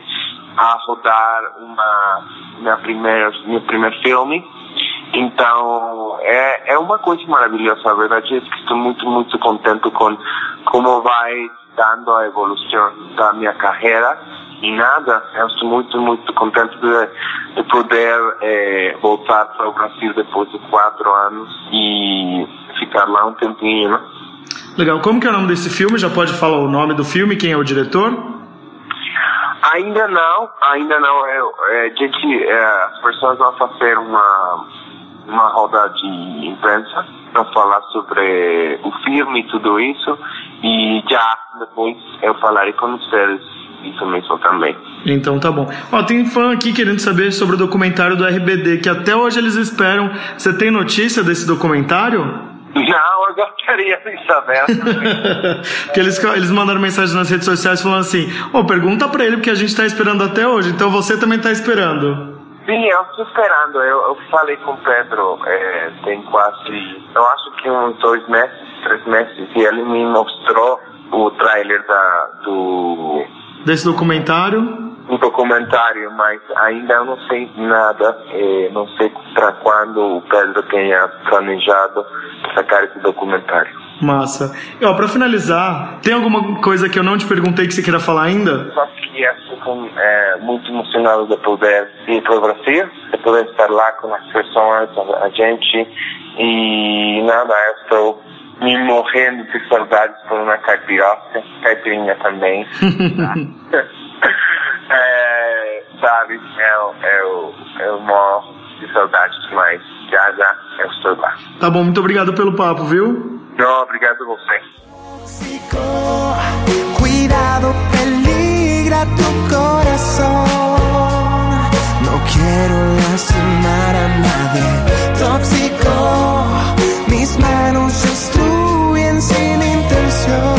a rodar uma, minha primeira, meu primeiro filme. Então, é, é uma coisa maravilhosa. A verdade é que estou muito, muito contente com como vai dando a evolução da minha carreira. E nada, eu estou muito, muito contente de, de poder eh, voltar para o Brasil depois de quatro anos e ficar lá um tempinho, né? Legal. Como que é o nome desse filme? Já pode falar o nome do filme, quem é o diretor? Ainda não, ainda não. É, é, gente, é, as pessoas vão fazer uma, uma roda de imprensa para falar sobre o filme e tudo isso. E já depois eu falarei com vocês isso mesmo também. Então tá bom. Ó, tem fã aqui querendo saber sobre o documentário do RBD, que até hoje eles esperam. Você tem notícia desse documentário? Não, eu gostaria de saber. porque eles, eles mandaram mensagem nas redes sociais falando assim: Ô, pergunta pra ele, porque a gente tá esperando até hoje, então você também tá esperando. Sim, eu estou esperando. Eu, eu falei com o Pedro, é, tem quase, eu acho que uns dois meses, três meses, e ele me mostrou o trailer da, do, Desse documentário? um documentário, mas ainda não sei nada. eh, não sei para quando o Pedro tenha planejado sacar esse documentário. Massa. E, ó, pra finalizar, tem alguma coisa que eu não te perguntei que você queira falar ainda? Só que eu fico eh, muito emocionado de poder ir para o Brasil, de poder estar lá com as pessoas, a, a gente. E nada, eu estou me morrendo de saudades por uma caipiroca, caipirinha também. É, sabe, eu, eu, eu morro de saudades, mas já já eu estou lá. Tá bom, muito obrigado pelo papo, viu? Não, obrigado a você. Cuidado, peligra tu corazón. No quiero lastimar a nadie. Tóxico, mis manos destruyen sin intención.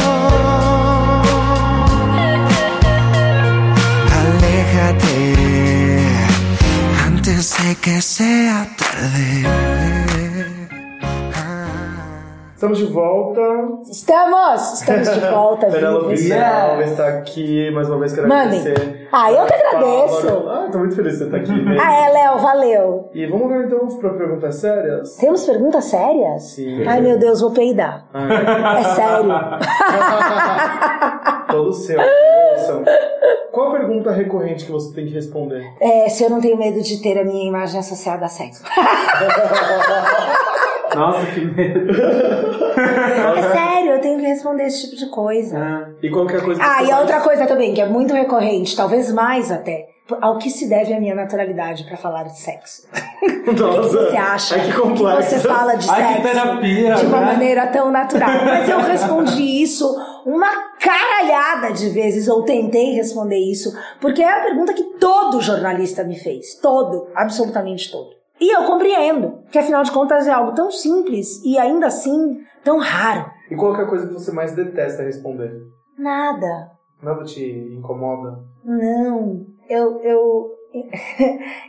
Aléjate antes de que sea tarde. Estamos de volta. Estamos! Estamos de volta, Penélope vivos. Alves está aqui, mais uma vez quero Mandem. agradecer. Ah, eu que agradeço. Ah, tô muito feliz de você estar aqui mesmo. Ah, é, Léo, valeu. E vamos ver então para perguntas sérias? Temos perguntas sérias? Sim. Ai, meu Deus, vou peidar. Ah, É sério. todo seu. Ouçam. Qual a pergunta recorrente que você tem que responder? É, se eu não tenho medo de ter a minha imagem associada a sexo. Nossa, que medo. É sério, eu tenho que responder esse tipo de coisa. E qualquer coisa que Ah, e a outra coisa também, que é muito recorrente, talvez mais até, ao que se deve a minha naturalidade pra falar de sexo. O que Nossa, você acha Ai, que complexo. você fala de Ai, que sexo terapia, de uma né? maneira tão natural? Mas eu respondi isso uma caralhada de vezes, ou tentei responder isso, porque é a pergunta que todo jornalista me fez. Todo, absolutamente todo. E eu compreendo, que afinal de contas é algo tão simples e ainda assim tão raro. E qual que é a coisa que você mais detesta responder? Nada. Nada te incomoda? Não, eu, eu.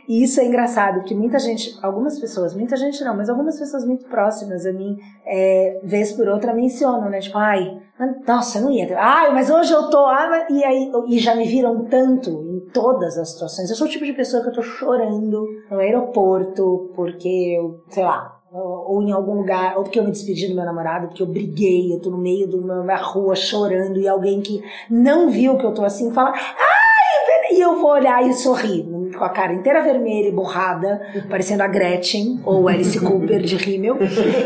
E isso é engraçado, porque muita gente, algumas pessoas, muita gente não, mas algumas pessoas muito próximas a mim, é, vez por outra mencionam, né? Tipo, ai, nossa, eu não ia ter. Ai, mas hoje eu tô. Mas- e aí, e já me viram tanto todas as situações. Eu sou o tipo de pessoa que eu tô chorando no aeroporto, porque eu, sei lá, ou em algum lugar, ou porque eu me despedi do meu namorado, porque eu briguei, eu tô no meio uma rua chorando e alguém que não viu que eu tô assim fala, ai, e eu vou olhar e sorrir, com a cara inteira vermelha e borrada, parecendo a Gretchen ou Alice Cooper de Rimmel.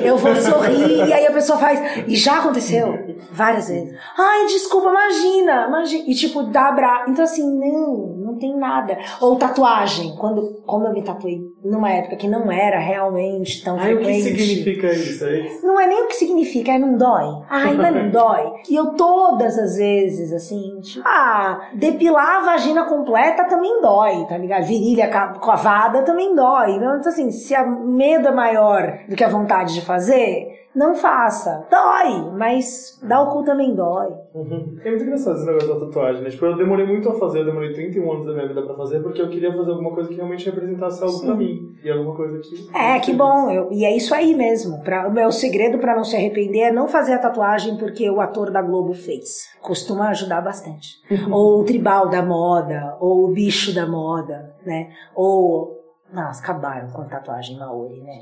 Eu vou sorrir e aí a pessoa faz. E já aconteceu várias vezes. Ai, desculpa, imagina, imagina. E tipo, dá abra. Então assim, não tem nada. Ou tatuagem, quando, como eu me tatuei numa época que não era realmente tão Ai, o que frequente. significa isso? Isso? Não é nem o que significa, é não dói. Ai, mas não dói. E eu todas as vezes, assim, tipo, ah, depilar a vagina completa também dói, tá ligado? Virilha ca- cavada também dói. Então, assim, se a medo é maior do que a vontade de fazer, não faça. Dói, mas dar o cu também dói. É muito engraçado esse negócio da tatuagem, né? Tipo, eu demorei muito a fazer, eu demorei 31 anos da minha vida pra fazer, porque eu queria fazer alguma coisa que realmente representasse algo pra mim. E alguma coisa que. É, que bom. Eu- e é isso aí mesmo. Pra, o meu segredo pra não se arrepender é não fazer a tatuagem porque o ator da Globo fez. Costuma ajudar bastante. ou o tribal da moda, ou o bicho da moda, né? Ou Nossa, acabaram com a tatuagem Maori, né?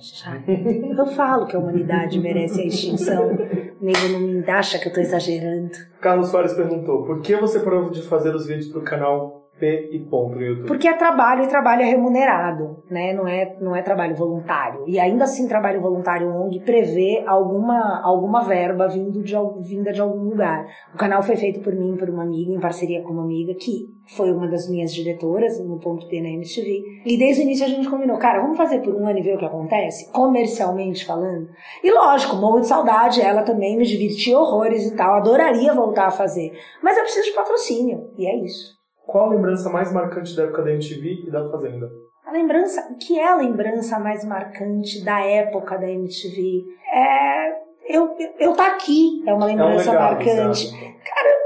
Eu falo que a humanidade merece a extinção. O nego não me acha que eu tô exagerando. Carlos Soares perguntou, por que você parou de fazer os vídeos pro canal P e ponto no YouTube? Porque é trabalho e trabalho é remunerado, né? Não é, não é trabalho voluntário. E ainda assim, trabalho voluntário ONG prevê alguma, alguma verba vindo de, vinda de algum lugar. O canal foi feito por mim, por uma amiga, em parceria com uma amiga, que foi uma das minhas diretoras no ponto P na MTV. E desde o início a gente combinou, cara, vamos fazer por um ano e ver o que acontece? Comercialmente falando. E lógico, morro de saudade, ela também me divertia horrores e tal, adoraria voltar a fazer. Mas eu preciso de patrocínio, e é isso. Qual a lembrança mais marcante da época da MTV e da Fazenda? A lembrança, o que é a lembrança mais marcante da época da MTV? É. Eu, eu, tá aqui, é uma lembrança legado, marcante. exato. Cara,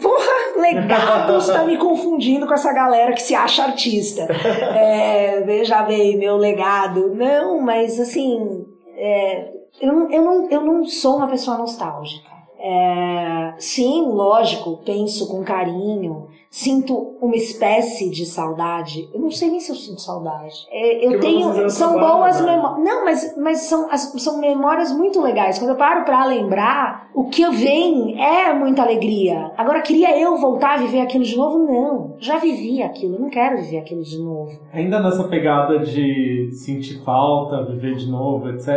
porra, legados tá me confundindo com essa galera que se acha artista. É, veja bem, meu legado. Não, mas assim, é, eu, eu, não, eu não sou uma pessoa nostálgica. É, sim, lógico, penso com carinho, sinto uma espécie de saudade. Eu não sei nem se eu sinto saudade. É, eu Porque tenho. São boas né? memórias. Não, mas, mas são, as- são memórias muito legais. Quando eu paro pra lembrar, o que vem é muita alegria. Agora, queria eu voltar a viver aquilo de novo? Não. Já vivi aquilo, eu não quero viver aquilo de novo. Ainda nessa pegada de sentir falta, viver de novo, etc.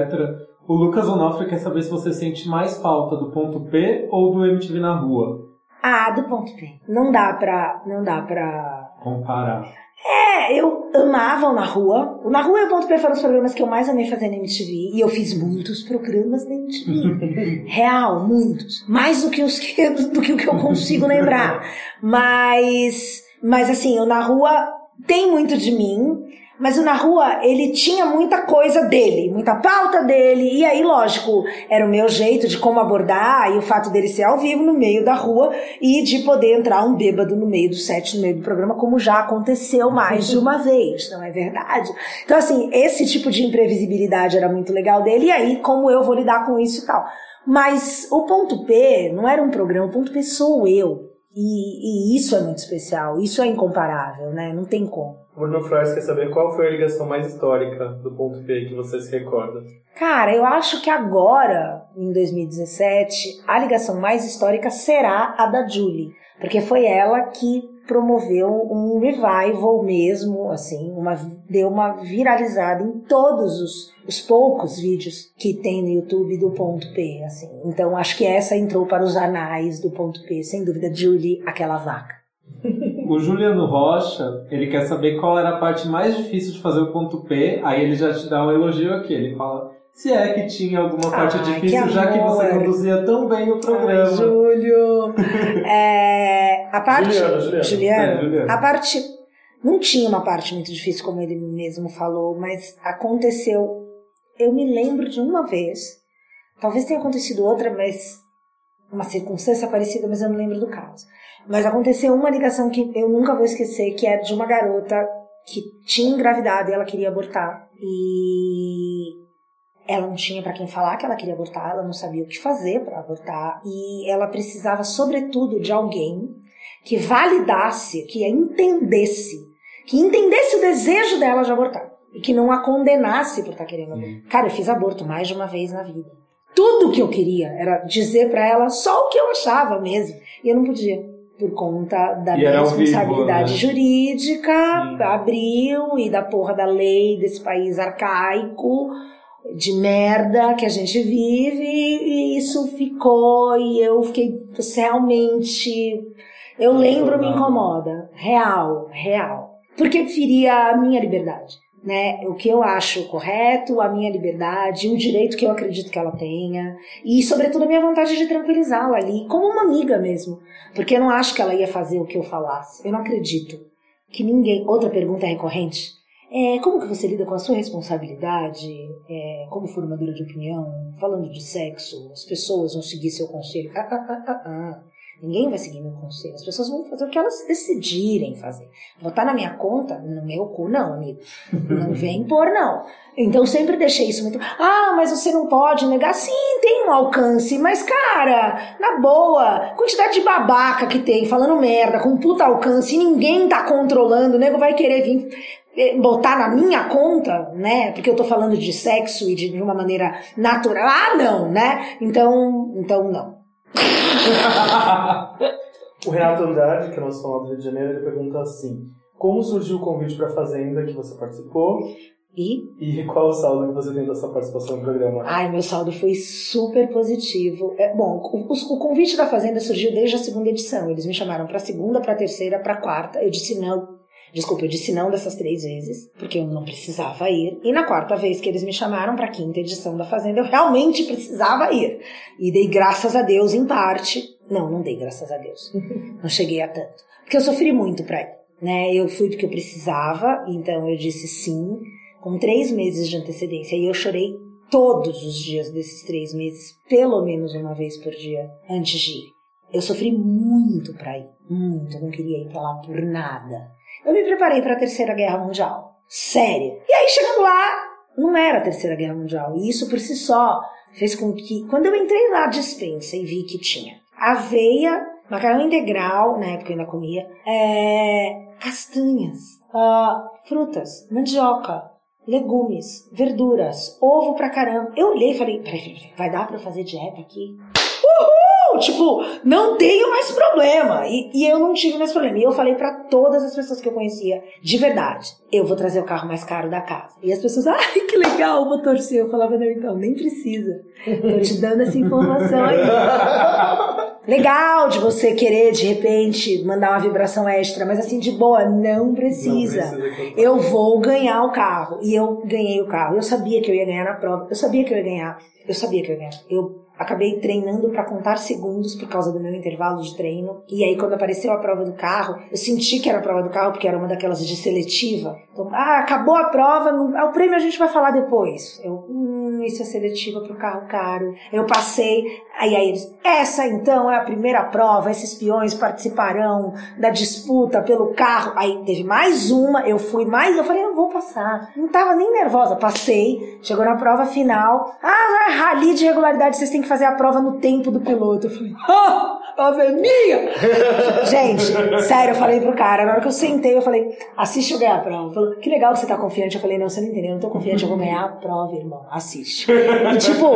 O Lucas Onofre quer saber se você sente mais falta do ponto P ou do MTV na rua. Ah, do ponto P. Não dá pra. Não dá pra. Comparar. É, eu amava o Na Rua. O Na Rua e o Ponto P foram os programas que eu mais amei fazer na MTV. E eu fiz muitos programas na MTV. Real, muitos. Mais do que, os que, do que o que eu consigo lembrar. Mas, mas assim, o Na Rua tem muito de mim. Mas o Na Rua, ele tinha muita coisa dele, muita pauta dele. E aí, lógico, era o meu jeito de como abordar. E o fato dele ser ao vivo no meio da rua. E de poder entrar um bêbado no meio do set, no meio do programa, como já aconteceu mais de uma vez, não é verdade? Então, assim, esse tipo de imprevisibilidade era muito legal dele. E aí, como eu vou lidar com isso e tal. Mas o ponto P não era um programa, o ponto P sou eu. E, e isso é muito especial, isso é incomparável, né? Não tem como. Bruno Frois quer saber qual foi a ligação mais histórica do ponto P que você se recorda. Cara, eu acho que agora, em 2017, a ligação mais histórica será a da Julie. Porque foi ela que promoveu um revival mesmo, assim, uma, deu uma viralizada em todos os, os poucos vídeos que tem no YouTube do ponto P, assim. Então acho que essa entrou para os anais do ponto P, sem dúvida, Julie, aquela vaca. O Juliano Rocha, ele quer saber qual era a parte mais difícil de fazer o ponto P, aí ele já te dá um elogio aqui, ele fala se é que tinha alguma parte Ai, difícil, que já que você conduzia tão bem o programa. Ai, Júlio! É, a parte. Juliano, Juliano. É, Juliano. A parte. Não tinha uma parte muito difícil, como ele mesmo falou, mas aconteceu. Eu me lembro de uma vez, talvez tenha acontecido outra, mas uma circunstância parecida, mas eu não lembro do caso. Mas aconteceu uma ligação que eu nunca vou esquecer, que é de uma garota que tinha engravidado e ela queria abortar. E ela não tinha para quem falar que ela queria abortar, ela não sabia o que fazer para abortar e ela precisava, sobretudo, de alguém que validasse, que a entendesse, que entendesse o desejo dela de abortar e que não a condenasse por estar querendo abortar. Cara, eu fiz aborto mais de uma vez na vida. Tudo que eu queria era dizer para ela só o que eu achava mesmo e eu não podia. Por conta da E ao responsabilidade vivo, né? jurídica, Sim. abriu e da porra da lei desse país arcaico de merda que a gente vive e isso ficou e eu fiquei realmente eu lembro me incomoda real real porque feria a minha liberdade né o que eu acho correto a minha liberdade o direito que eu acredito que ela tenha e sobretudo a minha vontade de tranquilizá-la ali como uma amiga mesmo porque eu não acho que ela ia fazer o que eu falasse eu não acredito que ninguém outra pergunta recorrente é, como que você lida com a sua responsabilidade é, como formadora de opinião, falando de sexo, as pessoas vão seguir seu conselho? Ah, ah, ah, ah, ah. Ninguém vai seguir meu conselho. As pessoas vão fazer o que elas decidirem fazer. Botar na minha conta, no meu cu, não, amigo. Não vem pôr, não. Então sempre deixei isso muito. Ah, mas você não pode negar. Sim, tem um alcance, mas cara, na boa, quantidade de babaca que tem, falando merda, com puta alcance, ninguém tá controlando, o nego vai querer vir eh, botar na minha conta, né? Porque eu tô falando de sexo e de, de uma maneira natural. Ah, não, né? Então, então não. O Renato Andrade, que é nosso falado do Rio de Janeiro, ele pergunta assim: Como surgiu o convite para a Fazenda que você participou? E E qual o saldo que você tem da sua participação no programa? Ai, meu saldo foi super positivo. É, bom, o, o- o convite da Fazenda surgiu desde a segunda edição. Eles me chamaram pra segunda, pra terceira, pra quarta. Eu disse não. Desculpa, eu disse não dessas três vezes, porque eu não precisava ir. E na quarta vez que eles me chamaram pra quinta edição da Fazenda, eu realmente precisava ir. E dei graças a Deus, em parte. Não, não dei graças a Deus. Não cheguei a tanto. Porque eu sofri muito pra ir. Né? Eu fui porque eu precisava, então eu disse sim com três meses de antecedência. E eu chorei todos os dias desses três meses, pelo menos uma vez por dia, antes de ir. Eu sofri muito pra ir, muito. Eu não queria ir pra lá por nada. Eu me preparei para a Terceira Guerra Mundial. Sério. E aí, chegando lá, não era a Terceira Guerra Mundial. E isso por si só fez com que, quando eu entrei na dispensa e vi que tinha aveia, macarrão integral, na época eu ainda comia, é, castanhas, ah, frutas, mandioca, legumes, verduras, ovo pra caramba. Eu olhei e falei, peraí, peraí, vai dar pra eu fazer dieta aqui? Uhul! Tipo, não tenho mais problema. E, e eu não tive mais problema. E eu falei pra todas as pessoas que eu conhecia, de verdade, eu vou trazer o carro mais caro da casa. E as pessoas, ai, que legal, vou torcer. Eu falava, não, então, nem precisa. Tô te dando essa informação aí. Legal de você querer, de repente, mandar uma vibração extra, mas assim, de boa, não precisa. Não precisa Eu vou ganhar o carro. E eu ganhei o carro. Eu sabia que eu ia ganhar na prova. Eu sabia que eu ia ganhar. Eu sabia que eu ia ganhar. Eu acabei treinando pra contar segundos por causa do meu intervalo de treino. E aí, quando apareceu a prova do carro, eu senti que era a prova do carro, porque era uma daquelas de seletiva. Então, ah, acabou a prova, ah, o prêmio a gente vai falar depois. Eu, hum, isso é seletiva pro carro caro. Eu passei. Aí, aí eles, essa então é a primeira prova, esses peões participarão da disputa pelo carro. Aí teve mais uma, eu fui mais, eu falei, eu vou passar. Não tava nem nervosa, passei, chegou na prova final. Ah, é rally de regularidade, vocês têm que fazer a prova no tempo do piloto. Eu falei, a prova é minha! Gente, sério, eu falei pro cara, na hora que eu sentei, eu falei, assiste eu ganhar a prova. Falou, que legal que você tá confiante. Eu falei, não, você não entendeu, eu não tô confiante, eu vou ganhar a prova, irmão. Assiste. E tipo,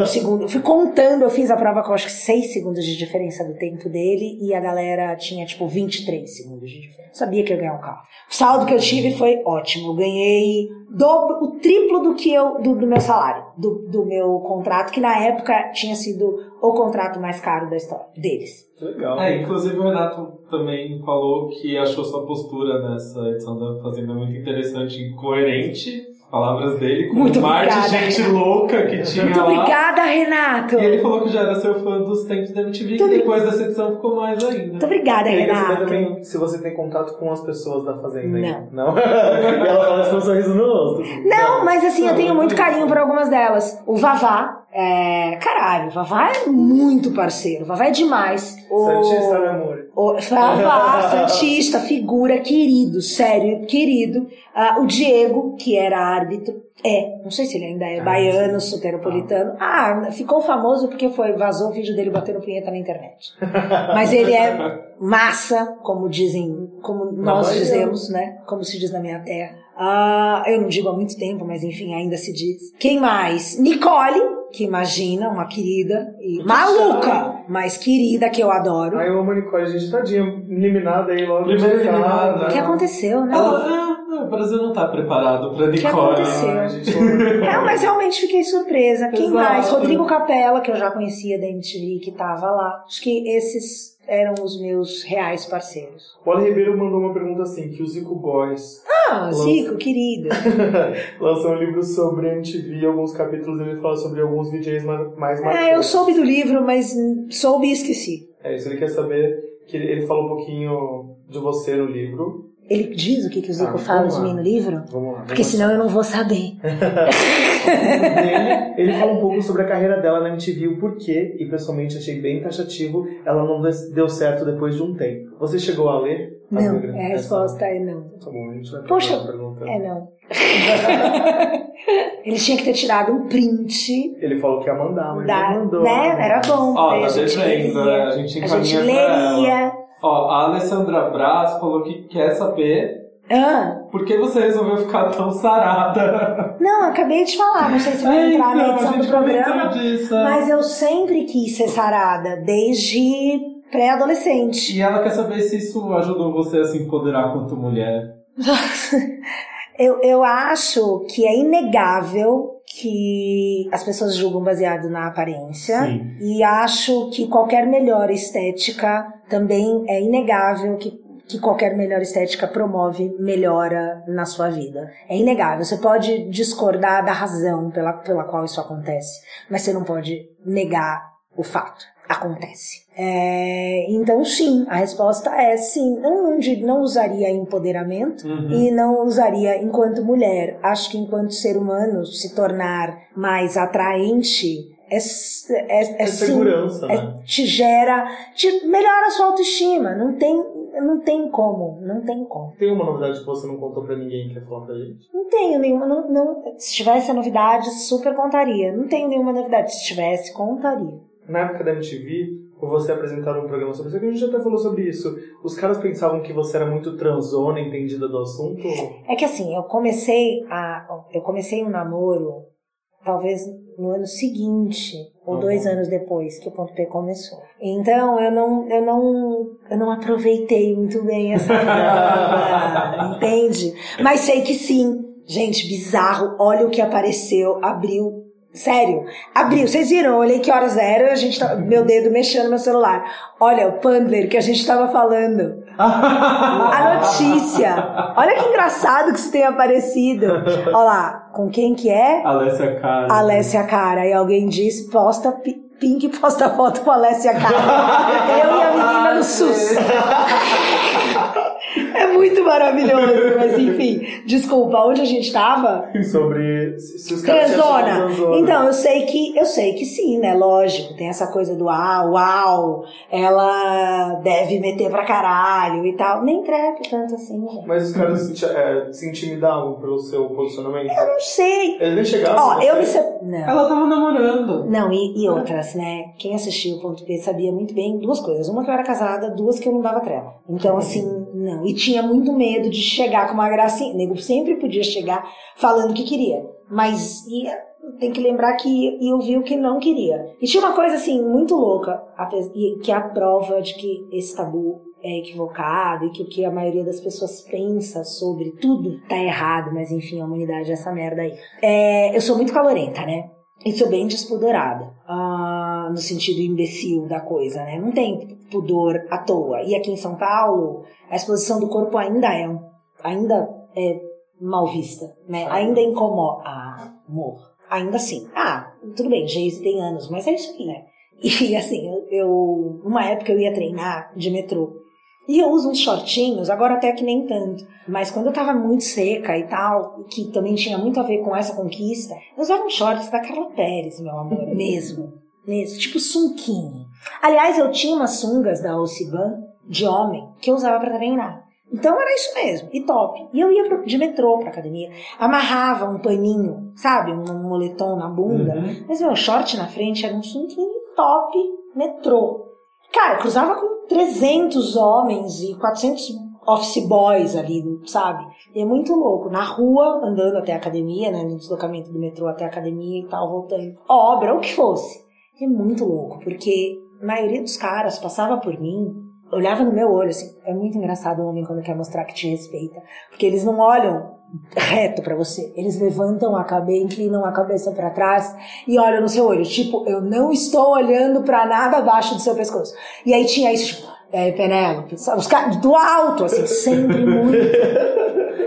um segundo, eu fui contando, eu fiz a prova com acho que 6 segundos de diferença do tempo dele e a galera tinha tipo 23 segundos de diferença. Sabia que eu ia ganhar o carro. O saldo que eu tive foi ótimo. Eu ganhei dobro, o triplo do que eu do, do meu salário, do, do meu contrato, que na época tinha sido o contrato mais caro da história deles. Legal. É, inclusive o Renato também falou que achou sua postura nessa edição da Fazenda muito interessante e coerente. Palavras dele, com Muito um mar de obrigada, gente Renato. louca que tinha Muito lá. obrigada, Renato. E ele falou que já era seu fã dos tempos da MTV, que Muito depois dessa edição ficou mais ainda. Muito obrigada, saber Renato. também se você tem contato com as pessoas da Fazenda. Não. Não? e ela fala isso com um sorriso no rosto. Não, mas assim, eu tenho muito carinho por algumas delas. O Vavá, é. Caralho, Vavá é muito parceiro. Vavá é demais. O... Santista, meu amor. O Vavá, Santista, figura, querido, sério, querido. Ah, o Diego, que era árbitro. É, não sei se ele ainda é baiano, soteropolitano. Ah, ficou famoso porque foi, vazou o vídeo dele batendo punheta na internet. Mas ele é massa, como dizem, como nós dizemos, né? Como se diz na minha terra. Ah, eu não digo há muito tempo, mas enfim, ainda se diz. Quem mais? Nicole, que imagina, uma querida e maluca, mas querida, que eu adoro. Aí eu amo a Nicole, a gente tadinha, eliminada aí logo. Cara. eliminada. O que aconteceu, né? Ela, ah, o Brasil não tá preparado pra Nicole. aconteceu? Ah, a gente ama. É, mas realmente fiquei surpresa. Quem Exato. mais? Rodrigo Capella, que eu já conhecia da MTV, que tava lá. Acho que esses eram os meus reais parceiros. O Ale Ribeiro mandou uma pergunta assim, que o Zico Boys Ah, Zico, querido. lançou um livro sobre MTV, alguns capítulos ele fala sobre alguns DJs mais, mais É, eu marcantes. soube do livro, mas soube e esqueci. É isso, ele quer saber que ele, ele fala um pouquinho de você no livro. Ele diz o que, que o Zico Ah, fala vamos de mim no livro? Vamos lá. Porque senão eu não vou saber. dele, ele fala um pouco sobre a carreira dela na MTV, o porquê, e pessoalmente achei bem taxativo, ela não deu certo depois de um tempo. Você chegou a ler? a Não, a resposta é não. Tá bom, a gente vai Poxa. É não. Ele tinha que ter tirado um print Ele falou que ia mandar, mas da, não mandou. né? Era bom. Ó, tá a gente leria. né? A gente A gente leria. Ó, a Alessandra Braz falou que quer saber Ah, por que você resolveu ficar tão sarada. não, eu acabei de falar, não sei se vai É, entrar na então, edição do programa. disso. é. Mas eu sempre quis ser sarada, desde pré-adolescente. E ela quer saber se isso ajudou você a se empoderar quanto mulher. Eu, eu acho que é inegável que as pessoas julgam baseado na aparência. Sim. E acho que qualquer melhora estética também é inegável que, que qualquer melhora estética promove melhora na sua vida. É inegável. Você pode discordar da razão pela, pela qual isso acontece, mas você não pode negar o fato. Acontece. É, então, sim, a resposta é sim. Não, não, usaria empoderamento, Uhum. e não usaria enquanto mulher. Acho que enquanto ser humano se tornar mais atraente é, é, é, É sim, segurança, é- né? te gera, te melhora a sua autoestima. Não tem, não tem como, não tem como. Tem uma novidade que você não contou pra ninguém que quer falar pra gente? Não tenho nenhuma, não, não, se tivesse a novidade, super contaria. Não tenho nenhuma novidade. Se tivesse, contaria. Na época da MTV, por você apresentar um programa sobre isso, que a gente até falou sobre isso, os caras pensavam que você era muito transona, entendida do assunto? É que assim, eu comecei a. Eu comecei um namoro, talvez no ano seguinte, ou Uhum. dois anos depois que o ponto P começou. Então eu não, eu não, eu não aproveitei muito bem essa entende? Mas sei que sim. Gente, bizarro. Olha o que apareceu. Abriu. Sério, abriu. Vocês viram? Eu olhei que horas era, a gente tá, meu dedo mexendo no meu celular. Olha, o Pandler que a gente tava falando. A notícia. Olha que engraçado que isso tenha aparecido. Olha lá, com quem que é? Alessia Cara. Alessia Cara. E alguém diz, posta, Pi- Pink posta foto com a Alessia Cara. Eu e a menina no SUS. Muito maravilhoso, mas enfim. Desculpa, onde a gente tava? Sobre se, os caras Transona. Então, eu sei que eu sei que sim, né? Lógico, tem essa coisa do ah, uau, ela deve meter pra caralho e tal. Nem treco tanto assim, gente. Mas os caras se, é, se intimidavam pelo seu posicionamento? Eu não sei. Eles nem chegavam. Ó, eu me. se- Não. Ela tava namorando. Não, e, e outras, né? Quem assistiu o Ponto P sabia muito bem duas coisas. Uma que eu era casada, duas que eu não dava trela. Então, assim, não. E tinha muito medo de chegar com uma gracinha. O nego sempre podia chegar falando que queria. Mas ia, tem que lembrar que ia ouvir o que não queria. E tinha uma coisa, assim, muito louca, que é a prova de que esse tabu é equivocado e que o que a maioria das pessoas pensa sobre tudo tá errado, mas enfim, a humanidade é essa merda aí. É, eu sou muito calorenta, né? E sou bem despudorada. Ah, no sentido imbecil da coisa, né? Não tem pudor à toa. E aqui em São Paulo, a exposição do corpo ainda é um, ainda é mal vista, né? Ainda incomoda. Ah, amor. Ainda assim. Ah, tudo bem, Geise tem anos, mas é isso aí, né? E assim, eu, eu. Uma época eu ia treinar de metrô. E eu uso uns shortinhos, agora até que nem tanto. Mas quando eu tava muito seca e tal, que também tinha muito a ver com essa conquista, eu usava uns shorts da Carla Pérez, meu amor, mesmo. Mesmo, tipo sunquinho. Aliás, eu tinha umas sungas da Ociban de homem que eu usava pra treinar. Então era isso mesmo, e top. E eu ia de metrô pra academia, amarrava um paninho, sabe, um moletom na bunda, Uhum. mas meu short na frente era um sunquinho top metrô. Cara, cruzava com 300 homens e 400 office boys ali, sabe? E é muito louco. Na rua, andando até a academia, né? No deslocamento do metrô até a academia e tal, voltando. Obra, o que fosse. E é muito louco, porque a maioria dos caras passava por mim, olhava no meu olho, assim. É muito engraçado o homem quando quer mostrar que te respeita. Porque eles não olham reto pra você. Eles levantam a cabeça, inclinam a cabeça pra trás e olham no seu olho. Tipo, eu não estou olhando pra nada abaixo do seu pescoço. E aí tinha isso, tipo, é, Penélope? Os caras do alto, assim, sempre muito.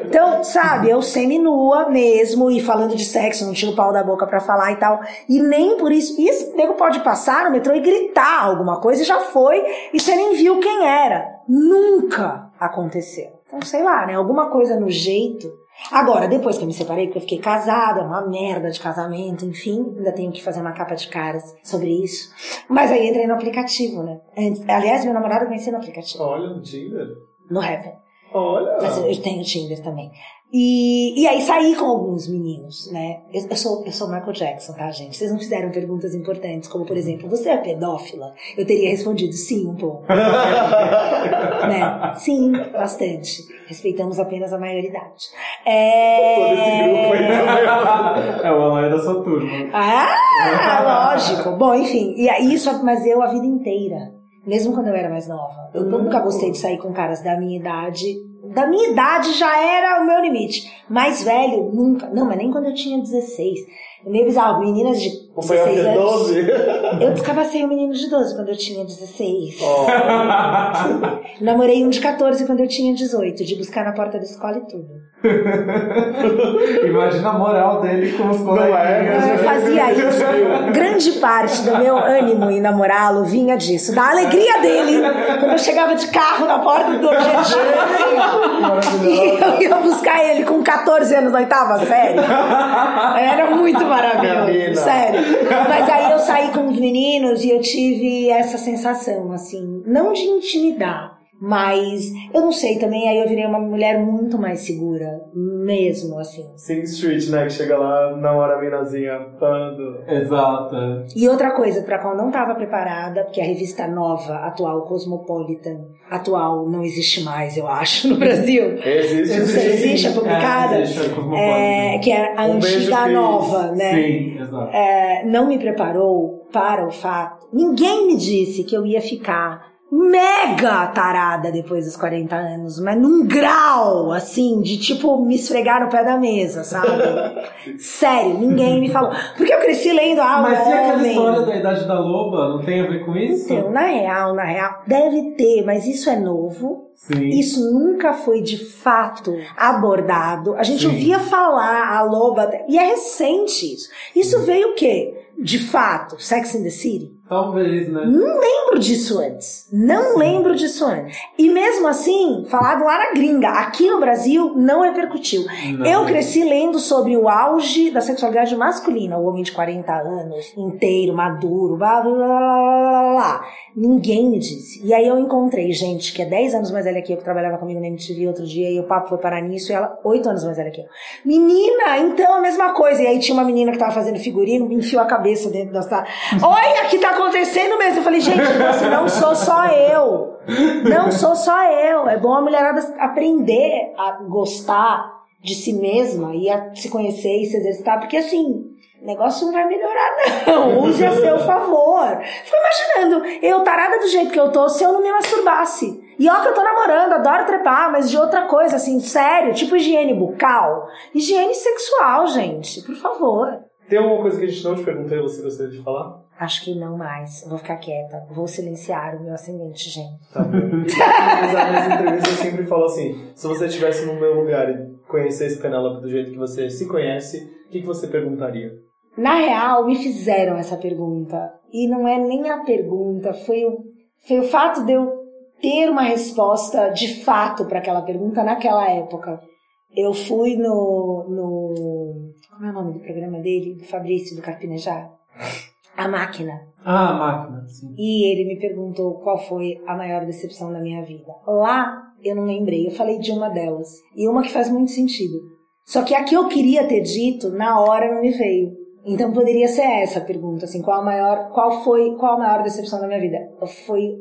Então, sabe, eu semi-nua mesmo e falando de sexo, não tiro o pau da boca pra falar e tal. E nem por isso. E esse nego pode passar no metrô e gritar alguma coisa e já foi, e você nem viu quem era. Nunca aconteceu. Então, sei lá, né? Alguma coisa no jeito. Agora, depois que eu me separei, porque eu fiquei casada, uma merda de casamento, enfim, ainda tenho que fazer uma capa de caras sobre isso. Mas aí entrei no aplicativo, né? Antes- Aliás, meu namorado eu conheci no aplicativo, Olha, no Tinder. no Heaven. Olha. Mas eu tenho Tinder também. E, e aí saí com alguns meninos, né? Eu, eu sou, eu sou Michael Jackson, tá, gente? Vocês não fizeram perguntas importantes, como por exemplo, você é pedófila? Eu teria respondido sim, um pouco. né? Sim, bastante. Respeitamos apenas a maioridade. É... Todo esse grupo aí também. É o Alain da sua turma. Ah, lógico. Bom, enfim, e aí isso, mas eu a vida inteira. Mesmo quando eu era mais nova. Eu nunca gostei de sair com caras da minha idade. Da minha idade já era o meu limite. Mais velho, nunca. Não, mas nem quando eu tinha 16. É meio bizarro. Meninas de Foi a 16 anos. 12? Eu descabacei um menino de 12 quando eu tinha 16. Namorei um de 14 quando eu tinha 18. De buscar na porta da escola e tudo. Imagina a moral dele com os é, coleguinhas. Eu fazia isso. Grande parte do meu ânimo em namorá-lo vinha disso. Da alegria dele. Quando eu chegava de carro na porta do objetivo, assim, ó. E eu ia buscar ele com 14 anos na oitava série. Era muito maravilhoso. Sério. Mas aí eu saí com os meninos e eu tive essa sensação, assim, não de intimidar. Mas eu não sei também, aí eu virei uma mulher muito mais segura, mesmo assim. Sing Street, né? Que chega lá, na hora a minazinha. Exato. E outra coisa para qual não estava preparada, porque a revista nova, atual Cosmopolitan, atual não existe mais, eu acho, no Brasil. Existe, Não sei, existe, é publicada. É, existe, é Cosmopolitan. É, que é a Um antiga nova, né? Sim, exato. É, não me preparou para o fato. Ninguém me disse que eu ia ficar mega tarada depois dos 40 anos, mas num grau, assim, de tipo me esfregar no pé da mesa, sabe? Sério, ninguém me falou. Porque eu cresci lendo ah, Mas o e aquela homem. história da idade da loba? Não tem a ver com isso? Então, na real, na real, deve ter, mas isso é novo. Sim. Isso nunca foi de fato abordado. A gente Sim. ouvia falar a loba, e é recente isso. Isso veio o quê? De fato, Sex in the City? Talvez, né? Não lembro disso antes. Não lembro disso antes. E mesmo assim, falado lá na gringa, aqui no Brasil não repercutiu. Não. Eu cresci lendo sobre o auge da sexualidade masculina, o homem de 40 anos, inteiro, maduro, blá blá blá blá blá. blá. Ninguém me disse. E aí eu encontrei gente que é 10 anos mais velha que eu, que trabalhava comigo na MTV outro dia, e o papo foi parar nisso, e ela 8 anos mais velha que eu. Menina, então a mesma coisa. E aí tinha uma menina que tava fazendo figurino, me enfiou a cabeça dentro da sala. Olha, o que tá acontecendo mesmo? Eu falei, gente, assim, não sou só eu. Não sou só eu. É bom a mulherada aprender a gostar de si mesma e a se conhecer e se exercitar, porque assim, o negócio não vai melhorar, não. Use a seu favor. Fico imaginando, eu tarada do jeito que eu tô, se eu não me masturbasse. E ó que eu tô namorando, adoro trepar, mas de outra coisa, assim, sério, tipo higiene bucal. Higiene sexual, gente, por favor. Tem alguma coisa que a gente não te perguntou e você gostaria de falar? Acho que não mais. Vou ficar quieta. Vou silenciar o meu ascendente, gente. Tá bom. Minhas entrevistas, eu sempre falo assim: se você estivesse no meu lugar e conhecesse Penélope do jeito que você se conhece, o que, que você perguntaria? Na real, me fizeram essa pergunta. E não é nem a pergunta, foi o, foi o fato de eu ter uma resposta de fato para aquela pergunta naquela época. Eu fui no, no. Como é o nome do programa dele? Do Fabrício, do Carpinejar? A Máquina. Ah, a máquina, sim. E ele me perguntou qual foi a maior decepção da minha vida. Lá, eu não lembrei, eu falei de uma delas. E uma que faz muito sentido. Só que a que eu queria ter dito, na hora não me veio. Então poderia ser essa a pergunta, assim, qual a maior, qual foi, qual a maior decepção da minha vida? Foi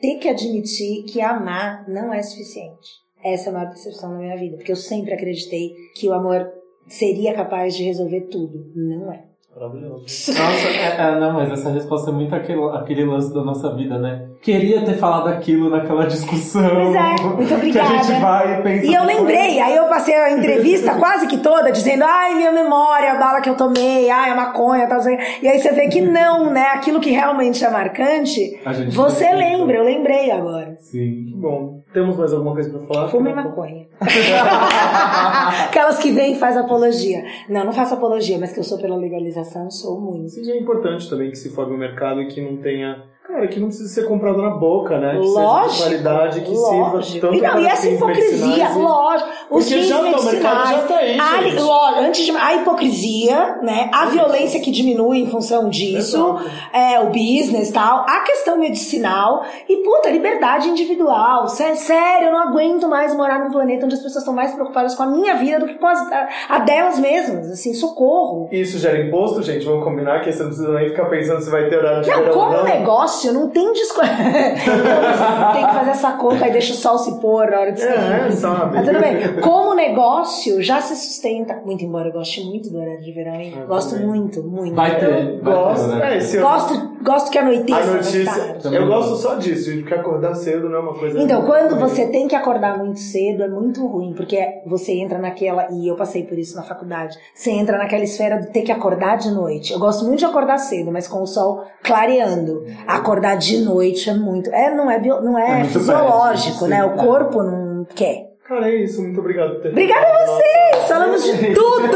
ter que admitir que amar não é suficiente. Essa é a maior decepção da minha vida, porque eu sempre acreditei que o amor seria capaz de resolver tudo. Não é. Maravilhoso. Nossa, é, é, não, mas essa resposta é muito aquele, aquele lance da nossa vida, né? Queria ter falado aquilo naquela discussão. Pois é, muito obrigada. Que a gente vai e pensa. E eu lembrei, aí eu passei a entrevista quase que toda dizendo, ai, minha memória, a bala que eu tomei, ai, a maconha, tal, tal. E aí você vê que não, né? Aquilo que realmente é marcante, você respeita. lembra, eu lembrei agora. Sim. Que bom. Temos mais alguma coisa pra falar? Fumei maconha. Aquelas que vêm e faz apologia. Não, não faço apologia, mas que eu sou pela legalização, sou muito. Seja importante também que se forme o mercado e que não tenha Cara, que não precisa ser comprado na boca, né? Que seja de Lógico. qualidade, que lógico. sirva tanto E não, para e essa hipocrisia, lógico. Os Porque fins já tá, o mercado já tá aí, a, gente. lógico, antes de a hipocrisia, né? A violência que diminui em função disso, Exato. é, o business e tal, a questão medicinal e, puta, liberdade individual. Sé- Sério, eu não aguento mais morar num planeta onde as pessoas estão mais preocupadas com a minha vida do que com as- a, a delas mesmas. Assim, socorro. Isso gera imposto, gente? Vamos combinar que você não precisa nem ficar pensando se vai ter horário de Não, como não. negócio, não tem desconto. tem que fazer essa conta e deixa o sol se pôr na hora de sair. É, sabe. Mas tudo bem. Como negócio, já se sustenta. Muito embora eu goste muito do horário de verão, hein? Eu Gosto também. muito, muito. Vai ter. Eu gosto, né? é, ano- Gosto, gosto que anoiteça. A notícia. Eu gosto. só disso, de que acordar cedo não é uma coisa. Então, quando você tem que acordar muito cedo, é muito ruim, porque você entra naquela, e eu passei por isso na faculdade, você entra naquela esfera de ter que acordar de noite. Eu gosto muito de acordar cedo, mas com o sol clareando. Acordar de noite é muito. É, não é, bio- não é, É fisiológico, bad, né? O corpo não quer. Cara, é isso. Muito obrigado por ter Obrigada a vocês! Falamos de tudo!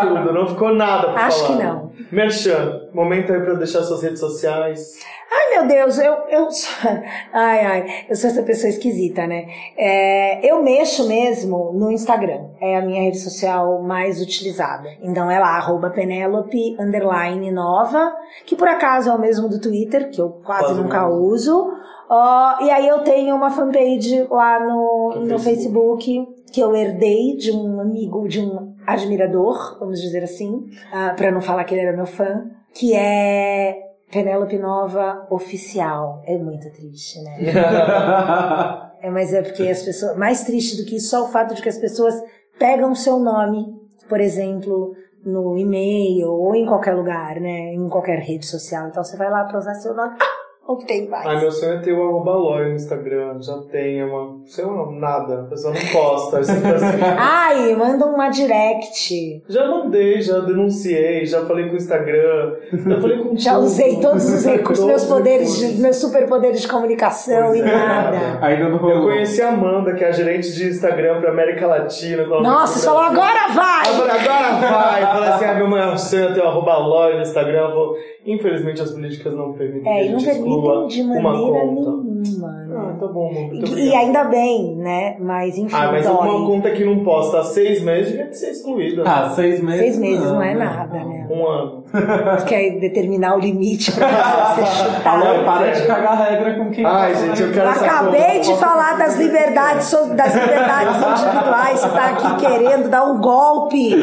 Tudo, não ficou nada pra Acho falar. que não. Merchan, momento aí pra deixar suas redes sociais. Ai, meu Deus, eu, eu sou, ai, ai, eu sou essa pessoa esquisita, né? É, eu mexo mesmo no Instagram. É a minha rede social mais utilizada. Então é lá, arroba Penélope, underline nova, que por acaso é o mesmo do Twitter, que eu quase, Quase nunca não. uso. Ó, e aí eu tenho uma fanpage lá no, No no Facebook. que eu herdei de um amigo, de um admirador, vamos dizer assim, ah, pra não falar que ele era meu fã, que é Penélope Nova Oficial. É muito triste, né? É, mas é porque as pessoas. Mais triste do que isso, só o fato de que as pessoas pegam o seu nome, por exemplo, no e-mail ou em qualquer lugar, né? Em qualquer rede social. Então você vai lá pra usar seu nome. Ah! Não tem mais. Ai, meu sonho é ter o arroba Loi no Instagram. Já tem, é uma. Sei lá, nada. A pessoa não posta. é assim. Ai, manda uma direct. Já mandei, já denunciei, já falei com o Instagram, já falei com Já tudo. usei todos os recursos, meus poderes, de- recursos. meus superpoderes de comunicação Pois e é, nada. Ainda não Eu rolou. conheci a Amanda, que é a gerente de Instagram pra América Latina. Nossa, você falou, agora vai! Eu falei, agora vai! Eu falei assim, ah, meu maior sonho é ter o arroba Loi no Instagram. Eu vou, Infelizmente as políticas não permitem É, que e a não gente exclua permitem de uma maneira conta. nenhuma, Ah, né? tá bom, muito E, e ainda bem, né? Mas enfim, Ah, mas dói. uma conta que não posta há seis meses devia ser excluída. Ah, seis meses. Seis meses não, é né? nada, né? Um ano. Você quer determinar o limite pra você Alô, chutado. para de cagar regra com quem Ai, tá gente, eu quero Acabei de falar das liberdades, das liberdades individuais. Você tá aqui querendo dar um golpe.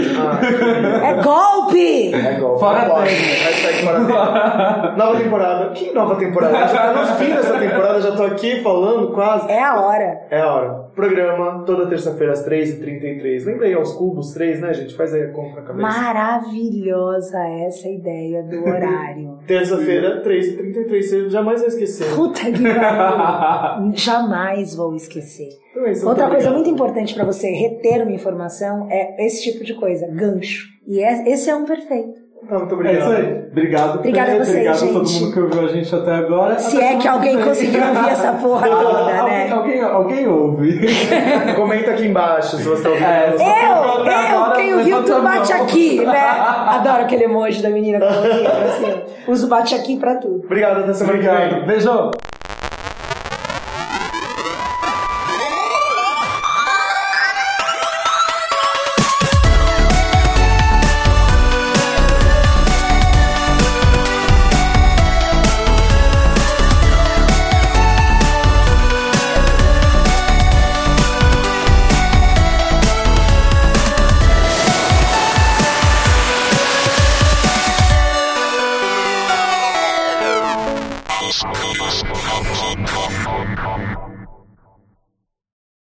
É golpe! É igual. Fora tempo. Nova temporada. Que nova temporada? Já tá no fim dessa temporada, já tô aqui falando quase. É a hora. É a hora. Programa toda terça-feira às 3h33. Lembra aí aos cubos 3, né, gente? Faz aí a conta na cabeça. Maravilhosa essa ideia do horário. Terça-feira, 3h33. Você jamais vai esquecer. Puta que pariu. Jamais vou esquecer. Então é Outra muito coisa muito importante pra você reter uma informação é esse tipo de coisa, gancho. E é- esse é um perfeito. Tá, muito É obrigado. isso aí. Obrigado, Obrigada a vocês, Obrigado a todo gente. mundo que ouviu a gente até agora. Se Até é que alguém conseguiu ouvir essa porra toda, né? Alguém, alguém, alguém ouve. Comenta aqui embaixo se você ouvindo. É, Eu, eu, agora, quem ouviu tu bate mão. aqui, né? Adoro aquele emoji da menina com a mãozinha pra cima. Uso bate aqui pra tudo. Obrigado, até semana que Obrigado. vem. Beijo.